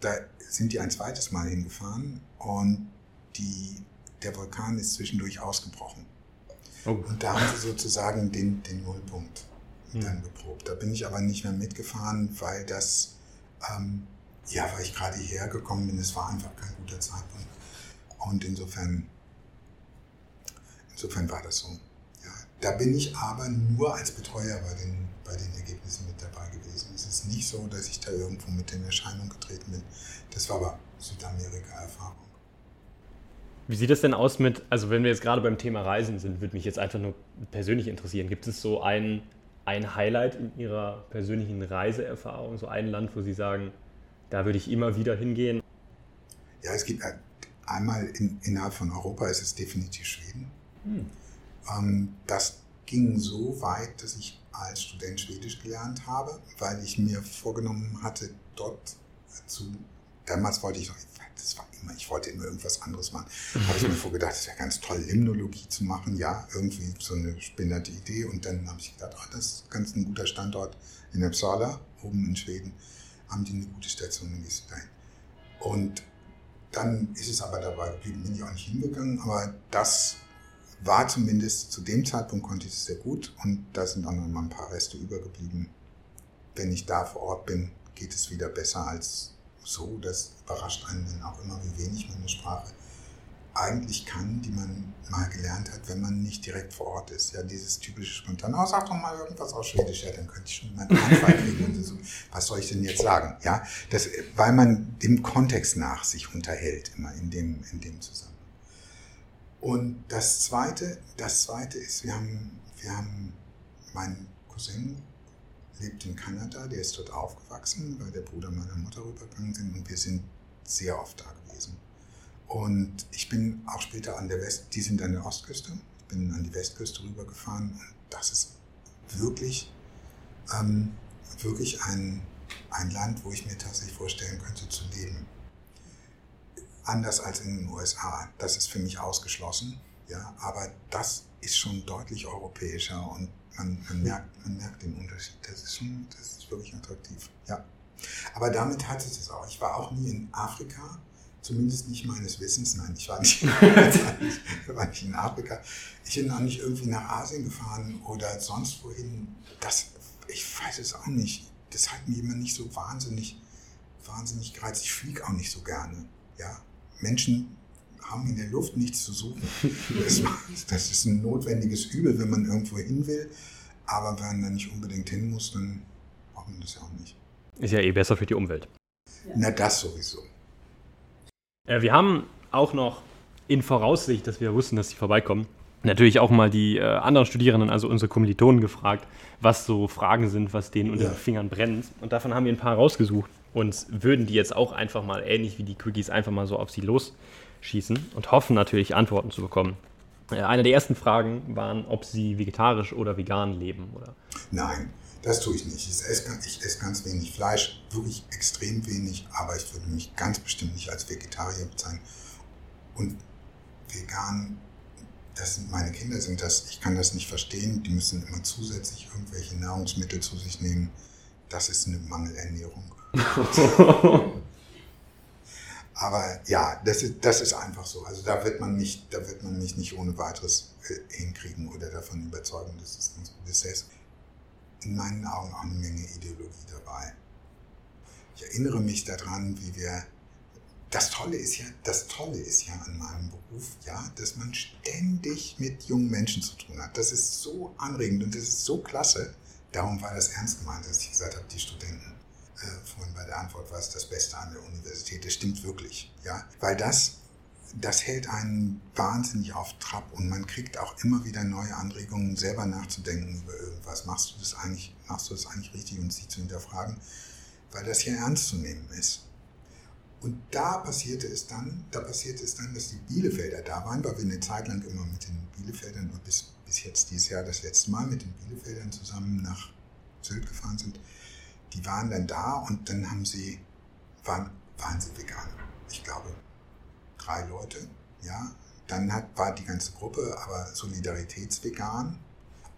da sind die ein zweites Mal hingefahren und die, der Vulkan ist zwischendurch ausgebrochen. Oh. Und da haben sie sozusagen den, den Nullpunkt hm. dann beprobt. Da bin ich aber nicht mehr mitgefahren, weil das, ähm, ja, weil ich gerade hierher gekommen bin, es war einfach kein guter Zeitpunkt. Und insofern, insofern war das so. Ja, da bin ich aber nur als Betreuer bei den, bei den Ergebnissen mit dabei gewesen. Es ist nicht so, dass ich da irgendwo mit in Erscheinung getreten bin. Das war aber Südamerika-Erfahrung. Wie sieht es denn aus mit, also wenn wir jetzt gerade beim Thema Reisen sind, würde mich jetzt einfach nur persönlich interessieren. Gibt es so ein, ein Highlight in Ihrer persönlichen Reiseerfahrung, so ein Land, wo Sie sagen, da würde ich immer wieder hingehen? Ja, es gibt einmal in, innerhalb von Europa ist es definitiv Schweden. Hm. Ähm, das ging so weit, dass ich als Student Schwedisch gelernt habe, weil ich mir vorgenommen hatte, dort zu, damals wollte ich noch, das war immer, ich wollte immer irgendwas anderes machen, habe ich mir vorgedacht, es wäre ganz toll, Limnologie zu machen, ja, irgendwie so eine spinnerte Idee und dann habe ich gedacht, oh, das ist ganz ein guter Standort in Uppsala, oben in Schweden, haben die eine gute Station, dann gehst du dahin. Und dann ist es aber dabei geblieben, bin ich auch nicht hingegangen, aber das war zumindest zu dem Zeitpunkt konnte ich es sehr gut und da sind auch noch mal ein paar Reste übergeblieben. Wenn ich da vor Ort bin, geht es wieder besser als so. Das überrascht einen dann auch immer, wie wenig man eine Sprache eigentlich kann, die man mal gelernt hat, wenn man nicht direkt vor Ort ist. Ja, dieses typische spontan, oh, sag doch mal irgendwas auf Schwedisch, ja, dann könnte ich schon jemanden Anfall kriegen und so, was soll ich denn jetzt sagen? Ja, das, weil man dem Kontext nach sich unterhält, immer in dem, in dem Zusammenhang. Und das zweite, das zweite ist, wir haben, wir haben, mein Cousin lebt in Kanada, der ist dort aufgewachsen, weil der Bruder meiner Mutter rübergegangen sind und wir sind sehr oft da. Und ich bin auch später an der West, die sind an der Ostküste, ich bin an die Westküste rübergefahren und das ist wirklich, ähm, wirklich ein, ein Land, wo ich mir tatsächlich vorstellen könnte zu leben anders als in den USA. Das ist für mich ausgeschlossen. Ja, aber das ist schon deutlich europäischer und man, man, merkt, man merkt den Unterschied. Das ist schon, das ist wirklich attraktiv. Ja. Aber damit hat es es auch. Ich war auch nie in Afrika, zumindest nicht meines Wissens. Nein, ich war nicht, ich war nicht in Afrika. Ich bin auch nicht irgendwie nach Asien gefahren oder sonst wohin. Das, ich weiß es auch nicht. Das hat mir immer nicht so wahnsinnig, wahnsinnig gereizt. Ich fliege auch nicht so gerne. Ja, Menschen haben in der Luft nichts zu suchen. Das, das, ist ein notwendiges Übel, wenn man irgendwo hin will. Aber wenn man da nicht unbedingt hin muss, dann braucht man das ja auch nicht. Ist ja eh besser für die Umwelt. Na, das sowieso. Äh, wir haben auch noch in Voraussicht, dass wir wussten, dass sie vorbeikommen, natürlich auch mal die äh, anderen Studierenden, also unsere Kommilitonen, gefragt, was so Fragen sind, was denen unter ja. den Fingern brennt. Und davon haben wir ein paar rausgesucht und würden die jetzt auch einfach mal, ähnlich wie die Quickies, einfach mal so auf sie losschießen und hoffen natürlich Antworten zu bekommen. Äh, eine der ersten Fragen waren, ob sie vegetarisch oder vegan leben, oder? Nein, das tue ich nicht. Ich esse, ich esse ganz wenig Fleisch, wirklich extrem wenig, aber ich würde mich ganz bestimmt nicht als Vegetarier bezeichnen. Und vegan, das sind meine Kinder sind das, ich kann das nicht verstehen, die müssen immer zusätzlich irgendwelche Nahrungsmittel zu sich nehmen. Das ist eine Mangelernährung. Aber ja, das ist, das ist einfach so. Also da wird man mich, da wird man mich nicht ohne weiteres äh, hinkriegen oder davon überzeugen, dass es ganz gut ist. Da ist in meinen Augen auch eine Menge Ideologie dabei. Ich erinnere mich daran, wie wir das Tolle ist ja, das Tolle ist ja an meinem Beruf, ja, dass man ständig mit jungen Menschen zu tun hat. Das ist so anregend und das ist so klasse. Darum war das ernst gemeint, dass ich gesagt habe, die Studenten vorhin bei der Antwort war es das Beste an der Universität. Das stimmt wirklich, ja, weil das das hält einen wahnsinnig auf Trab und man kriegt auch immer wieder neue Anregungen, selber nachzudenken über irgendwas. Machst du das eigentlich, machst du das eigentlich richtig und sich zu hinterfragen, weil das hier ernst zu nehmen ist. Und da passierte es dann, da passierte es dann, dass die Bielefelder da waren, weil wir eine Zeit lang immer mit den Bielefeldern und bis, bis jetzt dieses Jahr das letzte Mal mit den Bielefeldern zusammen nach Sylt gefahren sind die waren dann da und dann haben sie, waren, waren sie Veganer. Ich glaube, drei Leute, ja. Dann hat, war die ganze Gruppe aber solidaritätsvegan,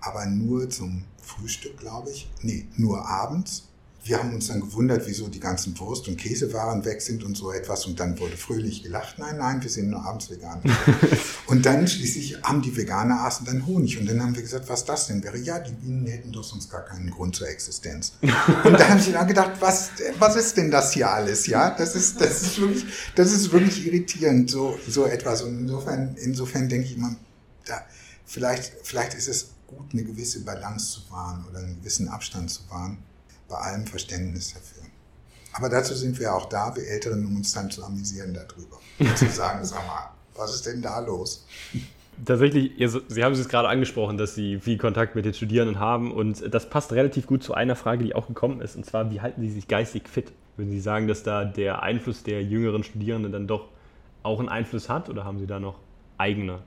aber nur zum Frühstück, glaube ich. Nee, nur abends wir haben uns dann gewundert, wieso die ganzen Wurst- und Käsewaren weg sind und so etwas. Und dann wurde fröhlich gelacht. Nein, nein, wir sind nur abends vegan. und dann schließlich haben die Veganer aßen dann Honig. Und dann haben wir gesagt, was das denn wäre. Ja, die Bienen hätten doch sonst gar keinen Grund zur Existenz. und da habe ich dann gedacht, was, was ist denn das hier alles? Ja, das ist, das ist wirklich, das ist wirklich irritierend, so, so etwas. Und insofern, insofern denke ich immer, da, vielleicht, vielleicht ist es gut, eine gewisse Balance zu wahren oder einen gewissen Abstand zu wahren bei allem Verständnis dafür. Aber dazu sind wir auch da, wir Älteren, um uns dann zu amüsieren darüber. Und zu sagen, sag mal, Was ist denn da los? Tatsächlich, Sie haben es jetzt gerade angesprochen, dass Sie viel Kontakt mit den Studierenden haben und das passt relativ gut zu einer Frage, die auch gekommen ist, und zwar, wie halten Sie sich geistig fit? Würden Sie sagen, dass da der Einfluss der jüngeren Studierenden dann doch auch einen Einfluss hat oder haben Sie da noch eigene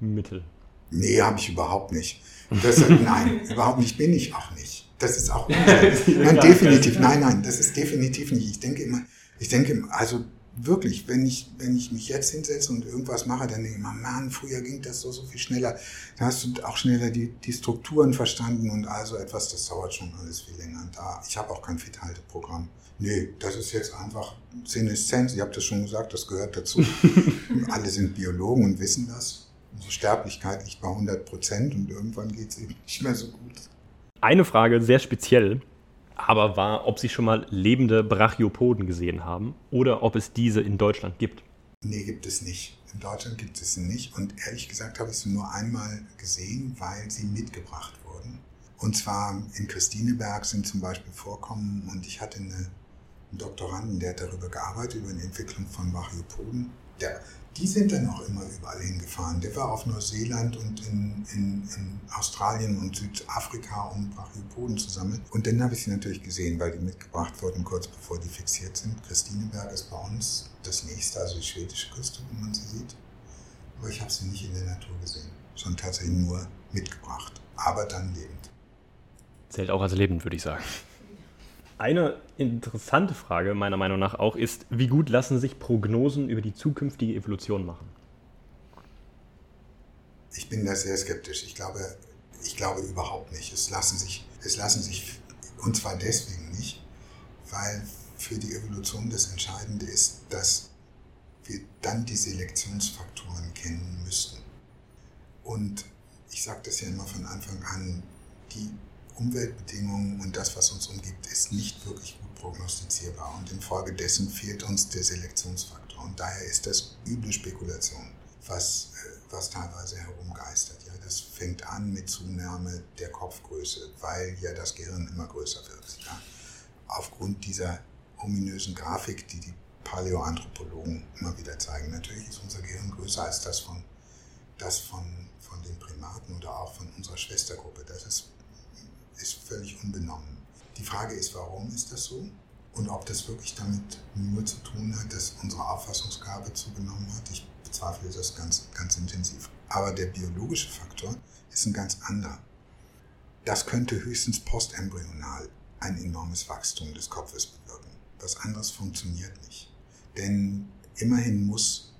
Mittel? Nee, habe ich überhaupt nicht. Das, nein, überhaupt nicht, bin ich auch nicht. Das ist auch nein, definitiv, nein, nein, das ist definitiv nicht. Ich denke immer, ich denke, also wirklich, wenn ich, wenn ich mich jetzt hinsetze und irgendwas mache, dann denke ich immer, Mann, früher ging das so, so viel schneller. Da hast du auch schneller die, die Strukturen verstanden und also etwas, das dauert schon alles viel länger. Da, ich habe auch kein Fithalteprogramm. Nee, das ist jetzt einfach Sinneszenz. Ich habe das schon gesagt, das gehört dazu. Alle sind Biologen und wissen das. Unsere Sterblichkeit liegt bei 100 Prozent und irgendwann geht es eben nicht mehr so gut. Eine Frage, sehr speziell aber war, ob Sie schon mal lebende Brachiopoden gesehen haben oder ob es diese in Deutschland gibt. Nee, gibt es nicht. In Deutschland gibt es sie nicht. Und ehrlich gesagt habe ich sie nur einmal gesehen, weil sie mitgebracht wurden. Und zwar in Christineberg sind zum Beispiel Vorkommen und ich hatte eine, einen Doktoranden, der hat darüber gearbeitet, über die Entwicklung von Brachiopoden. Der die sind dann auch immer überall hingefahren. Der war auf Neuseeland und in, in, in Australien und Südafrika, um Brachiopoden zu sammeln. Und dann habe ich sie natürlich gesehen, weil die mitgebracht wurden, kurz bevor die fixiert sind. Christineberg ist bei uns das nächste, also die schwedische Küste, wo man sie sieht. Aber ich habe sie nicht in der Natur gesehen, sondern tatsächlich nur mitgebracht, aber dann lebend. Zählt auch als lebend, würde ich sagen. Eine interessante Frage meiner Meinung nach auch ist, wie gut lassen sich Prognosen über die zukünftige Evolution machen? Ich bin da sehr skeptisch. Ich glaube, ich glaube überhaupt nicht. Es lassen sich, es lassen sich, und zwar deswegen nicht, weil für die Evolution das Entscheidende ist, dass wir dann die Selektionsfaktoren kennen müssten. Und ich sage das ja immer von Anfang an, die Umweltbedingungen und das, was uns umgibt, ist nicht wirklich gut prognostizierbar und infolgedessen fehlt uns der Selektionsfaktor. Und daher ist das üble Spekulation, was, äh, was teilweise herumgeistert. Ja, das fängt an mit Zunahme der Kopfgröße, weil ja das Gehirn immer größer wird. Ja. Aufgrund dieser ominösen Grafik, die die Paläoanthropologen immer wieder zeigen. Natürlich ist unser Gehirn größer als das von, das von, von den Primaten oder auch von unserer Schwestergruppe. Das ist ist völlig unbenommen. Die Frage ist, warum ist das so? Und ob das wirklich damit nur zu tun hat, dass unsere Auffassungsgabe zugenommen hat. Ich bezweifle das ganz, ganz intensiv. Aber der biologische Faktor ist ein ganz anderer. Das könnte höchstens postembryonal ein enormes Wachstum des Kopfes bewirken. Was anderes funktioniert nicht. Denn immerhin muss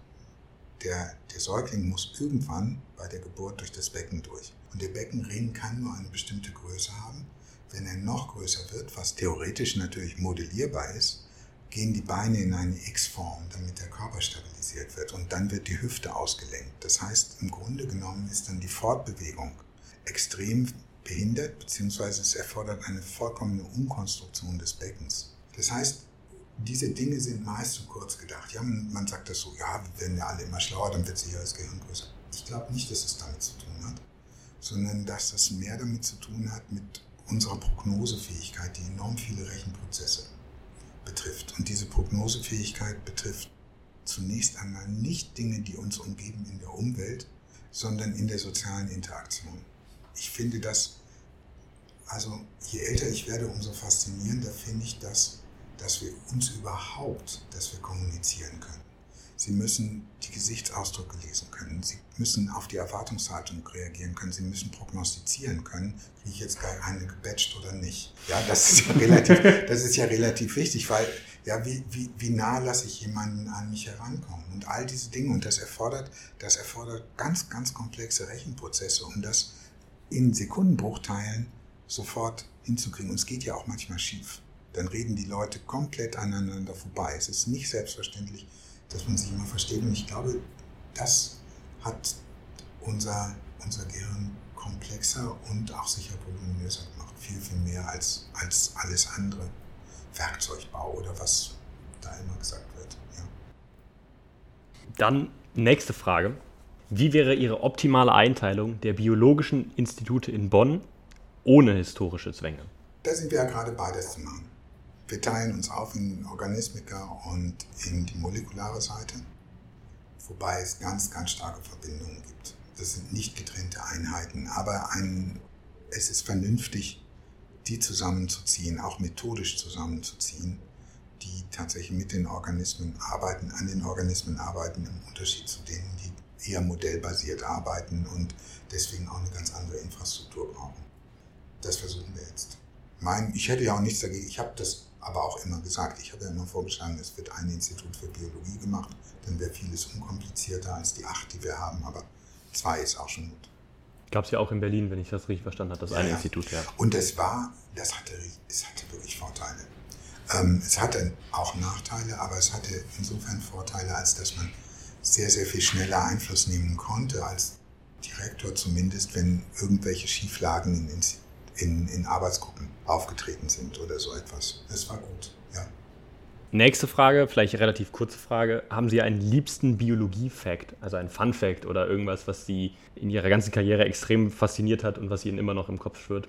der, der Säugling muss irgendwann bei der Geburt durch das Becken durch. Und der Beckenring kann nur eine bestimmte Größe haben. Wenn er noch größer wird, was theoretisch natürlich modellierbar ist, gehen die Beine in eine X-Form, damit der Körper stabilisiert wird. Und dann wird die Hüfte ausgelenkt. Das heißt, im Grunde genommen ist dann die Fortbewegung extrem behindert, beziehungsweise es erfordert eine vollkommene Umkonstruktion des Beckens. Das heißt, diese Dinge sind meist zu kurz gedacht. Ja, man, sagt das so, ja, wir werden ja alle immer schlauer, dann wird sicher das Gehirn größer. Ich glaube nicht, dass es damit zu tun hat sondern dass das mehr damit zu tun hat mit unserer Prognosefähigkeit, die enorm viele Rechenprozesse betrifft. Und diese Prognosefähigkeit betrifft zunächst einmal nicht Dinge, die uns umgeben in der Umwelt, sondern in der sozialen Interaktion. Ich finde das, also je älter ich werde, umso faszinierender finde ich das, dass wir uns überhaupt, dass wir kommunizieren können. Sie müssen die Gesichtsausdrücke lesen können. Sie müssen auf die Erwartungshaltung reagieren können. Sie müssen prognostizieren können, kriege ich jetzt gleich eine gebatcht oder nicht. Ja, das ist ja relativ, das ist ja relativ wichtig, weil ja, wie, wie, wie nah lasse ich jemanden an mich herankommen? Und all diese Dinge. Und das erfordert, das erfordert ganz, ganz komplexe Rechenprozesse, um das in Sekundenbruchteilen sofort hinzukriegen. Und es geht ja auch manchmal schief. Dann reden die Leute komplett aneinander vorbei. Es ist nicht selbstverständlich, dass man sich immer versteht. Und ich glaube, das hat unser, unser Gehirn komplexer und auch sicher voluminöser gemacht. Viel, viel mehr als, als alles andere. Werkzeugbau oder was da immer gesagt wird. Ja. Dann nächste Frage. Wie wäre Ihre optimale Einteilung der biologischen Institute in Bonn ohne historische Zwänge? Da sind wir ja gerade beides zu machen. Wir teilen uns auf in Organismiker und in die molekulare Seite. wobei es ganz, ganz starke Verbindungen gibt. Das sind nicht getrennte Einheiten, aber ein, es ist vernünftig, die zusammenzuziehen, auch methodisch zusammenzuziehen, die tatsächlich mit den Organismen arbeiten, an den Organismen arbeiten, im Unterschied zu denen, die eher modellbasiert arbeiten und deswegen auch eine ganz andere Infrastruktur brauchen. Das versuchen wir jetzt. Mein, ich hätte ja auch nichts dagegen, ich habe das aber auch immer gesagt, ich habe ja immer vorgeschlagen, es wird ein Institut für Biologie gemacht, dann wäre vieles unkomplizierter als die acht, die wir haben, aber zwei ist auch schon gut. Gab es ja auch in Berlin, wenn ich das richtig verstanden habe, das ja, eine ja. Institut, ja. Und es war, das hatte, es hatte wirklich Vorteile. Ähm, es hatte auch Nachteile, aber es hatte insofern Vorteile, als dass man sehr, sehr viel schneller Einfluss nehmen konnte, als Direktor zumindest, wenn irgendwelche Schieflagen in, in, in Arbeitsgruppen aufgetreten sind oder so etwas. Es war gut, ja. Nächste Frage, vielleicht eine relativ kurze Frage. Haben Sie einen liebsten Biologie-Fact, also einen Fun-Fact oder irgendwas, was Sie in Ihrer ganzen Karriere extrem fasziniert hat und was Ihnen immer noch im Kopf schwirrt?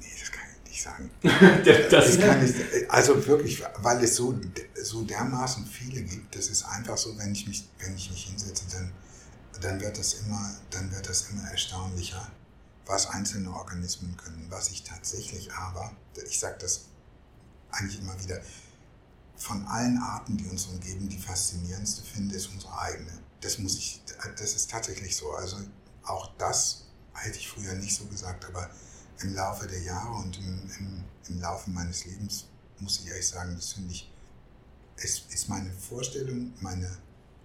Nee, das kann ich nicht sagen. das kann ich, also wirklich, weil es so, so dermaßen viele gibt, das ist einfach so, wenn ich mich, wenn ich mich hinsetze, dann, dann, wird das immer, dann wird das immer erstaunlicher was einzelne Organismen können. Was ich tatsächlich aber, ich sage das eigentlich immer wieder, von allen Arten, die uns umgeben, die faszinierendste finde, ist unsere eigene. Das muss ich, das ist tatsächlich so. Also auch das hätte ich früher nicht so gesagt, aber im Laufe der Jahre und im, im, im Laufe meines Lebens muss ich ehrlich sagen, das finde ich, es ist meine Vorstellung, meine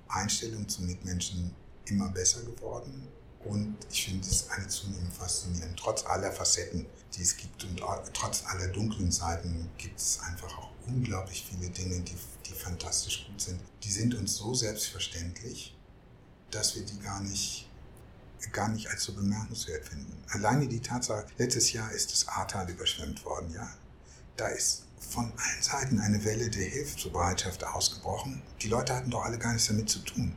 Einstellung zu Mitmenschen immer besser geworden und ich finde es eine zunehmend faszinierend. Trotz aller Facetten, die es gibt und trotz aller dunklen Seiten gibt es einfach auch unglaublich viele Dinge, die, die fantastisch gut sind. Die sind uns so selbstverständlich, dass wir die gar nicht, gar nicht als so bemerkenswert finden. Alleine die Tatsache, letztes Jahr ist das Ahrtal überschwemmt worden, ja. Da ist von allen Seiten eine Welle der Hilfsbereitschaft ausgebrochen. Die Leute hatten doch alle gar nichts damit zu tun.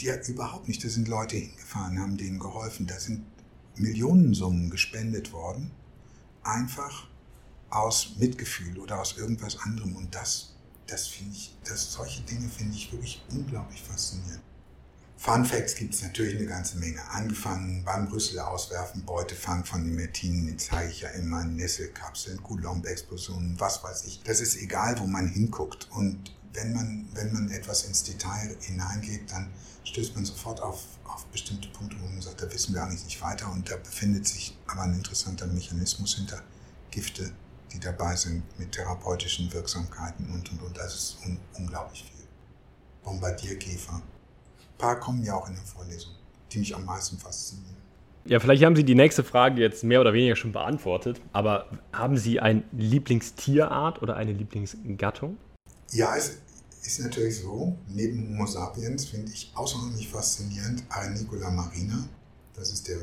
Die ja überhaupt nicht. Da sind Leute hingefahren, haben denen geholfen. Da sind Millionensummen gespendet worden. Einfach aus Mitgefühl oder aus irgendwas anderem. Und das, das finde ich, das, solche Dinge finde ich wirklich unglaublich faszinierend. Fun Facts gibt es natürlich eine ganze Menge. Angefangen beim Brüssel auswerfen, Beutefang von den Mertinen, den zeige ich ja immer, Nesselkapseln, Coulomb-Explosionen, was weiß ich. Das ist egal, wo man hinguckt. Und wenn man, wenn man etwas ins Detail hineingeht, dann stößt man sofort auf, auf bestimmte Punkte, wo man sagt, da wissen wir eigentlich nicht weiter und da befindet sich aber ein interessanter Mechanismus hinter Gifte, die dabei sind mit therapeutischen Wirksamkeiten und und und. Das ist un unglaublich viel. Bombardierkäfer. Ein paar kommen ja auch in der Vorlesung, die mich am meisten faszinieren. Ja, vielleicht haben Sie die nächste Frage jetzt mehr oder weniger schon beantwortet, aber haben Sie eine Lieblingstierart oder eine Lieblingsgattung? Ja, es ist natürlich so, neben Homo sapiens finde ich außerordentlich faszinierend Arenicola marina. Das ist der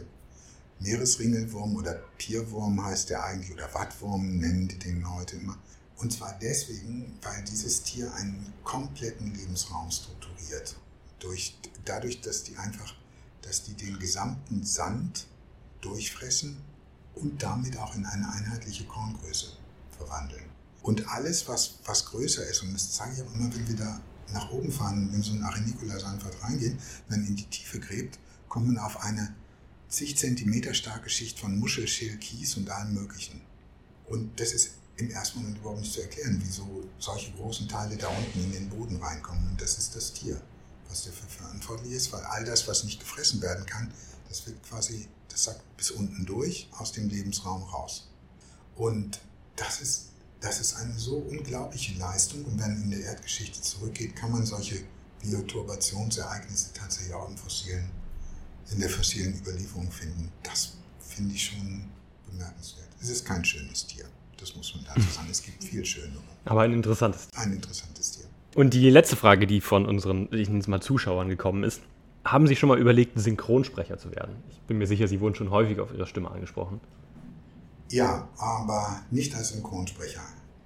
Meeresringelwurm oder Pierwurm heißt der eigentlich, oder Wattwurm nennen die den heute immer. Und zwar deswegen, weil dieses Tier einen kompletten Lebensraum strukturiert. Durch, dadurch, dass die einfach, dass die den gesamten Sand durchfressen und damit auch in eine einheitliche Korngröße verwandeln. Und alles, was, was größer ist, und das zeige ich auch immer, wenn wir da nach oben fahren in so einen Arenicula-Sandwald reingehen, wenn in die Tiefe gräbt, kommt man auf eine zig Zentimeter starke Schicht von Muschel, Schil, Kies und allem Möglichen. Und das ist im ersten Moment überhaupt nicht zu erklären, wieso solche großen Teile da unten in den Boden reinkommen. Und das ist das Tier, was dafür verantwortlich ist, weil all das, was nicht gefressen werden kann, das wird quasi, das sagt bis unten durch, aus dem Lebensraum raus. Und das ist das ist eine so unglaubliche Leistung. Und wenn man in der Erdgeschichte zurückgeht, kann man solche Bioturbationsereignisse tatsächlich auch in, fossilen, in der fossilen Überlieferung finden. Das finde ich schon bemerkenswert. Es ist kein schönes Tier, das muss man dazu sagen. Es gibt viel schönere. Aber ein interessantes Tier. Ein interessantes Tier. Und die letzte Frage, die von unseren, ich nenne es mal Zuschauern gekommen ist, haben Sie schon mal überlegt, Synchronsprecher zu werden? Ich bin mir sicher, Sie wurden schon häufig auf Ihre Stimme angesprochen. Ja, aber nicht als Synchronsprecher.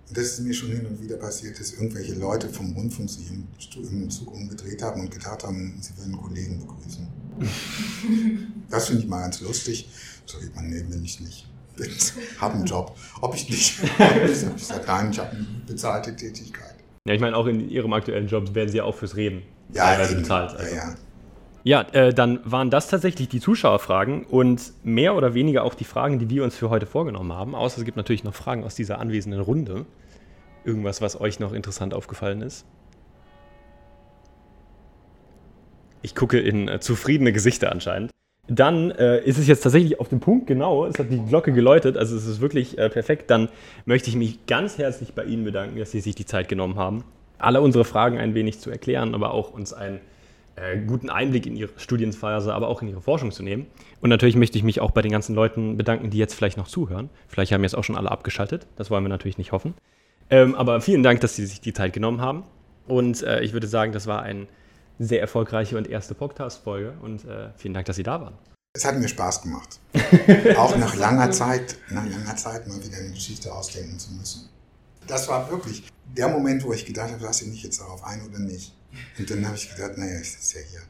Und das ist mir schon hin und wieder passiert, dass irgendwelche Leute vom Rundfunk sich im, im Zug umgedreht haben und gedacht haben, sie würden Kollegen begrüßen. das finde ich mal ganz lustig. So geht man, nee, bin ich nicht. Ich habe einen Job. Ob ich nicht, ich sage, nein, ich habe eine bezahlte Tätigkeit. Ja, ich meine, auch in Ihrem aktuellen Job werden Sie ja auch fürs Reden ja, teilweise eben. bezahlt. Also. Ja, ja. Ja, äh, dann waren das tatsächlich die Zuschauerfragen und mehr oder weniger auch die Fragen, die wir uns für heute vorgenommen haben. Außer es gibt natürlich noch Fragen aus dieser anwesenden Runde. Irgendwas, was euch noch interessant aufgefallen ist. Ich gucke in äh, zufriedene Gesichter anscheinend. Dann äh, ist es jetzt tatsächlich auf den Punkt genau. Es hat die Glocke geläutet, also es ist wirklich äh, perfekt. Dann möchte ich mich ganz herzlich bei Ihnen bedanken, dass Sie sich die Zeit genommen haben, alle unsere Fragen ein wenig zu erklären, aber auch uns einen äh, guten Einblick in Ihre Studienphase, aber auch in Ihre Forschung zu nehmen. Und natürlich möchte ich mich auch bei den ganzen Leuten bedanken, die jetzt vielleicht noch zuhören. Vielleicht haben jetzt auch schon alle abgeschaltet. Das wollen wir natürlich nicht hoffen. Ähm, aber vielen Dank, dass Sie sich die Zeit genommen haben. Und äh, ich würde sagen, das war ein sehr erfolgreiche und erste Podcast-Folge und äh, vielen Dank, dass Sie da waren. Es hat mir Spaß gemacht. Auch nach langer Zeit, nach langer Zeit mal wieder eine Geschichte ausdenken zu müssen. Das war wirklich der Moment, wo ich gedacht habe, lasse ich mich jetzt darauf ein oder nicht. Und dann habe ich gedacht, naja, ich sitze ja hier.